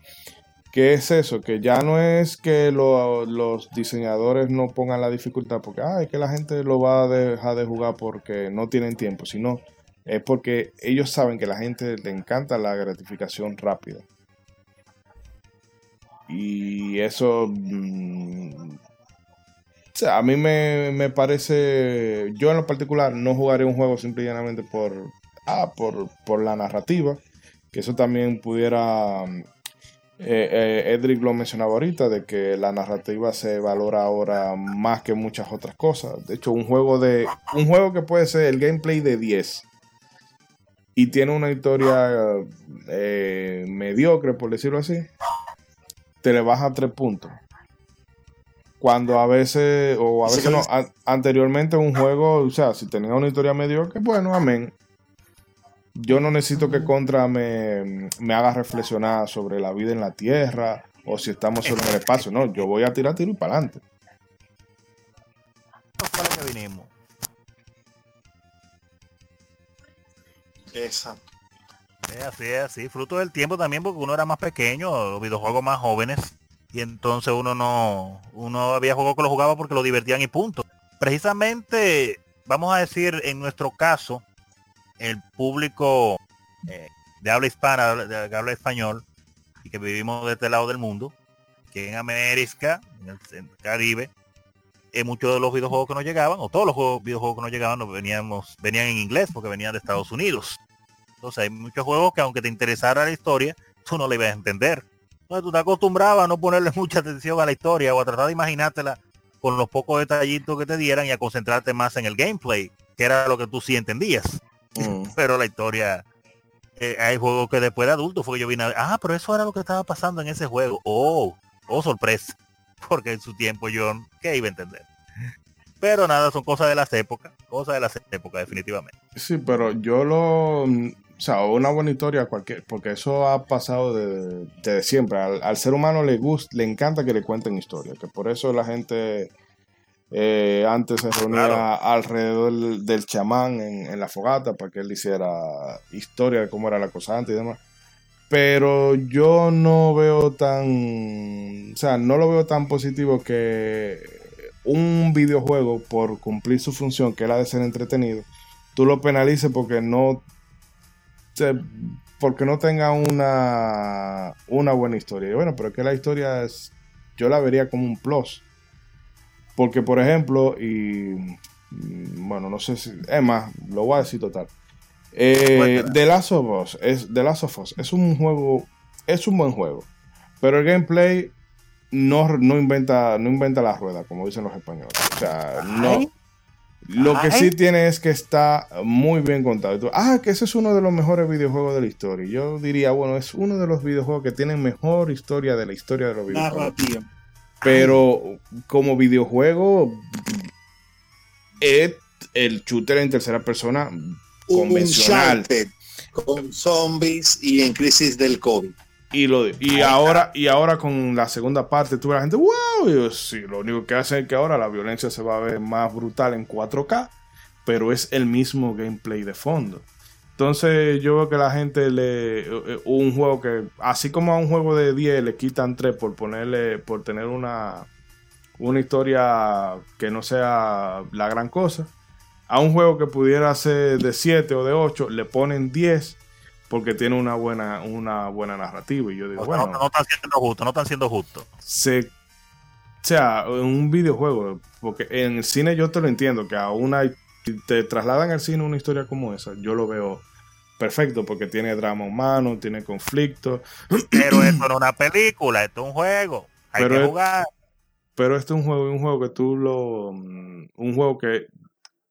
¿Qué es eso? Que ya no es que los diseñadores no pongan la dificultad porque es que la gente lo va a dejar de jugar porque no tienen tiempo, sino es porque ellos saben que a la gente le encanta la gratificación rápida. Y eso mm, o sea, a mí me, me, parece, yo en lo particular no jugaré un juego simplemente por, ah, por, por la narrativa, que eso también pudiera mm, eh, eh, Edric lo mencionaba ahorita, de que la narrativa se valora ahora más que muchas otras cosas. De hecho, un juego de. Un juego que puede ser el gameplay de 10 y tiene una historia eh, mediocre, por decirlo así, te le baja tres puntos. Cuando a veces, o a veces no, an- anteriormente un juego, o sea, si tenía una historia mediocre, bueno, amén. Yo no necesito que Contra me, me haga reflexionar sobre la vida en la Tierra o si estamos solo en el espacio. No, yo voy a tirar tiro y para adelante.
Lo que vinimos.
Exacto.
Así, es así. Fruto del tiempo también porque uno era más pequeño, los videojuegos más jóvenes. Y entonces uno no, uno había juegos que lo jugaba porque lo divertían y punto. Precisamente, vamos a decir, en nuestro caso, el público eh, de habla hispana, de, habla español, y que vivimos de este lado del mundo, que en América, en el, en el Caribe, eh, muchos de los videojuegos que nos llegaban, o todos los juegos- videojuegos que nos llegaban, nos veníamos, venían en inglés porque venían de Estados Unidos. Entonces hay muchos juegos que aunque te interesara la historia, tú no le ibas a entender. Entonces tú te acostumbrabas a no ponerle <laughs> mucha atención a la historia o a tratar de imaginártela con los pocos detallitos que te dieran y a concentrarte más en el gameplay, que era lo que tú sí entendías.
Mm. <laughs>
Pero la historia, eh, hay juegos que después de adulto fue que yo vine a ver, ah, pero eso era lo que estaba pasando en ese juego. Oh, oh, sorpresa. <laughs> Porque en su tiempo yo, ¿qué iba a entender? Pero nada, son cosas de las épocas, cosas de las épocas definitivamente.
Sí, pero yo lo. O sea, una buena historia, cualquier, porque eso ha pasado desde de siempre. Al, al ser humano le gusta, le encanta que le cuenten historia, que por eso la gente eh, antes se reunía
Claro.
alrededor del, del chamán en, en la fogata para que él hiciera historia de cómo era la cosa antes y demás. Pero yo no veo tan. O sea, no lo veo tan positivo que un videojuego, por cumplir su función, que es la de ser entretenido, tú lo penalices porque no se- porque no tenga una una buena historia. Y bueno, pero es que la historia es yo la vería como un plus. Porque por ejemplo, y mm, bueno, no sé si es más, lo voy a decir total. Eh. The Last of Us es The Last of Us es un juego es un buen juego, pero el gameplay no, no inventa no inventa la rueda, como dicen los españoles. O sea, no
Ay.
lo que sí tiene es que está muy bien contado. Tú, ah, que ese es uno de los mejores videojuegos de la historia. Yo diría, bueno, es uno de los videojuegos que tienen mejor historia de la historia de los videojuegos.
Narrativa.
Pero como videojuego, es el shooter en tercera persona convencional.
Con zombies y en crisis del COVID.
Y, lo, y, ahora, y ahora con la segunda parte, a la gente, wow, y yo, sí, lo único que hace es que ahora la violencia se va a ver más brutal en 4K, pero es el mismo gameplay de fondo. Entonces yo veo que la gente le... eh, Un juego que, así como a un juego de 10 le quitan 3 por ponerle, por tener una, una historia que no sea la gran cosa, a un juego que pudiera ser de 7 o de 8 le ponen 10 porque tiene una buena, una buena narrativa. Y yo digo,
O
bueno,
no, no están siendo justos, no están siendo justos.
se, o sea, en un videojuego, porque en el cine yo te lo entiendo, que a una te trasladan al cine una historia como esa, yo lo veo perfecto porque tiene drama humano, tiene conflicto,
Pero <clears throat> esto no es una película, esto es un juego. Hay
Pero
que
es-
jugar.
pero este es un juego, un juego que tú lo, mm, un juego que,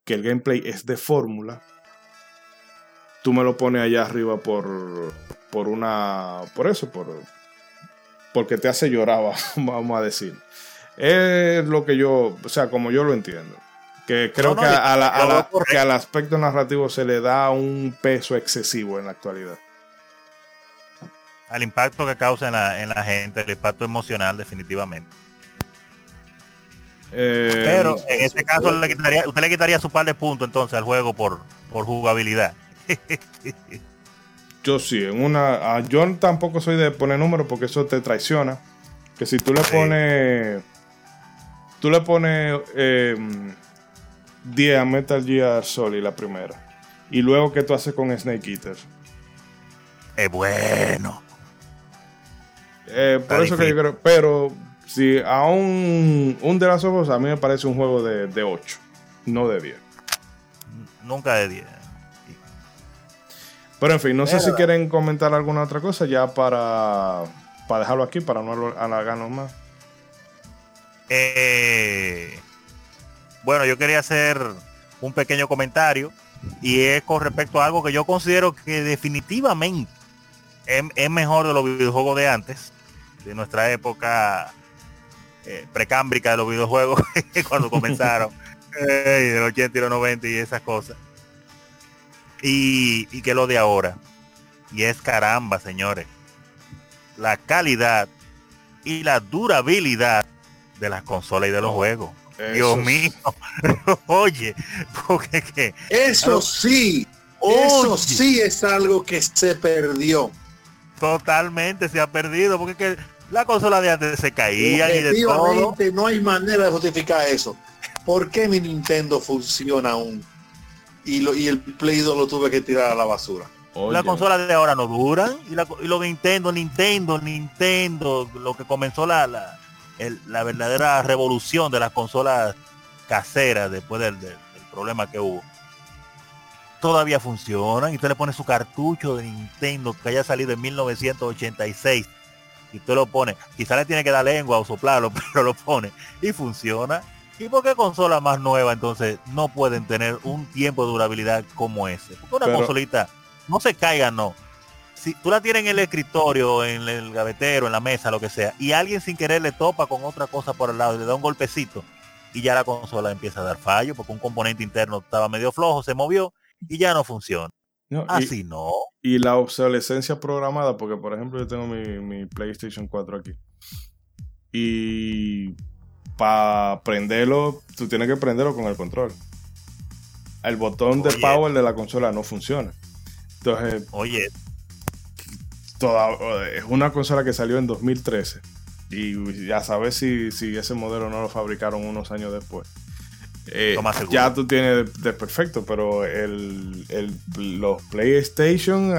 que el gameplay es de fórmula, tú me lo pones allá arriba por, por una, por eso, por, porque te hace llorar, va- <laughs> vamos a decir. Es lo que yo, o sea, como yo lo entiendo. Que creo
No, no,
que, a la- a la- que al aspecto narrativo se le da un peso excesivo en la actualidad.
Al impacto que causa en la, en la gente, el impacto emocional definitivamente.
Eh,
Pero en este caso le quitaría, usted le quitaría su par de puntos entonces al juego por, por jugabilidad. <laughs>
Yo sí, en una. ah, yo tampoco soy de poner números porque eso te traiciona. Que si tú le pones. Tú le pones eh, 10 a Metal Gear Solid la primera. Y luego, ¿qué tú haces con Snake Eater?
Es bueno.
Eh, por
Está
eso que yo
difícil.
creo. Pero si a un, un de las ojos, a mí me parece un juego de, de 8, no de 10.
Nunca de 10.
Pero en fin, no sé si quieren comentar alguna otra cosa ya para, para dejarlo aquí, para no alargarnos más.
Eh, bueno, yo quería hacer un pequeño comentario y es con respecto a algo que yo considero que definitivamente es, mejor de los videojuegos de antes, de nuestra época eh, precámbrica de los videojuegos, <laughs> cuando comenzaron, <laughs> eh, del 80 y los 90 y esas cosas. Y, y que lo de ahora. Y es caramba, señores. La calidad y la durabilidad de las consolas y de los juegos. Dios mío. <laughs> Oye, porque que.
Eso sí. Eso sí es algo que se perdió.
Totalmente se ha perdido. Porque que la consola de antes se caía y de todo.
No hay manera de justificar eso. ¿Por qué mi Nintendo funciona aún? Y, lo, y el Play 2 lo tuve que tirar a la basura.
La consola de ahora no duran. Y, la, y lo Nintendo, Nintendo, Nintendo, lo que comenzó la, la la verdadera revolución de las consolas caseras después del, problema que hubo. Todavía funcionan y usted le pone su cartucho de Nintendo que haya salido en 1986 y usted lo pone, quizá le tiene que dar lengua o soplarlo, <laughs> pero lo pone y funciona. ¿Y por qué consolas más nuevas entonces no pueden tener un tiempo de durabilidad como ese? Porque una consolita no se caiga, no si tú la tienes en el escritorio, en el gavetero, en la mesa, lo que sea, y alguien sin querer le topa con otra cosa por el lado y le da un golpecito, y ya la consola empieza a dar fallo, porque un componente interno estaba medio flojo, se movió y ya no funciona. Así no.
Y la obsolescencia programada, porque por ejemplo yo tengo mi, PlayStation 4 aquí. Y para prenderlo, tú tienes que prenderlo con el control. El botón de power de la consola no funciona. Entonces,
oye,
es una consola que salió en 2013. Y ya sabes si, si ese modelo no lo fabricaron unos años después. Eh, ya tú tienes de, perfecto, pero el, los PlayStation,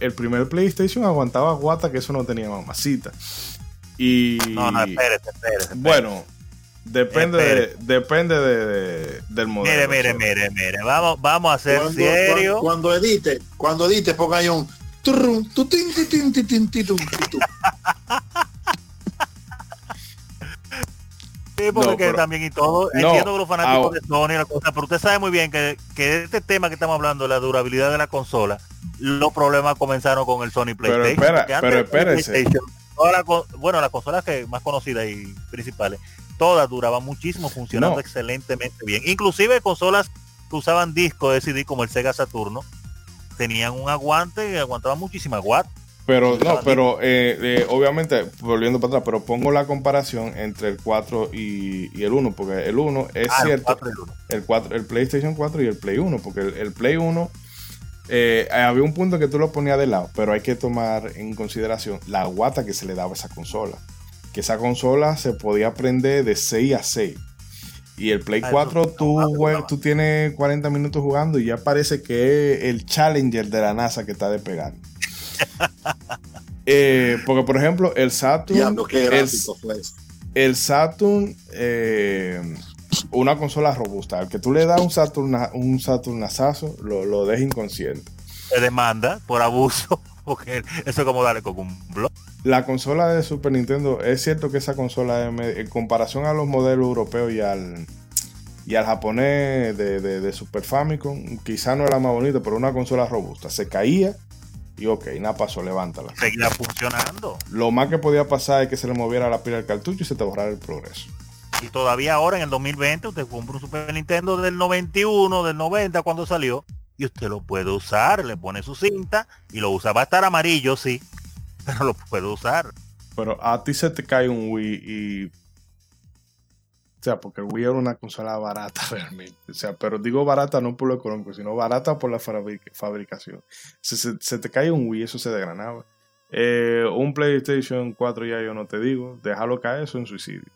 el primer PlayStation aguantaba guata que eso no tenía mamacita. Y
no, no, espérate, espérate,
Bueno, depende de, depende de, del modelo.
Mire, mire, mire, mire, vamos, vamos a ser serio.
Cuando, edite, cuando edite, ponga ahí un
Sí, porque también y todo, entiendo que los fanáticos de Sony la cosa, pero usted sabe muy bien que, que este tema que estamos hablando, la durabilidad de la consola, los problemas comenzaron con el Sony PlayStation.
Pero, espera, pero espérese.
bueno, las consolas que más conocidas y principales, todas duraban muchísimo, funcionando excelentemente bien. Inclusive consolas que usaban discos de CD como el Sega Saturno, tenían un aguante y aguantaban muchísima watt.
Pero no, pero eh, eh, obviamente, volviendo para atrás, pero pongo la comparación entre el 4 y, el 1, porque el 1 es ah, cierto, el, 4, el, PlayStation 4 y el Play 1, porque el, Play 1 eh, había un punto que tú lo ponías de lado, pero hay que tomar en consideración la guata que se le daba a esa consola. Que esa consola se podía prender de 6 a 6. Y el Play 4 ah, tú, tú tienes 40 minutos jugando y ya parece que es el Challenger de la NASA que está despegando. <laughs> eh, porque, por ejemplo, el Saturn. el, Saturn, eh, una consola robusta. Al que tú le das un Saturn, un Saturnazazo, lo, lo deja inconsciente.
Se demanda por abuso. Porque eso es como darle con un blog.
La consola de Super Nintendo, es cierto que esa consola, en comparación a los modelos europeos y al, y al japonés de, Super Famicom, quizá no era más bonita, pero una consola robusta. Se caía y ok, nada pasó, levántala.
Seguía funcionando.
Lo más que podía pasar es que se le moviera la pila del cartucho y se te borrara el progreso.
Y todavía ahora en el 2020 usted compra un Super Nintendo del 91, del 90 cuando salió y usted lo puede usar, le pone su cinta y lo usa. Va a estar amarillo, sí, <laughs> pero lo puede usar.
Pero a ti se te cae un Wii y... O sea, porque el Wii era una consola barata <laughs> realmente. O sea, pero digo barata no por lo económico, sino barata por la fabricación. Si se, te cae un Wii, eso se desgranaba. Eh, un PlayStation 4 ya yo no te digo, déjalo caer, eso en suicidio.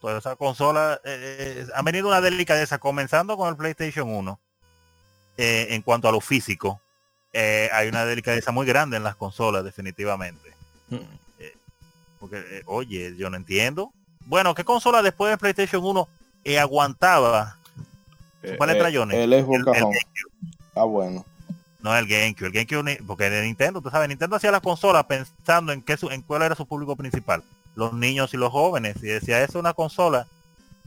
Toda esa consola, eh, eh, ha venido una delicadeza, comenzando con el PlayStation 1, eh, en cuanto a lo físico. hay una delicadeza muy grande en las consolas, definitivamente. Hmm. porque, oye, yo no entiendo. Bueno, ¿qué consola después del PlayStation 1 aguantaba?
¿Cuál es el, el, el, Ah, bueno.
No el GameCube. El GameCube, porque de Nintendo, tú sabes, Nintendo hacía las consolas pensando en qué su- en cuál era su público principal. Los niños y los jóvenes. Y decía, esa es una consola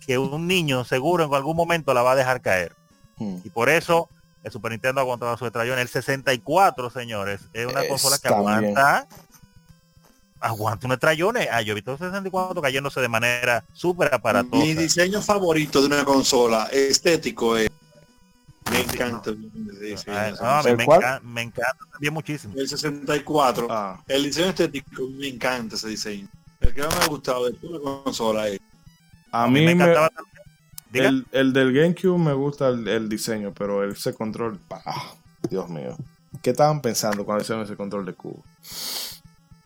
que un niño seguro en algún momento la va a dejar caer.
Hmm.
Y por eso el Super Nintendo aguantaba su estrellón. El 64, señores, es una
Es
consola que aguanta aguanta un estrellón. Ah, yo he visto el 64 cayéndose de manera súper aparatosa.
Mi diseño favorito de una consola estético es. Me encanta. diseño.
Ah, no, a mí
¿El
me, me encanta también muchísimo.
El 64.
Ah,
El diseño estético me encanta ese diseño. El que más me ha gustado de toda la consola es.
a mí me,
encantaba también.
El, el del GameCube me gusta el, el diseño, pero ese control, ah, Dios mío. ¿Qué estaban pensando cuando hicieron ese control de cubo?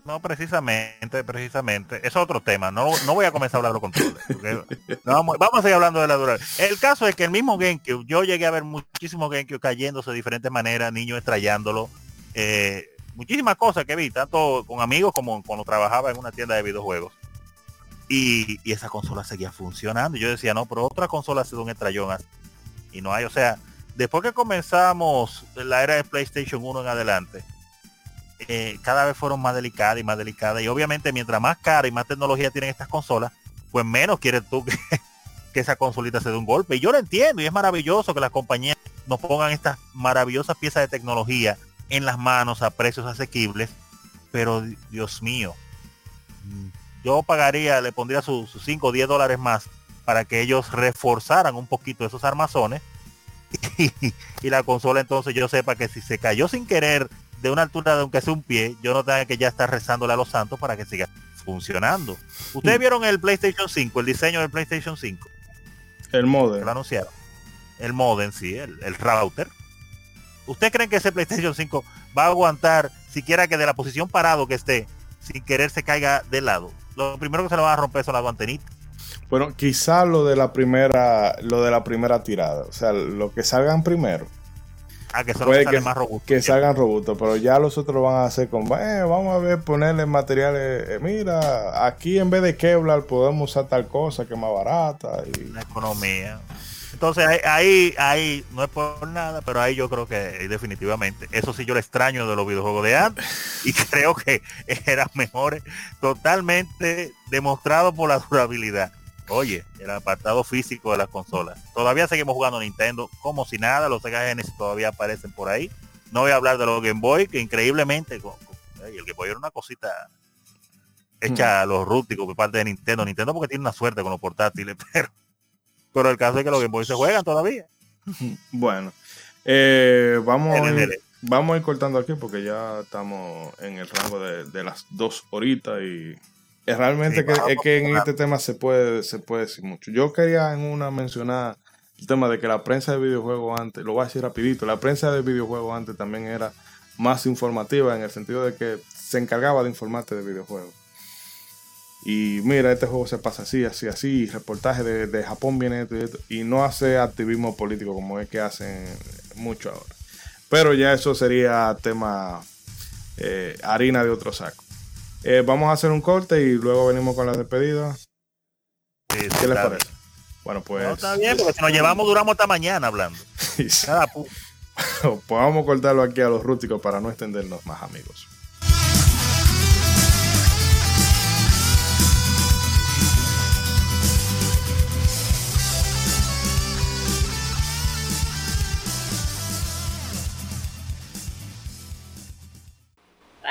No, precisamente, precisamente. Es otro tema. No, no voy a comenzar a hablar de los controles. <laughs> no vamos, vamos a seguir hablando de la durabilidad. El caso es que el mismo GameCube, yo llegué a ver muchísimos GameCube cayéndose de diferentes maneras, niños estrellándolo. eh, muchísimas cosas que vi, tanto con amigos como cuando trabajaba en una tienda de videojuegos. Y, esa consola seguía funcionando. Y yo decía, no, pero otra consola ha sido un estrellón. Y no hay, o sea, después que comenzamos la era de PlayStation 1 en adelante, eh, cada vez fueron más delicadas y más delicadas. Y obviamente mientras más cara y más tecnología tienen estas consolas, pues menos quieres tú que, <laughs> que esa consolita se dé un golpe. Y yo lo entiendo y es maravilloso que las compañías nos pongan estas maravillosas piezas de tecnología en las manos a precios asequibles. Pero Dios mío, yo pagaría, le pondría sus 5 o 10 dólares más para que ellos reforzaran un poquito esos armazones <laughs> y, y la consola entonces yo sepa que si se cayó sin querer de una altura de aunque sea un pie, yo no tenga que ya estar rezándole a los santos para que siga funcionando. Ustedes
Mm.
vieron el PlayStation 5, el diseño del PlayStation 5,
El modem.
lo anunciaron. El modem, sí, el, el router. ¿Ustedes creen que ese PlayStation 5 va a aguantar siquiera que de la posición parado que esté, sin querer se caiga de lado? Lo primero que se le van a romper son las antenitas.
Bueno, quizá lo de la primera, lo de la primera tirada. O sea, lo que salgan primero.
Ah, que
Puede
que- más robustos.
que salgan robustos, pero ya los otros van a hacer con, "Eh, vamos a ver, ponerle materiales, eh, mira, aquí en vez de Kevlar podemos usar tal cosa que es más barata. Y,
la economía. Entonces ahí, ahí, no es por nada, pero ahí yo creo que eh, definitivamente, eso sí yo lo extraño de los videojuegos de antes <laughs> y creo que eran mejores, totalmente demostrado por la durabilidad. Oye, el apartado físico de las consolas. Todavía seguimos jugando Nintendo como si nada, los Sega Genesis todavía aparecen por ahí. No voy a hablar de los Game Boy, que increíblemente, ay, el Game Boy era una cosita hecha a los rústicos por parte de Nintendo. Nintendo porque tiene una suerte con los portátiles, <laughs> pero pero el caso es que los Game Boy se juegan todavía. <laughs>
bueno, eh, vamos, a ir, vamos a ir cortando aquí porque ya estamos en el rango de, de las dos horitas y es realmente
Sí,
que, es que en este tema se puede, se puede decir mucho. Yo quería en una mencionar el tema de que la prensa de videojuegos antes, lo voy a decir rapidito, la prensa de videojuegos antes también era más informativa en el sentido de que se encargaba de informarte de videojuegos. Y mira, este juego se pasa así, así, así, reportaje de, de Japón viene esto y esto, y no hace activismo político como es que hacen mucho ahora. Pero ya eso sería tema eh, harina de otro saco. Eh, vamos a hacer un corte y luego venimos con la despedida.
Sí,
¿Qué les parece?
bien.
Bueno, pues,
No, está bien, porque si nos llevamos duramos hasta mañana hablando. <laughs> Cada <laughs>
pues vamos a cortarlo aquí a los rústicos para no extendernos más, amigos.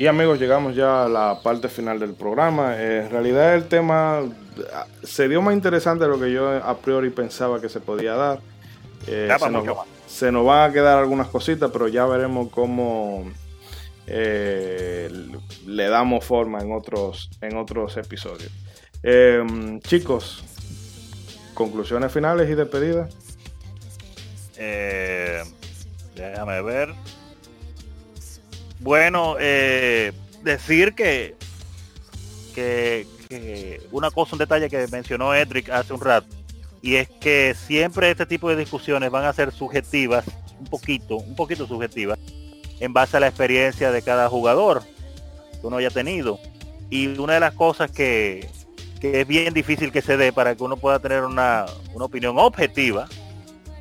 Y amigos, llegamos ya a la parte final del programa. Eh, en realidad el tema ah, se dio más interesante de lo que yo a priori pensaba que se podía dar. Eh, se, nos, se nos van a quedar algunas cositas, pero ya veremos cómo eh, le damos forma en otros, en otros episodios. Em, chicos, conclusiones finales y despedidas.
Eh, déjame ver. Bueno, eh, decir que, que, una cosa, un detalle que mencionó Edric hace un rato, y es que siempre este tipo de discusiones van a ser subjetivas, un poquito, un poquito subjetivas, en base a la experiencia de cada jugador que uno haya tenido. Y una de las cosas que, que es bien difícil que se dé para que uno pueda tener una, una opinión objetiva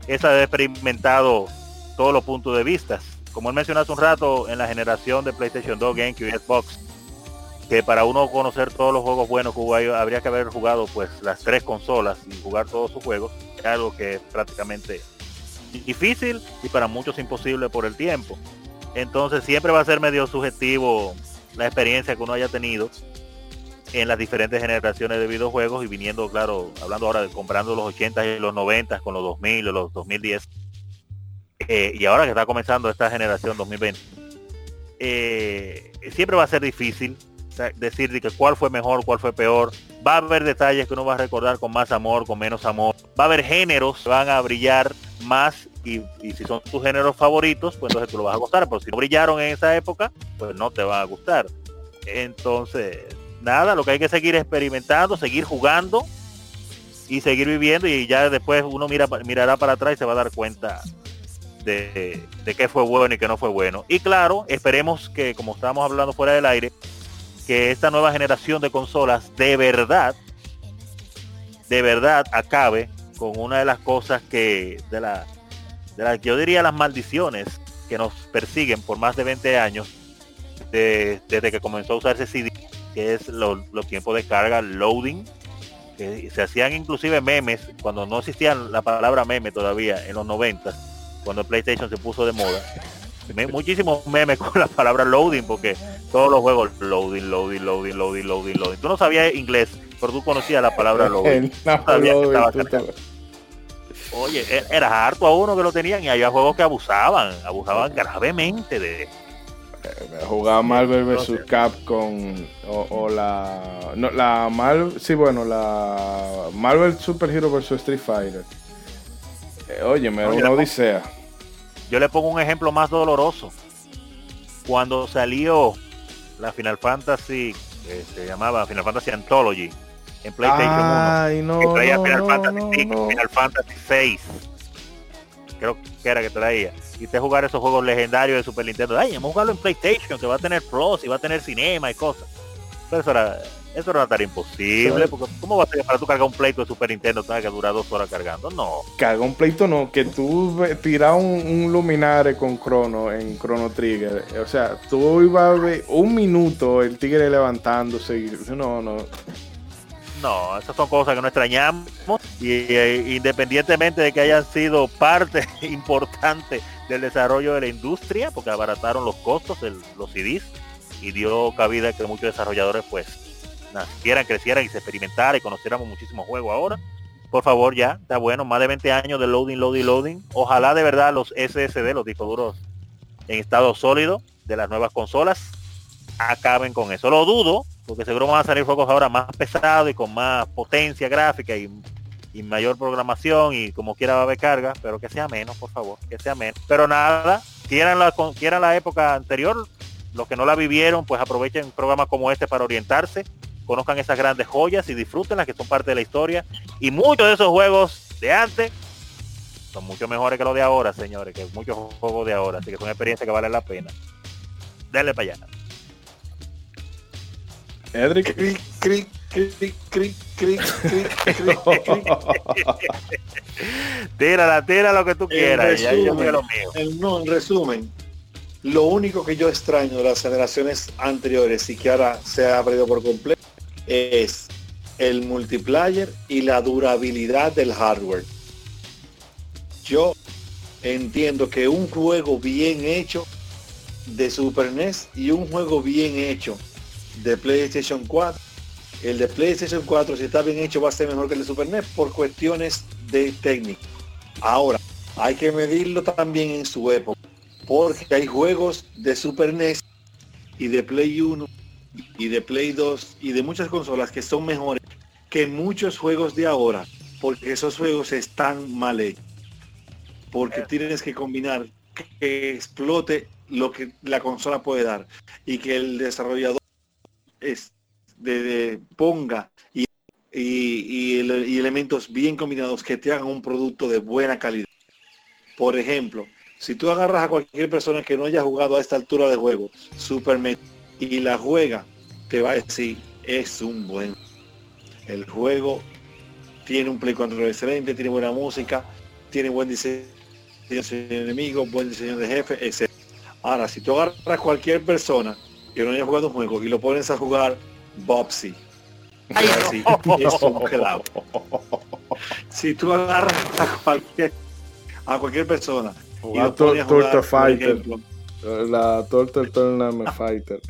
es haber experimentado todos los puntos de vista. Como él mencionó hace un rato, en la generación de PlayStation 2, GameCube y Xbox, que para uno conocer todos los juegos buenos que habría que haber jugado pues las tres consolas y jugar todos sus juegos, es algo que es prácticamente difícil y para muchos imposible por el tiempo. Entonces siempre va a ser medio subjetivo la experiencia que uno haya tenido en las diferentes generaciones de videojuegos y viniendo, claro, hablando ahora de comprando los 80 y los 90 con los 2000 o los 2010. Eh, y ahora que está comenzando esta generación 2020, eh, siempre va a ser difícil decir de que cuál fue mejor, cuál fue peor. Va a haber detalles que uno va a recordar con más amor, con menos amor. Va a haber géneros que van a brillar más y, y, si son tus géneros favoritos, pues entonces tú lo vas a gustar. Pero si no brillaron en esa época, pues no te va a gustar. Entonces, nada, lo que hay que seguir experimentando, seguir jugando y seguir viviendo y ya después uno mira, mirará para atrás y se va a dar cuenta de, de qué fue bueno y qué no fue bueno. Y claro, esperemos que, como estábamos hablando fuera del aire, que esta nueva generación de consolas de verdad, de verdad acabe con una de las cosas que, de la, de la que yo diría las maldiciones que nos persiguen por más de 20 años, de, desde que comenzó a usarse CD, que es los tiempos de carga, loading, que se hacían inclusive memes, cuando no existía la palabra meme todavía en los 90, cuando PlayStation se puso de moda. Muchísimos memes con la palabra loading, porque todos los juegos loading, loading, loading, loading, loading, loading. Tú no sabías inglés, pero tú conocías la palabra <laughs> loading. Oye, e-, era harto a uno que lo tenían y había juegos que abusaban, abusaban gravemente de
Jugaba Marvel vs Capcom o, o la no, la Marvel sí bueno la Marvel Super Hero vs Street Fighter eh, oye me era una odisea.
yo le pongo un ejemplo más doloroso. Cuando salió la Final Fantasy que se llamaba Final Fantasy Anthology en PlayStation
Ay, 1
que
no,
traía
no,
Final,
no,
Fantasy,
no,
5,
no.
Final Fantasy 6 creo que era que traía. Y te jugar esos juegos legendarios de Super Nintendo. Ay vamos a jugarlo en PlayStation que va a tener pros y va a tener cinema y cosas. Pero eso era eso era una tarea imposible porque cómo va a ser para tú cargar un pleito de Super Nintendo tenga que durar dos horas cargando no
Carga un pleito no, que tú tiras un, un luminaire con Chrono en Chrono Trigger. O sea, tú ibas a ver un minuto el tigre levantándose. y- no, no.
No, esas son cosas que no extrañamos y eh, independientemente de que hayan sido parte <laughs> importante del desarrollo de la industria, porque abarataron los costos de los CDs y dio cabida que muchos desarrolladores pues nacieran, crecieran y se experimentaran y conociéramos muchísimos juegos ahora. Por favor, ya, está bueno, más de 20 años de loading, loading, loading. Ojalá de verdad los SSD, los discos duros en estado sólido de las nuevas consolas, acaben con eso. Lo dudo, porque seguro van a salir juegos ahora más pesados y con más potencia gráfica y, mayor programación y como quiera va a haber carga, pero que sea menos, por favor, que sea menos. Pero nada, quieran la, quieran la época anterior, los que no la vivieron, pues aprovechen programas como este para orientarse, conozcan esas grandes joyas y disfruten las que son parte de la historia. Y muchos de esos juegos de antes son mucho mejores que los de ahora, señores, que muchos juegos de ahora, así que son experiencias que valen la pena. Denle para allá.
Edric.
Cric, cric, cric, cric, cric, cric, cric, cric. <laughs>
Tírala, tira lo que tú quieras. ya yo
resumen,
digo lo mío.
en- no, en resumen, lo único que yo extraño de las generaciones anteriores y que ahora se ha perdido por completo es el multiplayer y la durabilidad del hardware. Yo entiendo que un juego bien hecho de Super NES y un juego bien hecho de PlayStation 4, el de PlayStation 4 si está bien hecho va a ser mejor que el de Super NES por cuestiones de técnica. Ahora, hay que medirlo también en su época, porque hay juegos de Super NES y de Play 1 y de Play 2 y de muchas consolas que son mejores que muchos juegos de ahora, porque esos juegos están mal hechos. Porque tienes que combinar que explote lo que la consola puede dar y que el desarrollador es de, de- ponga y, y- y ele- y elementos bien combinados que te hagan un producto de buena calidad. Por ejemplo, si tú agarras a cualquier persona que no haya jugado a esta altura de juego, Super Metroid, y la juega, te va a decir, es un buen. El juego tiene un play control excelente, tiene buena música, tiene buen diseño de enemigos, buen diseño de jefe, etc. Ahora, si tú agarras a cualquier persona que no haya jugado un juego y lo pones a jugar Bobsy, así, es un clavo. Si tú agarras a cualquier, a cualquier persona y lo pones a jugar, por ejemplo,
La Turtle Tournament Fighter.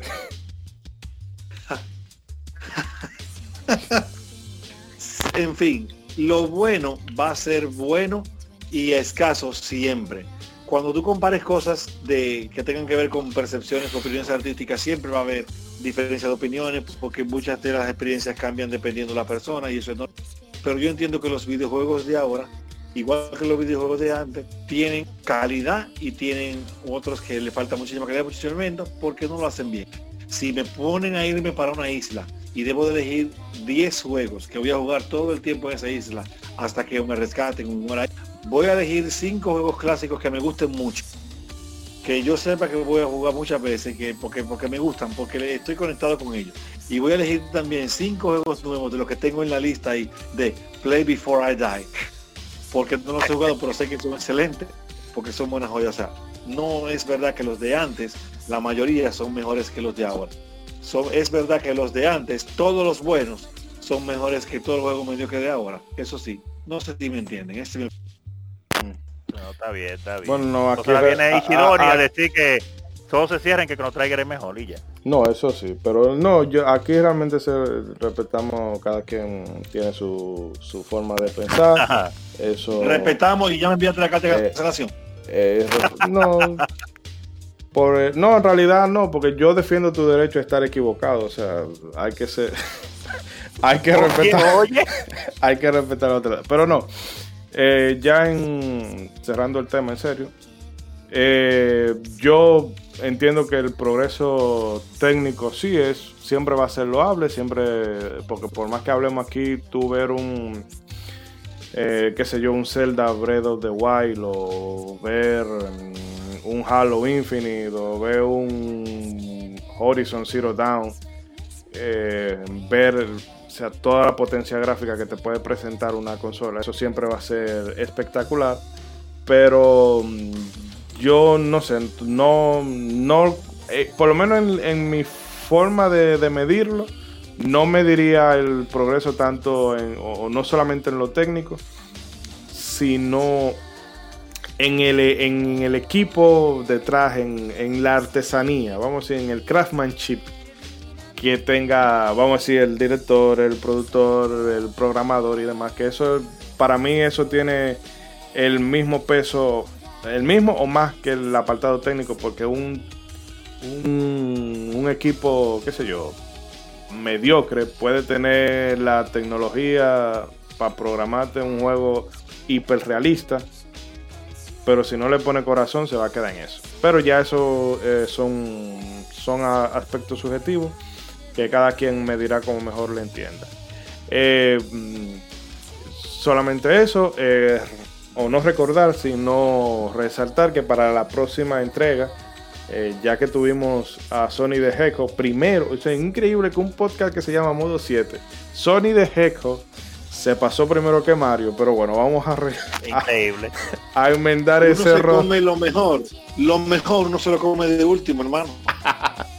en fin, lo bueno va a ser bueno y escaso siempre. Cuando tú compares cosas de que tengan que ver con percepciones, opiniones artísticas, siempre va a haber diferencia de opiniones, porque muchas de las experiencias cambian dependiendo de la persona y eso es normal. Pero yo entiendo que los videojuegos de ahora, igual que los videojuegos de antes, tienen calidad y tienen otros que le falta muchísima calidad, muchísimo elemento, porque no lo hacen bien. Si me ponen a irme para una isla y debo de elegir 10 juegos que voy a jugar todo el tiempo en esa isla hasta que me rescaten voy a elegir 5 juegos clásicos que me gusten mucho que yo sepa que voy a jugar muchas veces que porque porque me gustan porque estoy conectado con ellos y voy a elegir también cinco juegos nuevos de los que tengo en la lista ahí de Play Before I Die porque no los he jugado pero sé que son excelentes porque son buenas joyas. O sea no es verdad que los de antes la mayoría son mejores que los de ahora. Son, es verdad que los de antes todos los buenos son mejores que todos los juegos mediocres de ahora. Eso sí no sé si me entienden este
No, está bien, está bien.
Bueno, no, aquí
Ahora
re-
viene
a- a,
a- decir que todos se cierren, que nos traiga el mejor y ya.
No, eso sí, pero no, yo aquí realmente se respetamos, cada quien tiene su, su forma de pensar. <laughs>
Ajá.
Eso
respetamos y ya me enviaste la carta de
Eh,
cancelación
eh, re- no, por, eh, no, en realidad no, porque yo defiendo tu derecho a estar equivocado, o sea, hay que ser, <laughs> hay que
Oye,
respetar,
oye. <laughs>
hay que respetar la otra, pero no, eh, ya en cerrando el tema en serio, eh, yo entiendo que el progreso técnico sí es, siempre va a ser loable, siempre, porque por más que hablemos aquí, tú ver un, eh, qué sé yo, un Zelda Breath of the Wild o ver mm, un Halo Infinite o ver un Horizon Zero Dawn, eh, ver o sea, toda la potencia gráfica que te puede presentar una consola, eso siempre va a ser espectacular, pero mm, yo no sé, no, no eh, por lo menos en, mi forma de, medirlo, no mediría el progreso tanto en, o no solamente en lo técnico, sino en el, en el equipo detrás, en, en la artesanía, vamos a decir, en el craftsmanship que tenga, vamos a decir, el director, el productor, el programador y demás, que eso, para mí eso tiene el mismo peso, el mismo o más que el apartado técnico, porque un, un, equipo, qué sé yo, mediocre puede tener la tecnología para programarte un juego hiperrealista, pero si no le pone corazón se va a quedar en eso. Pero ya eso eh, son, son aspectos subjetivos que cada quien me dirá como mejor le entienda. Eh, mm, solamente eso, eh, o no recordar, sino resaltar que para la próxima entrega, eh, ya que tuvimos a Sony de Heco primero, o sea, es increíble que un podcast que se llama Modo 7, Sony de Heco se pasó primero que Mario, pero bueno, vamos a, re- <laughs>
Increíble.
a enmendar
Uno
ese
se
error.
come lo mejor. Lo mejor no se lo come de último, hermano.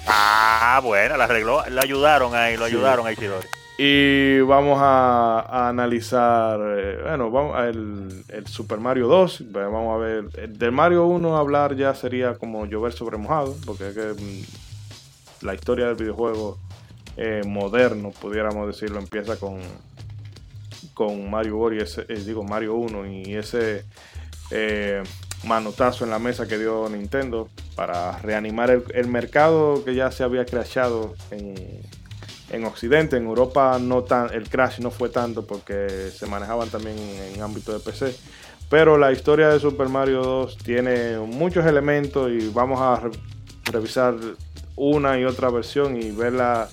Ah, bueno, la arregló, lo ayudaron ahí, lo
Sí.
ayudaron a Isidori.
Y vamos a, analizar, eh, bueno, vamos el, Super Mario 2. ve- Vamos a ver, el del Mario 1 hablar ya sería como llover sobre mojado, porque es que mm, la historia del videojuego eh, moderno, pudiéramos decirlo, empieza con, con Mario World y ese, eh, digo Mario 1 y ese manotazo en la mesa que dio Nintendo para reanimar el, el mercado que ya se había crashado en, en Occidente. En Europa no tan, el crash no fue tanto porque se manejaban también en ámbito de PC. Pero la historia de Super Mario 2 tiene muchos elementos y vamos a revisar una y otra versión y ver la,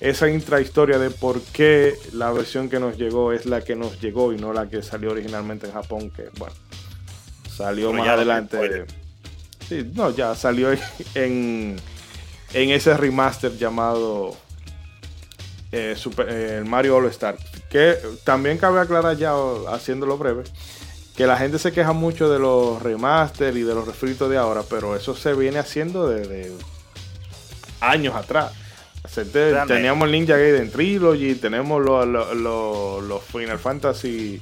esa intrahistoria de por qué la versión que nos llegó es la que nos llegó y no la que salió originalmente en Japón, que bueno, salió más adelante. Sí, no, ya salió en, en ese remaster llamado eh, Super, eh, Mario All Star. Que también cabe aclarar ya, haciéndolo breve, que la gente se queja mucho de los remaster y de los refritos de ahora, pero eso se viene haciendo desde años atrás. Teníamos el Ninja Gaiden Trilogy, tenemos los, Final Fantasy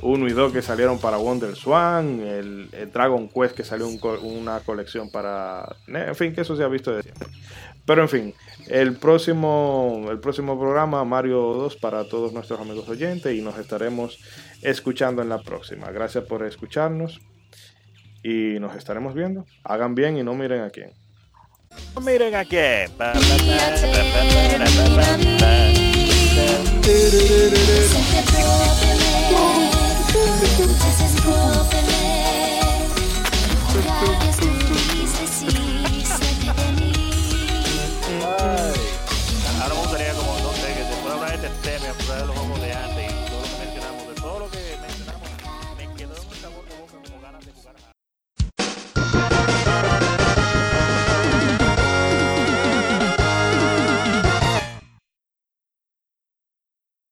1 y 2 que salieron para Wonder Swan, el, Dragon Quest que salió una colección para... En fin, que eso se ha visto de siempre. Pero en fin, el próximo, el próximo programa, Mario 2, para todos nuestros amigos oyentes y nos estaremos escuchando en la próxima. Gracias por escucharnos y nos estaremos viendo. Hagan bien y no miren a quién.
Miren a quién.